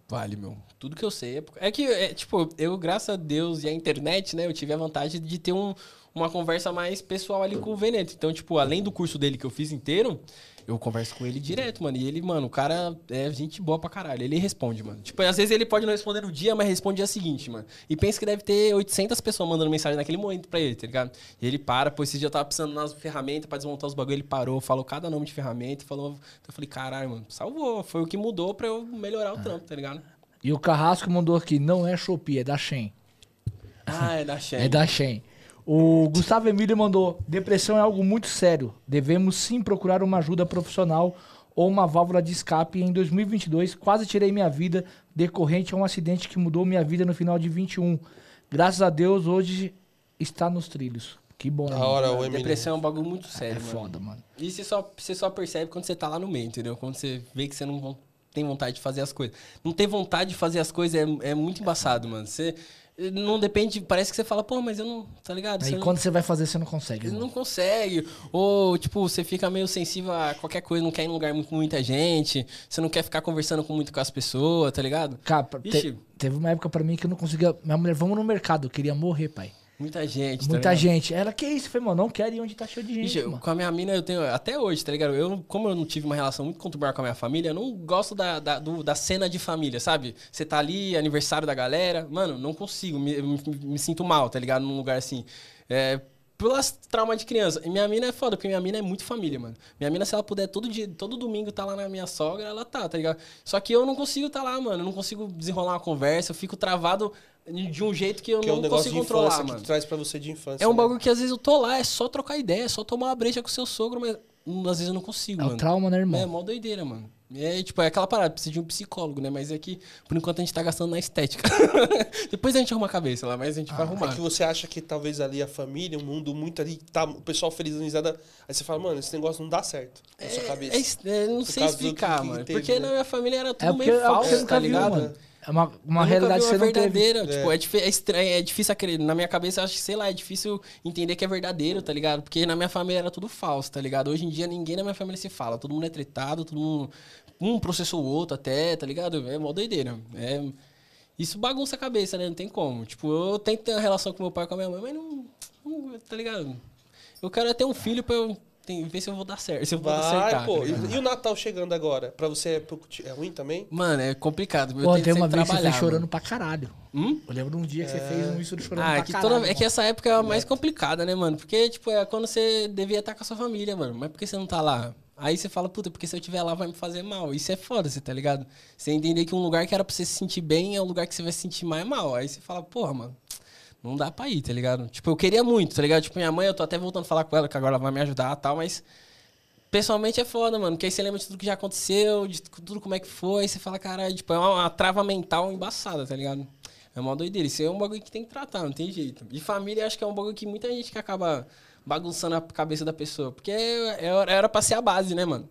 vale, meu. Tudo que eu sei. É, é que, é, tipo, eu, graças a Deus e a internet, né, eu tive a vantagem de ter um, uma conversa mais pessoal ali com o Veneto. Então, tipo, além do curso dele que eu fiz inteiro, eu converso com ele direto, mano. E ele, mano, o cara é gente boa pra caralho. Ele responde, mano. Tipo, às vezes ele pode não responder no dia, mas responde dia seguinte, mano. E pensa que deve ter 800 pessoas mandando mensagem naquele momento pra ele, tá ligado? E ele para, pô, esse dia eu tava precisando nas ferramentas pra desmontar os bagulho, ele parou, falou cada nome de ferramenta, falou. Então eu falei, caralho, mano, salvou. Foi o que mudou pra eu melhorar o trampo, tá ligado? E o Carrasco mandou aqui: não é Shopee, é da Shen. Ah, é da (laughs) Shen. É da Shen. O Gustavo Emílio mandou: depressão é algo muito sério. Devemos sim procurar uma ajuda profissional ou uma válvula de escape. Em 2022, quase tirei minha vida decorrente a um acidente que mudou minha vida no final de 21. Graças a Deus, hoje está nos trilhos. Que bom, né? Da hora, o Emílio. depressão é um bagulho muito É sério, mano. foda, mano. E você só, você só percebe quando você tá lá no meio, entendeu? Quando você vê que você não tem vontade de fazer as coisas. Não ter vontade de fazer as coisas é, é muito embaçado, mano. Você não depende, parece que você fala, pô, mas eu não, tá ligado? Você Aí não- quando você vai fazer, você não consegue. Mano. não consegue. Ou, tipo, você fica meio sensível a qualquer coisa, não quer ir em um lugar com muita gente, você não quer ficar conversando com muito com as pessoas, tá ligado? Cara, te- teve uma época pra mim que eu não conseguia. Minha mulher, vamos no mercado, eu queria morrer, pai. Muita gente, tá Muita ligado? gente. Ela, que isso? Eu falei, mano, não quero ir onde tá cheio de gente, Ixi, com a minha mina eu tenho. Até hoje, tá ligado? Eu, como eu não tive uma relação muito conturbada com a minha família, eu não gosto da, da, do- da cena de família, sabe? Você tá ali, aniversário da galera. Mano, não consigo. Me, me, me sinto mal, tá ligado? Num lugar assim. É, pelas traumas de criança. E minha mina é foda, porque minha mina é muito família, mano. Minha mina, se ela puder todo dia, todo domingo tá lá na minha sogra, ela tá, tá ligado? Só que eu não consigo tá lá, mano. Eu não consigo desenrolar uma conversa, eu fico travado de um jeito que eu Que é um não negócio consigo de controlar, infância mano. que traz pra você de infância. É um né? bagulho que às vezes eu tô lá, é só trocar ideia, é só tomar uma breja com o seu sogro, mas hum, às vezes eu não consigo, É mano. o trauma, né, irmão? É mó doideira, mano. É tipo, é aquela parada, precisa de um psicólogo, né? Mas é que, por enquanto, a gente tá gastando na estética. (laughs) Depois a gente arruma a cabeça lá, mas a gente vai É arrumar. que você acha que talvez ali a família, o mundo muito ali, tá, o pessoal feliz risada. Aí você fala, mano, esse negócio não dá certo na sua cabeça. É, é, não sei explicar, que- que mano. teve, porque né? na minha família era tudo É porque meio é que falso, você tá nunca viu, ligado? mano. É uma, uma realidade que você uma não teve. verdadeira. É. Tipo, é, é estranho, é difícil acreditar. Na minha cabeça, eu acho que, sei lá, é difícil entender que é verdadeiro, tá ligado? Porque na minha família era tudo falso, tá ligado? Hoje em dia ninguém na minha família se fala. Todo mundo é tretado, todo mundo. Um processou o outro até, tá ligado? É mó doideira. É. Isso bagunça a cabeça, né? Não tem como. Tipo, eu tento ter uma relação com meu pai e com a minha mãe, mas não. não tá ligado? Eu quero é ter um filho pra eu tem- ver se eu vou dar certo. Se eu vou Vai, acertar. pô. tá e, e o Natal chegando agora? Pra você é, pouco- é ruim também? Mano, é complicado. Eu Pô, tem uma vez que você fez chorando pra caralho. Hum? Eu lembro de um dia que você fez um isso chorando Ah, é pra que, caralho. toda, é que essa época é a mais complicada, né, mano? Porque, tipo, é quando você devia estar com a sua família, mano. Mas por que você não tá lá? Aí você fala, puta, porque se eu estiver lá vai me fazer mal. Isso é foda, você tá ligado? Você entender que um lugar que era pra você se sentir bem é um lugar que você vai se sentir mais mal. Aí você fala, porra, mano, não dá pra ir, tá ligado? Tipo, eu queria muito, tá ligado? Tipo, minha mãe, eu tô até voltando a falar com ela, que agora ela vai me ajudar e tal, mas. Pessoalmente é foda, mano. Porque aí você lembra de tudo que já aconteceu, de tudo como é que foi. Você fala, caralho, tipo, é uma, uma trava mental embaçada, tá ligado? É uma doideira. Isso é um bagulho que tem que tratar, não tem jeito. E família, acho que é um bagulho que muita gente que acaba bagunçando a cabeça da pessoa. Porque é- era, era pra ser a base, né, mano?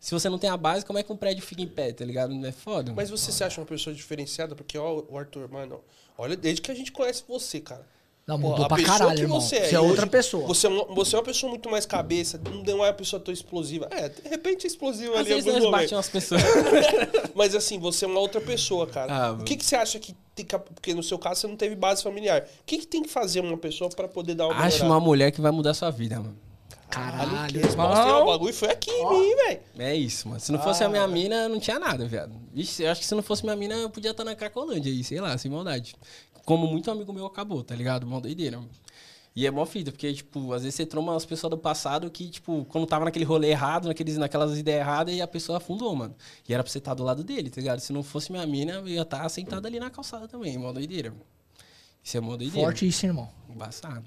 Se você não tem a base, como é que um prédio fica em pé, tá ligado? É foda. Mas você se acha uma pessoa diferenciada? Porque, ó, o Arthur, mano, olha, desde que a gente conhece você, cara. Não, Pô, mudou a pra caralho, que irmão. você Você é, é, e outra hoje pessoa. Você é, uma, você é uma pessoa muito mais cabeça, não é uma pessoa tão explosiva. É, de repente é explosiva Às ali vezes alguns momentos. umas pessoas. (laughs) Mas assim, você é uma outra pessoa, cara. Ah, o que, que você acha que tem que. Porque no seu caso você não teve base familiar. O que, que tem que fazer uma pessoa pra poder dar uma melhorada? uma mulher que vai mudar sua vida, mano. Caralho, Que? O bagulho foi aqui em mim, velho. É isso, mano. Se não fosse a minha mina, não tinha nada, viado. Vixe, eu acho que se não fosse minha mina, eu podia estar na Cracolândia aí, sei lá, sem maldade. Como muito amigo meu acabou, tá ligado? Mó doideira. E é mó fita, porque, tipo, às vezes você troma as pessoas do passado que, tipo, quando tava naquele rolê errado, naqueles, naquelas ideias erradas, e a pessoa afundou, mano. E era pra você estar do lado dele, tá ligado? Se não fosse minha mina, eu ia estar sentado ali na calçada também, mó doideira. Isso é mó doideira. Forte isso, irmão. Embaçado.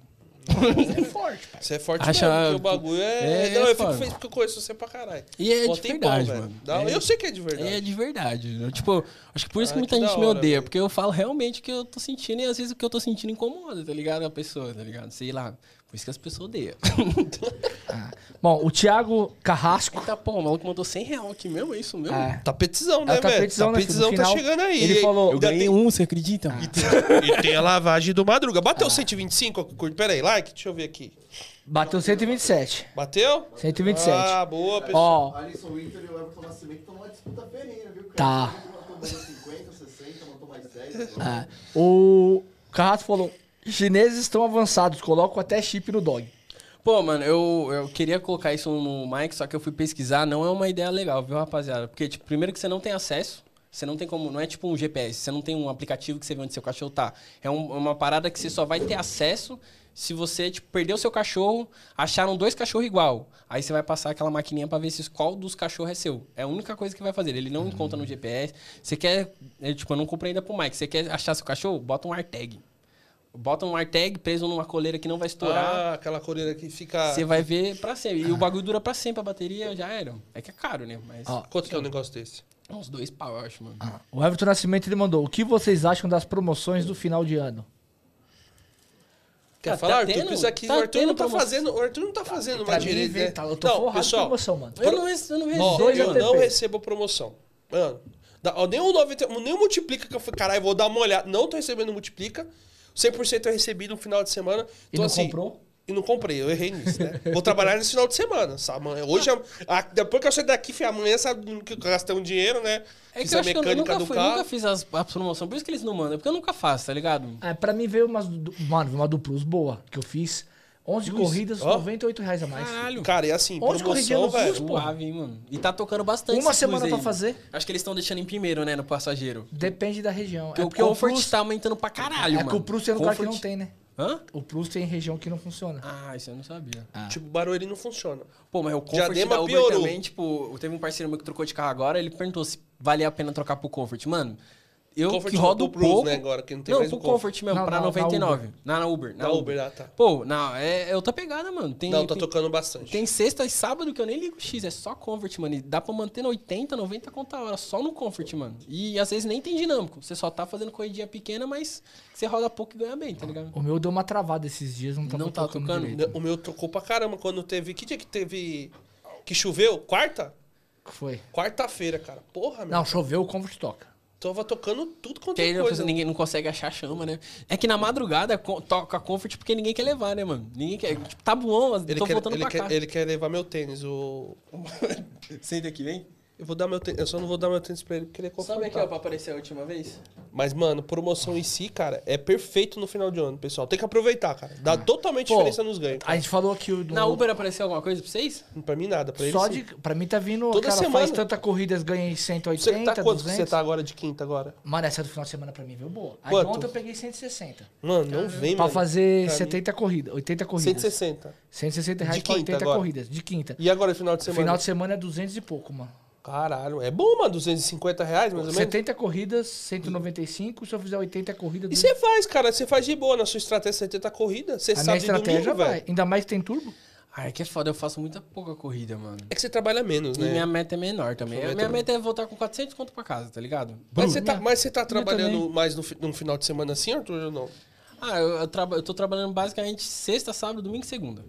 É forte, pai. Você é forte Acha- mesmo, porque o bagulho é... É, não, eu fico feliz porque eu conheço você pra caralho. E é de verdade, mano. Dá- É- Eu sei que é de verdade. É de verdade. Eu, tipo, acho que por isso Ah, que muita que gente me hora, odeia, velho. porque eu falo realmente o que eu tô sentindo e às vezes o que eu tô sentindo incomoda, tá ligado? A pessoa, tá ligado? Sei lá. Por isso que as pessoas odeiam. (laughs) Bom, o Thiago Carrasco. Eita, pô, o maluco mandou 100 real aqui mesmo, é isso mesmo? É. Tapetizão, né, É o velho? tapetizão, né, Tapetizão tá final, chegando aí. ele falou- Eu ganhei tem- um, você acredita? E tem a lavagem do Madruga. Bateu 125? Curte. Pera aí, like? Deixa eu ver aqui. Bateu 127. Bateu? 127. Ah, boa, pessoal. Ó, Alisson Winter e o Everton Nascimento estão numa disputa ferina, viu? Tá. Matou mais 50, 60, matou mais 10. agora. é, o Carrasco falou: chineses estão avançados, colocam até chip no dog. Pô, mano, eu, eu queria colocar isso no Mike, só que eu fui pesquisar, não é uma ideia legal, viu, rapaziada? Porque, tipo, primeiro que você não tem acesso, você não tem como, não é tipo um GPS, você não tem um aplicativo que você vê onde seu cachorro tá. É um- uma parada que você só vai ter acesso se você, tipo, perder o seu cachorro, acharam dois cachorros igual. Aí você vai passar aquela maquininha pra ver se qual dos cachorros é seu. É a única coisa que vai fazer. Ele não encontra no GPS. Você quer, é, tipo, eu não comprei ainda pro Mike. Você quer achar seu cachorro? Bota um AirTag. Bota um AirTag preso numa coleira que não vai estourar. Ah, aquela coreira que fica... Você vai ver pra sempre. E o bagulho dura pra sempre, a bateria já era. É que é caro, né? Mas Ó. Quanto que é um negócio desse? uns dois pau, eu acho, mano. O Everton Nascimento ele mandou: o que vocês acham das promoções do final de ano? Quer Tá- falar, tá Arthur? tendo- aqui, tá o Arthur não tá promoção. fazendo... O Arthur não tá fazendo uma mim, direita, né? vem, tá, eu tô Não, pessoal, promoção, mano. Eu não, eu não Ó, recebo. dois eu ATP. não recebo promoção. Mano, dá- ó, nem o 90, nem o multiplica que eu falei, caralho, vou dar uma olhada. Não tô recebendo multiplica. 100% eu recebi no final de semana. E Então, não assim, comprou? E não comprei, eu errei nisso, né? Vou trabalhar nesse final de semana, sabe? Hoje, a- a- depois que eu sair daqui, filho, amanhã sabe que eu gastei um dinheiro, né? É que Fiz eu a acho que eu mecânica nunca, do fui, carro. nunca fiz as, a promoção. Por isso que eles não mandam. Porque eu nunca faço, tá ligado? É, pra mim veio umas. Mano, veio uma do Plus boa, que eu fiz. 11 corridas, ó. 98 reais a mais. Caralho. Cara, e assim, Onde corrigia promoção, no velho. Suave, hein, mano. E tá tocando bastante Uma semana pra aí. fazer. Acho que eles estão deixando em primeiro, né, no passageiro. Depende da região. Porque é o porque o Comfort Plus, tá aumentando pra caralho, é mano. que o Plus tem lugar que Comfort- não tem, né? Hã? O Plus tem região que não funciona. Ah, isso eu não sabia. Tipo, Barueri não funciona. Pô, mas o Comfort Diadema da Uber piorou. também, tipo, teve um parceiro meu que trocou de carro agora, ele perguntou se valia a pena trocar pro Comfort. Mano, eu Comfort que rodo do Plus, pouco... né, agora, que não tem não, mais pro o Comfort. Comfort mesmo, Não, pra na- na 99. Na, na Uber. Na, Da Uber. Uber, ah, tá. Pô, não, é, é outra pegada, mano. Tem, Não, tá tem, tocando bastante. tem sexta e sábado que eu nem ligo X, é só Comfort, mano. E dá pra manter no 80, 90 conta a hora, só no Comfort, mano. E às vezes nem tem dinâmico. Você só tá fazendo corridinha pequena, mas você roda pouco e ganha bem, tá ligado? O meu deu uma travada esses dias, não tava Não tá tocando, tocando? direito. O meu tocou pra caramba quando teve. Que dia que teve. Que choveu? Quarta? Foi. Quarta-feira, cara. Porra, meu. Não, choveu, o Comfort toca. Tava tocando tudo quanto é coisa. ninguém não consegue achar chama, né? É que na madrugada co- toca Comfort porque ninguém quer levar, né, mano? Ninguém quer. Tipo, tá bom, mas Ele tô quer, voltando ele, pra quer, cá. ele quer levar meu tênis. O... (laughs) Senta aqui, vem. Eu vou dar meu tênis. Eu só não vou dar meu tênis pra ele porque ele é Sabe confortável. aqui, ó, pra aparecer a última vez? Mas, mano, promoção em si, cara, é perfeito no final de ano, pessoal. Tem que aproveitar, cara. Dá totalmente Pô, diferença nos ganhos. A gente falou aqui o do. Na Uber apareceu alguma coisa pra vocês? Pra mim, nada. Pra ele, Só sim. de. Pra mim tá vindo. Toda cara, semana. faz tanta corridas, ganhei 180, Você tá quanto que 200. você tá agora de quinta agora? Mano, essa do final de semana pra mim veio boa. Aí Quanto? ontem eu peguei 160. Mano, não vem, Pra mano. fazer Pra mim, 70 corridas, 80 corridas. 160. 160 reais De pra quinta 80 agora. corridas. De quinta. E agora, final de semana? Final de semana é 200 e pouco, mano. Caralho, é bom, mano. 250 reais, mais ou menos. 70 corridas, 195. Se eu fizer 80 corridas. E você faz, cara. Você faz de boa na sua estratégia 70 corridas. Você a minha sabe de estratégia domingo, vai. velho. Ainda mais que tem turbo. Ah, é que é foda, eu faço muita pouca corrida, mano. É que você trabalha menos, E né? minha meta é menor também. Minha é- meta é voltar com 400 conto pra casa, tá ligado? Mas você, tá, Minha- mas você tá minha trabalhando mais no, num final de semana assim, Arthur, ou não? Ah, eu, eu, traba- eu tô trabalhando basicamente sexta, sábado, domingo e segunda.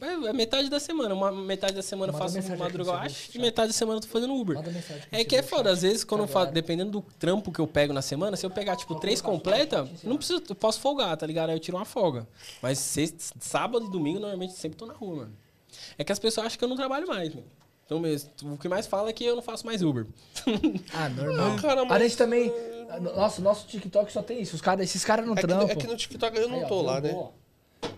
É, é metade da semana. Uma metade da semana eu faço madrugada e metade da semana eu tô fazendo Uber. É que é foda, às vezes quando faço, dependendo do trampo que eu pego na semana, se eu pegar tipo três completa, não preciso, eu posso folgar, tá ligado? Aí eu tiro uma folga. Mas sexta, sábado e domingo normalmente sempre tô na rua, mano. É que as pessoas acham que eu não trabalho mais, mano. Então mesmo, o que mais fala é que eu não faço mais Uber. (laughs) Ah, normal. cara, A mas- gente também. Nossa, o nosso TikTok só tem isso. Os cara, esses caras não É que, trampam. é que no TikTok eu não Aí, ó, tô lá, viu? né? Boa.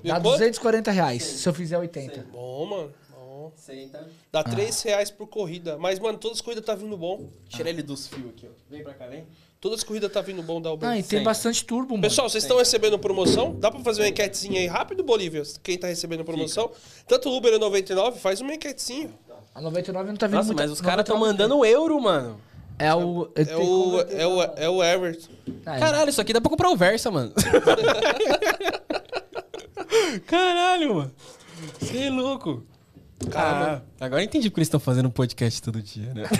Dá quanto? 240 reais se eu fizer 80. Bom, mano. Bom. Senta. Dá Ah. 3 reais por corrida. Mas, mano, todas as corridas tá vindo bom. Tira ele dos fios aqui, ó. Vem pra cá, vem. Todas as corridas tá vindo bom da Uber. Ah, e tem Sim. bastante turbo, mano. Pessoal, vocês estão recebendo promoção? Dá pra fazer uma enquetezinha aí rápido, Bolívia? Quem tá recebendo promoção? Tanto o Uber é 99, faz uma enquetezinha. A 99 não tá vindo Nossa, muita- mas os caras tão 99 mandando euro, mano. É o. É o, é o, é o Everton. Ah, é. Caralho, isso aqui dá pra comprar o Versa, mano. (laughs) (laughs) Caralho, mano. Você é louco. Caramba. Ah, agora eu entendi porque eles estão fazendo um podcast todo dia, né? (laughs)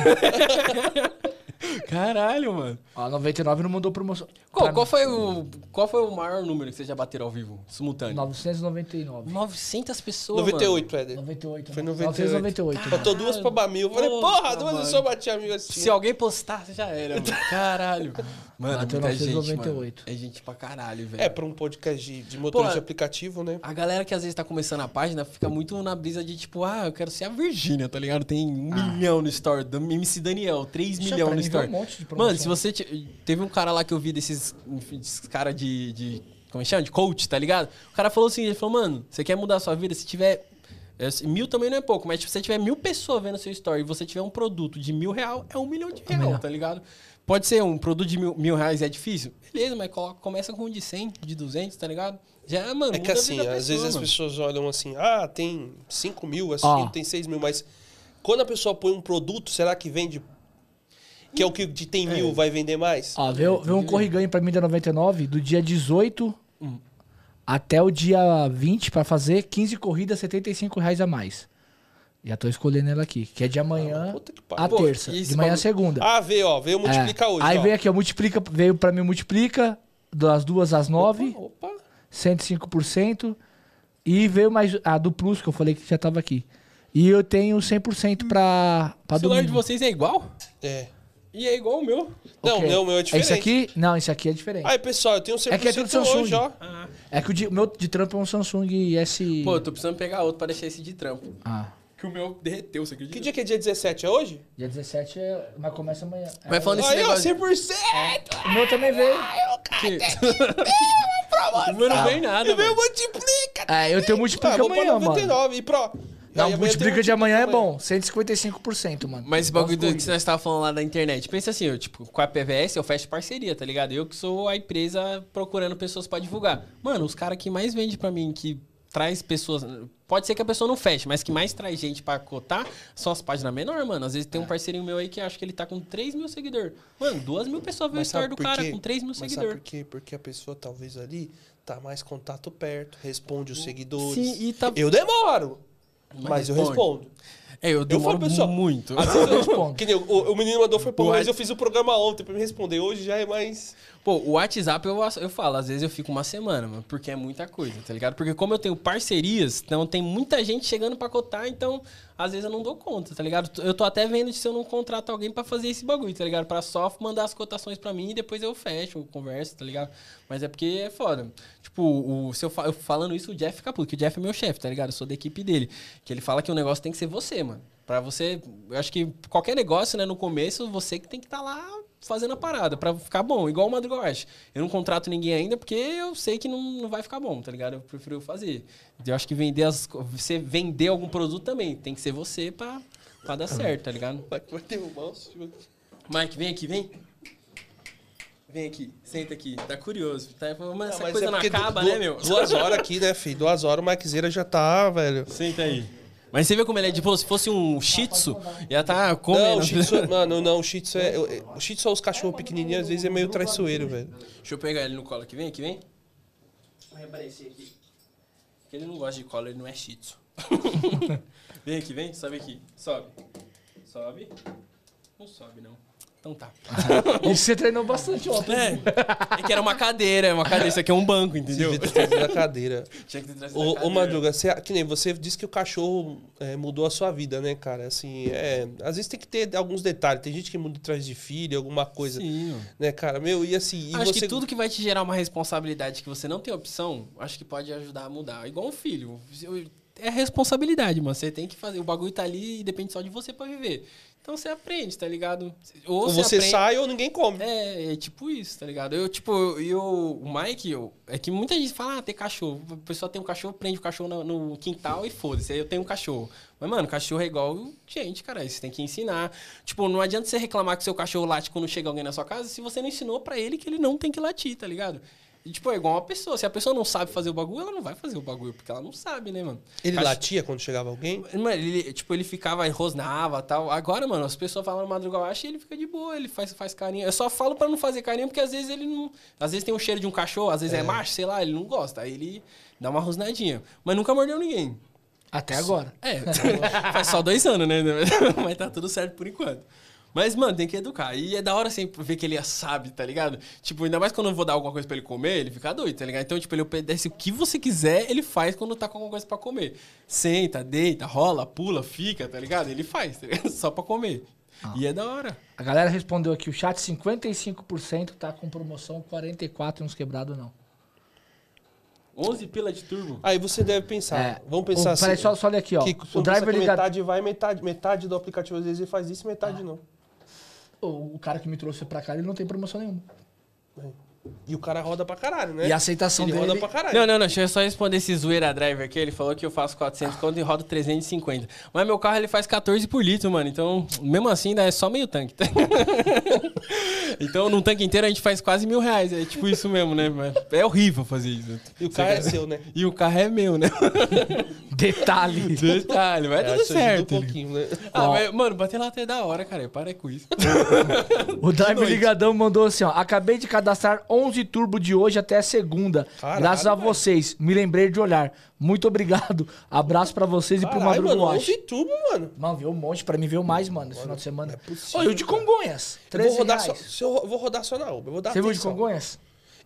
Caralho, mano. A 99 não mandou promoção. Qual, qual foi o, qual foi o maior número que vocês já bateram ao vivo, simultâneo? 999. 900 pessoas, 98, Éder. 98. Foi né? 98. 998. Faltou duas pra Bamil. Eu Falei, Porra, duas mano. eu só bati amigo Se alguém postasse, já era, mano. Caralho. (laughs) Mano, Bateu muita gente, 998. mano. É gente pra caralho, velho. É, pra um podcast de, de motorista de aplicativo, né? A galera que às vezes tá começando a página fica muito na brisa de tipo, ah, eu quero ser a Virgínia, tá ligado? Tem um milhão no store, do MC Daniel, 3 Isso, milhões no store. um monte de promoção. Mano, se você. te- Teve um cara lá que eu vi desses, enfim, desses cara de, de. Como é que chama? De coach, tá ligado? O cara falou assim: ele falou, mano, você quer mudar a sua vida? Se tiver. é, se- Mil também não é pouco, mas se você tiver mil pessoas vendo seu story e você tiver um produto de mil real, é um milhão de real, milhão. tá ligado? Pode ser um produto de mil, mil reais é difícil? Beleza, mas coloca, começa com um de 100, de 200, tá ligado? Já, mano, É que assim, da às vezes pessoa, as mano. pessoas olham assim, ah, tem 5 mil assistindo, Ó. tem 6 mil, mas quando a pessoa põe um produto, será que vende? Que é o que de tem mil vai vender mais? Ó, veio, veio um corriganho pra mim da 99 do dia 18 até o dia 20 pra fazer 15 corridas, 75 reais a mais. Já tô escolhendo ela aqui, que é de amanhã pariu. a Pô, terça. e De manhã a segunda. Ah, veio, ó, veio multiplicar É. hoje, Aí ó. veio aqui, ó, multiplica, veio pra mim multiplica das duas às nove, Opa, 105%. E veio mais a do Plus, que eu falei que já tava aqui. E eu tenho 100% pra, pra O celular de vocês é igual? é. E é igual o meu. Não, Ok. não, o meu é diferente. Esse aqui? Não, esse aqui é diferente. Aí, pessoal, eu tenho 100% É que é tudo Samsung. hoje, ó. É que o de- o meu de trampo é um Samsung S... Pô, eu tô precisando pegar outro pra deixar esse de trampo. Ah, Que o meu derreteu, você acredita? Que dia que é dia 17? É hoje? dia 17 é... Mas começa amanhã. É, Mas falando esse Aí, ó, negócio... 100%! O meu também veio. O meu não vem nada, E veio mano. multiplica! É, eu tenho multiplica Ah, vou pra amanhã, mano. 99 e pro. Não, Aí amanhã multiplica tem de amanhã é bom. 155%, mano. Mas esse bagulho do, que nós tava falando lá da internet. Pensa assim, eu, tipo, com a PVS eu fecho parceria, tá ligado? Eu que sou a empresa procurando pessoas pra divulgar. Mano, os caras que mais vendem pra mim, que traz pessoas. Pode ser que a pessoa não feche, mas que mais traz gente pra cotar são as páginas menores, mano. Às vezes É. tem um parceirinho meu aí que acho que ele tá com 3 mil seguidores. Mano, 2 mil pessoas vê o Mas story do cara com 3 mil Mas sabe seguidores. por quê? Porque a pessoa talvez ali tá mais contato perto, responde os seguidores. Sim, e tá- Eu demoro, mas, eu responde. respondo. É, eu Eu demoro falo, pessoal, muito. Às vezes eu (laughs) respondo. Que nem o, o menino mandou foi pô, O mas eu fiz o programa ontem pra me responder. Hoje já é mais. Pô, o WhatsApp eu, eu falo, às vezes eu fico uma semana, mano, porque é muita coisa, tá ligado? Porque como eu tenho parcerias, então tem muita gente chegando pra cotar, então às vezes eu não dou conta, tá ligado? Eu tô até vendo se eu não contrato alguém pra fazer esse bagulho, tá ligado? Pra só mandar as cotações pra mim e depois eu fecho, eu converso, tá ligado? Mas é porque é foda. Tipo, o, se eu, eu falando isso, o Jeff fica puto, que o Jeff é meu chefe, tá ligado? Eu sou da equipe dele. Que ele fala que o negócio tem que ser você, mano. Pra você. Eu acho que qualquer negócio, né, no começo, você que tem que estar lá fazendo a parada pra ficar bom, igual o Madruga West. Eu não contrato ninguém ainda porque eu sei que não, não vai ficar bom, tá ligado? Eu prefiro fazer. Eu acho que vender as. Você vender algum produto também. Tem que ser você pra, pra dar certo, tá ligado? (laughs) Vai derrubar os. Mike, vem aqui, vem. Vem aqui, senta aqui. Tá curioso. Tá, mas essa mas coisa é não acaba, du- né, meu? Duas horas aqui, né, filho? Duas horas o Mikezeira já tá, velho. Senta aí. Mas você vê como ele é de boa? Se fosse um shih tzu, ia tá comendo. Não, o Shih Tzu, mano, não, o Shih Tzu é. O Shih Tzu é os cachorros pequenininhos, às vezes é meio traiçoeiro, velho. Deixa eu pegar ele no colo aqui. Vem aqui, vem. Vai aparecer aqui. Porque ele não gosta de colo, ele não é shih tzu. (laughs) vem aqui, vem. Sobe aqui. Sobe. Sobe. Não sobe, não. Então tá. (laughs) E você treinou bastante ontem. É, é que era uma cadeira, uma cadeira. Isso aqui é um banco, entendeu? Devia ter trazido a cadeira. (laughs) Tinha que ter trazido Ô, a ô. Madruga, você, que nem você disse que o cachorro é, mudou a sua vida, né, cara? Assim, é, às vezes tem que ter alguns detalhes. Tem gente que muda atrás de filho, alguma coisa, Sim, né, cara? Meu, e assim, e acho você... que tudo que vai te gerar uma responsabilidade que você não tem opção, acho que pode ajudar a mudar. Igual um filho. Eu- É responsabilidade, mano. Você tem que fazer. O bagulho tá ali e depende só de você pra viver. Então você aprende, tá ligado? Ou, Ou você aprende- sai ou ninguém come. É, é tipo isso, tá ligado? Eu, tipo, eu, eu- o Mike, eu, é que muita gente fala, ah, tem cachorro. O pessoal tem um cachorro, prende o cachorro no, no quintal e foda-se. Aí eu tenho um cachorro. Mas, mano, cachorro é igual gente, cara. Você tem que ensinar. Tipo, não adianta você reclamar que seu cachorro late quando chega alguém na sua casa se você não ensinou pra ele que ele não tem que latir, tá ligado? E, tipo, é igual uma pessoa. Se a pessoa não sabe fazer o bagulho, ela não vai fazer o bagulho, porque ela não sabe, né, mano? Ele latia quando chegava alguém? Mano, ele, tipo, ele ficava, rosnava e tal. Agora, mano, as pessoas falam madruga acho e ele fica de boa, ele faz, faz carinho. Eu só falo pra não fazer carinho, porque às vezes ele não. Às vezes tem um cheiro de um cachorro, às vezes é, macho, sei lá, ele não gosta. Aí ele dá uma rosnadinha. Mas nunca mordeu ninguém. Até agora. É, (laughs) faz só dois anos, né? (laughs) Mas tá tudo certo por enquanto. Mas, mano, tem que educar. E é da hora sempre ver que ele sabe, tá ligado? Tipo, ainda mais quando eu vou dar alguma coisa pra ele comer, ele fica doido, tá ligado? Então, tipo, ele obedece o que você quiser, ele faz quando tá com alguma coisa pra comer. Senta, deita, rola, pula, fica, tá ligado? Ele faz, tá ligado? (laughs) Só pra comer. E é da hora. A galera respondeu aqui, o chat 55% tá com promoção, 44% uns quebrados não. 11 pila de turbo. Aí você deve pensar, É. vamos pensar Ô, assim. Peraí, só, só olha aqui, ó. que o driver ligado. metade vai, metade, metade do aplicativo às vezes ele faz isso e Ah. metade não. O, cara que me trouxe pra cá, ele não tem promoção nenhuma. E o cara roda pra caralho, né? E a aceitação ele dele- roda pra caralho. Não, não, não. Deixa eu só responder esse zoeira driver aqui. Ele falou que eu faço 400 conto e rodo 350. Mas meu carro ele faz 14 por litro, mano. Então, mesmo assim, ainda é só meio tanque. tá? (laughs) então, num tanque inteiro a gente faz quase mil reais. É tipo isso mesmo, né? É horrível fazer isso. E o carro é seu, né? E o carro é meu, né? (laughs) Detalhe. Detalhe, vai É, tudo certo. Um pouquinho, né? Ah, mas, mano, bater lá até da hora, cara. Para com isso. (laughs) O Driver Ligadão mandou assim, ó. Acabei de cadastrar 11 turbo de hoje até segunda. Caralho, graças a velho. vocês. Me lembrei de olhar. Muito obrigado. Abraço pra vocês e pro Caralho, Madruga mano, Watch. 11 tubo, mano. Mano, veio um monte. Pra mim veio mais, mano, esse final de semana. é possível, e o de. Congonhas? Eu 13 vou rodar só, reais. se eu, eu vou rodar só na Uber. Eu vou dar Você viu de. Congonhas?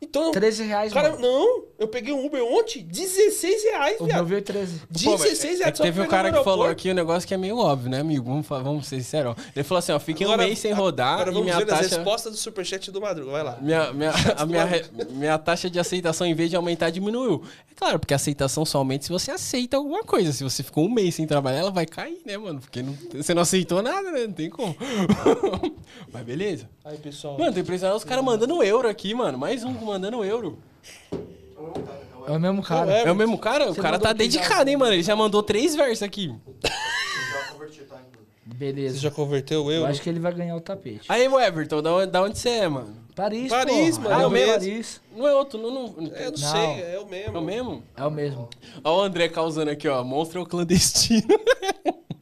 Então, 13 reais, cara, mano. não. Eu peguei um Uber ontem, 16 reais, O meu viado. veio 13. Pô, mas 16 é reais. que só teve um cara que falou aqui um negócio que é meio óbvio, né, amigo? Vamos, vamos ser sinceros. Ele falou assim, ó, fiquei um Agora- mês sem rodar Agora e vamos minha ver as taxa... respostas do superchat do Madruga. Vai lá. Minha, minha, (laughs) a minha, re- minha taxa de aceitação, em vez de aumentar, diminuiu. É claro, porque a aceitação só aumenta se você aceita alguma coisa. Se você ficou um mês sem trabalhar, ela vai cair, né, mano? Porque não- você não aceitou nada, né? Não tem como. (laughs) Mas beleza. Aí, pessoal. Mano, tem impressionado os caras mandando euro aqui, mano. Mais um mandando euro. É o mesmo cara. Não, É o mesmo cara? O Você cara mandou tá um dedicado, hein, mano? Ele já mandou três versos aqui. Tá? Beleza. Você já converteu o Eu euro? acho que ele vai ganhar o tapete. Aí, o Everton, da onde, da onde você é, mano? Paris, Paris, porra. mano, É é o o mesmo. Paris. Não é outro, não. não, não É, eu não, Não. sei, é o mesmo. É o mesmo? É o mesmo. Ó o André causando aqui, ó. Monstro é o clandestino. (laughs)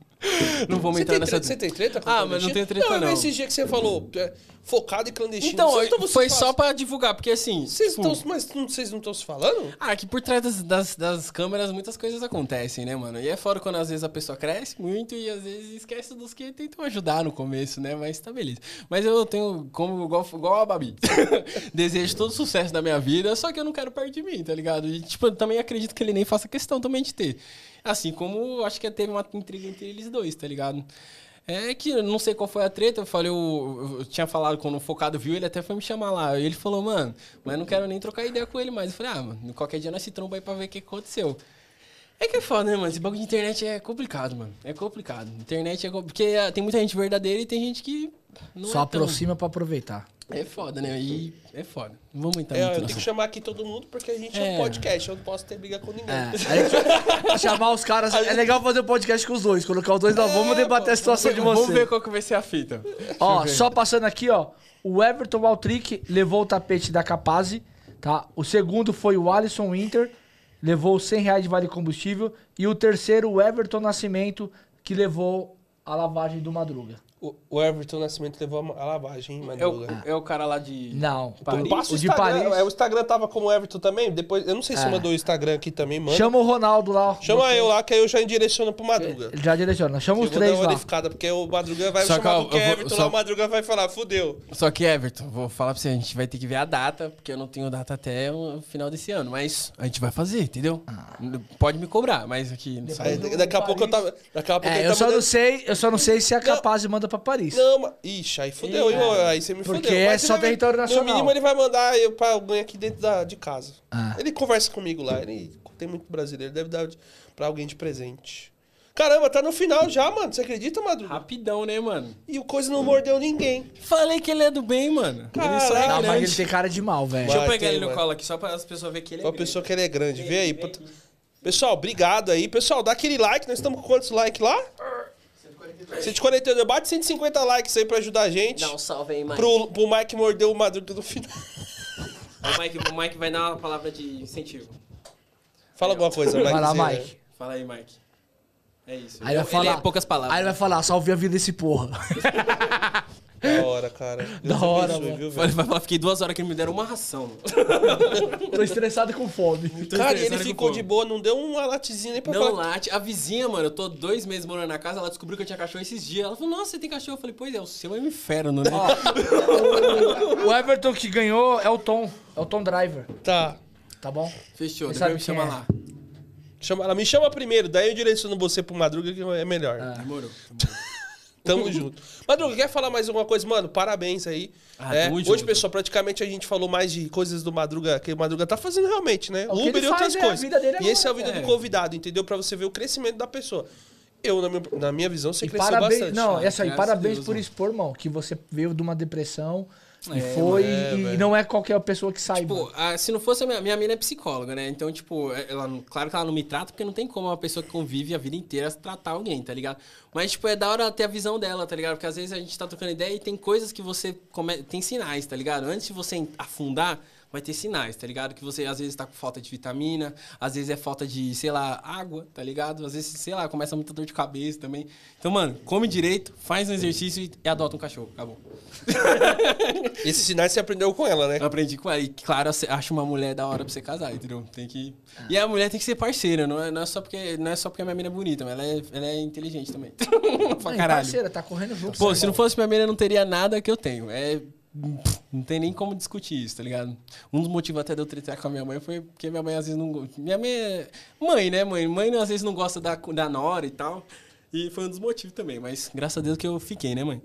não vamos Você entrar tem, nessa... treta, você tem treta Ah, mas não tenho treta, Não, não. esse dia que você falou, é, focado em clandestino. Então, Vocês- foi vocês só pra divulgar, porque assim... Vocês tipo, estão, mas não- vocês não estão se falando? Ah, que por trás das, das, das câmeras muitas coisas acontecem, né, mano? E é fora quando às vezes a pessoa cresce muito e às vezes esquece dos que tentam ajudar no começo, né? Mas tá beleza. Mas eu tenho, como igual, igual a Babi, (laughs) desejo todo sucesso na minha vida, só que eu não quero perto de mim, tá ligado? E, tipo, eu também acredito que ele nem faça questão também de ter. Assim como acho que teve uma intriga entre eles dois, tá ligado? É que eu não sei qual foi a treta, eu falei, eu, eu tinha falado quando o Focado viu, ele até foi me chamar lá. Ele falou, mano, mas não quero nem trocar ideia com ele mais. Eu falei, ah, mano, qualquer dia nós se tromba aí pra ver o que aconteceu. É que é foda, né, mano? Esse bagulho de internet é complicado, mano. É complicado. Internet é complicado. Porque ah, tem muita gente verdadeira e tem gente que Só é tão... aproxima pra aproveitar. É foda, né? E é foda. Não vamos entrar É, muito eu tenho que chamar aqui todo mundo porque a gente é, um É. podcast. Eu não posso ter briga com ninguém. É, (laughs) aí, chamar os caras. É legal fazer um podcast com os dois. Colocar os dois lá, vamos debater a situação de Vamos você. ver qual que vai ser a fita. Ó, só passando aqui, ó. O Everton Valtric levou o tapete da Capaz, tá? O segundo foi o Alisson Winter, levou 100 reais de vale combustível. E o terceiro, o Everton Nascimento, que levou a lavagem do Madruga. O, o Everton Nascimento levou a lavagem, hein, É o, Madruga? é o cara lá de. Não. Paris? Passa O de Instagram. Paris. É, o Instagram tava como Everton também. Depois, eu não sei se É. mandou o Instagram aqui também, mano. Chama o Ronaldo lá. ó. Chama eu lá, que aí eu já direciono pro Madruga. Ele já direciona. Chama Eu os vou dar três uma verificada, porque o Madruga vai Só chamar que, ó, do que eu vou- Everton só- lá, o Madruga vai falar, fudeu. Só que, Everton, vou falar pra você, a gente vai ter que ver a data, porque eu não tenho data até o final desse ano. Mas a gente vai fazer, entendeu? Pode me cobrar, mas aqui. Aí, daqui a pouco eu tava. Daqui a pouco É, ele eu tá só, não sei, eu só não sei se é Não. capaz de mandar pra Paris. Não, mas... Ixi, aí fudeu, hein, ô, aí você me Porque fudeu. é só vai- território nacional. No mínimo ele vai mandar eu pra alguém aqui dentro da, de casa. Ah. Ele conversa comigo lá, ele tem muito brasileiro, deve dar pra alguém de presente. Caramba, tá no final já, mano. Você acredita, Madruga? Rapidão, né, mano? E o coisa não mordeu ninguém. Falei que ele é do bem, mano. ele só é. Não, mas ele tem cara de mal, velho. Deixa eu pegar tem, ele no mano. colo aqui, só para as pessoas verem que ele é Uma grande. pessoa que ele é grande. Vê aí. puta. Pessoal, obrigado aí. Pessoal, dá aquele like. Nós estamos com quantos likes lá? 142. Bate 150 likes aí pra ajudar a gente. Dá um salve aí, Mike. Pro, pro Mike morder o Madruga no final. O, Mike. o Mike vai dar uma palavra de incentivo. Fala alguma coisa, Mike. Vai lá, Sim? Mike. Fala aí, Mike. É isso. Aí ele vai Ele falar. é poucas palavras. Aí ele vai falar, salve a vida desse porra. (laughs) Da hora, cara. (laughs) Deus Da hora, abençoe, mano. viu, velho? vai falar, fiquei duas horas que ele me deram uma ração. (laughs) Tô estressado e com fome. Cara, e ele ficou de boa, não deu uma latezinha nem pra Não falar. late. A vizinha, mano, eu tô dois meses morando na casa, ela descobriu que eu tinha cachorro esses dias. Ela falou, nossa, você tem cachorro? Eu falei, pois é, o seu é um inferno, né? O Everton que ganhou é o Tom. É o Tom Driver. Tá. Tá bom? Fechou, Você sabe me chama é? lá. Chama, ela me chama primeiro, daí eu direciono você pro Madruga que é melhor. Ah. Demorou. Tamo (laughs) junto. Madruga, quer falar mais alguma coisa? Mano, parabéns aí. Ah, É, hoje, junto. pessoal, praticamente a gente falou mais de coisas do Madruga, que o Madruga tá fazendo realmente, né? o que Uber e outras é coisas. vida dele e esse é a agora. vida É. do convidado, entendeu? Pra você ver o crescimento da pessoa. Eu, na minha, na minha visão, você E cresceu parabéns, bastante. não, Ah, essa aí, parabéns Deus, por mano. expor, irmão, que você veio de uma depressão e É, foi é, e, não é qualquer pessoa que saiba. Tipo, ah, se não fosse a minha, minha mina é psicóloga, né? Então, tipo, ela, não- claro que ela não me trata, porque não tem como uma pessoa que convive a vida inteira tratar alguém, tá ligado? Mas, tipo, é da hora ter a visão dela, tá ligado? Porque às vezes a gente tá trocando ideia e tem coisas que você come... tem sinais, tá ligado? Antes de você afundar, vai ter sinais, tá ligado? Que você às vezes tá com falta de vitamina, às vezes é falta de, sei lá, água, tá ligado? Às vezes, sei lá, começa muita dor de cabeça também. Então, mano, come direito, faz um exercício e- adota um cachorro. Acabou. (laughs) Esses sinais você aprendeu com ela, né? Eu aprendi com ela. E, claro, acho uma mulher da hora pra você casar, entendeu? Tem que... E a mulher tem que ser parceira, não é, não é, só, porque, não é só porque a minha mina é bonita, mas ela é, ela é inteligente também. (laughs) pra Não, caralho. parceira, tá correndo junto. Pô, sabe? se não fosse minha mina, não teria nada que eu tenho. É... Não tem nem como discutir isso, tá ligado? Um dos motivos até de eu tretar com a minha mãe foi porque minha mãe às vezes não... Minha mãe é... Mãe, né, mãe? Mãe às vezes não gosta da, da nora e tal. E foi um dos motivos também, mas graças a Deus que eu fiquei, né, mãe?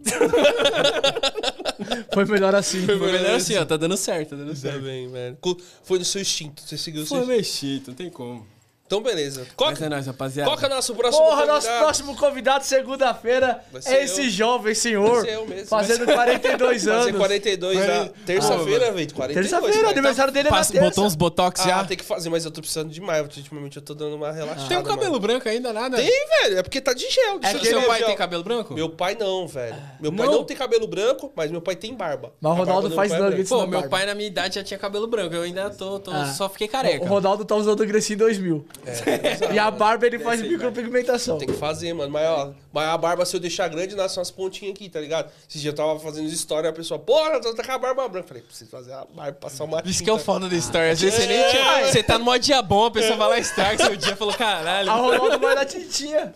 Foi melhor assim. Foi melhor assim, ó. Tá dando certo, tá dando Tá certo. bem, velho. Foi no seu instinto, você seguiu o seu Foi instinto. mexido, não tem como. Então, beleza. Qual, Mas é nóis, rapaziada. qual que é o nosso próximo Porra, nosso convidado? próximo convidado segunda-feira Vai ser é esse eu. jovem senhor Vai ser eu mesmo. fazendo 42 Fazer anos. 42 na terça-feira, velho. 42. Terça-feira, cara. aniversário dele é na Passa, terça. botou uns botox Ah, já. tem que fazer, mas eu tô precisando demais. Ultimamente eu tô dando uma relaxada. Tem um cabelo mano. branco ainda, nada? Tem, velho. É porque tá de gel. É que seu pai gel. tem cabelo branco? Meu pai não, velho. Meu pai Não? não tem cabelo branco, mas meu pai tem barba. Mas o A barba Ronaldo do meu faz pai é nuggets Pô, meu barba. pai na minha idade já tinha cabelo branco. Eu ainda tô, tô Ah. só fiquei careca. O Ronaldo tá usando o Grecinho 2000. Branco. (laughs) E a barba ele faz micropigmentação. Tem que fazer, mano. Mas, ó, mas a barba, se eu deixar grande, nasce umas pontinhas aqui, tá ligado? Esse dia eu tava fazendo história e a pessoa, porra, tu tá com a barba branca. Falei, preciso fazer a barba, passar uma Isso que é o tinta. foda da história. Às vezes você nem tinha. Você tá num dia bom, a pessoa vai lá e estraga seu dia e falou, caralho. A Ronaldo vai na tintinha.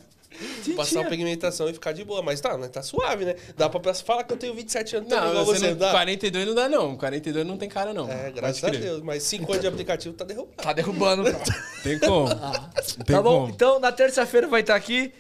Passar uma pigmentação e ficar de boa. Mas tá, né? tá suave, né? Dá pra falar que eu tenho 27 anos também, Não, igual você você, não, dá? 42 não dá, não. 42 não tem cara, não. É, graças a. Deus. Mas 5 anos de aplicativo tá derrubado. Tá derrubando, cara. (laughs) Tem como. Tem Tá bom? como. Então, na terça-feira vai estar aqui.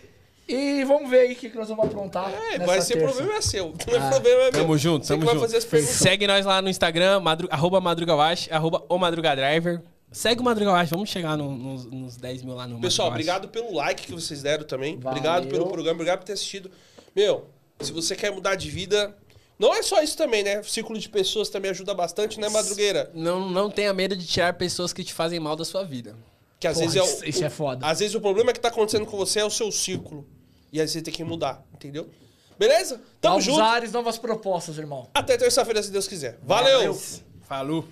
E vamos ver aí o que, que nós vamos aprontar. É, nessa vai ser terça. problema é seu. (laughs) Não é problema é meu. Tamo junto, Você tamo junto. Segue nós lá no Instagram, madru, arroba madrugawash, arroba o madrugadriver. Segue o Madrugawash, vamos chegar no- nos, nos 10 mil lá no Pessoal, Madrugawash. obrigado pelo like que vocês deram também. Valeu. Obrigado pelo programa, obrigado por ter assistido. Meu, se você quer mudar de vida, não é só isso também, né? O círculo de pessoas também ajuda bastante, né, Madrugueira? Não, não tenha medo de tirar pessoas que te fazem mal da sua vida. Que às Porra, vezes é isso- o, isso o- é foda. Às vezes o problema que tá acontecendo com você é o seu círculo. E aí você tem que mudar, entendeu? Beleza? Tamo Novos junto. ares, novas propostas, irmão. Até terça-feira, se Deus quiser. Valeu. Falou!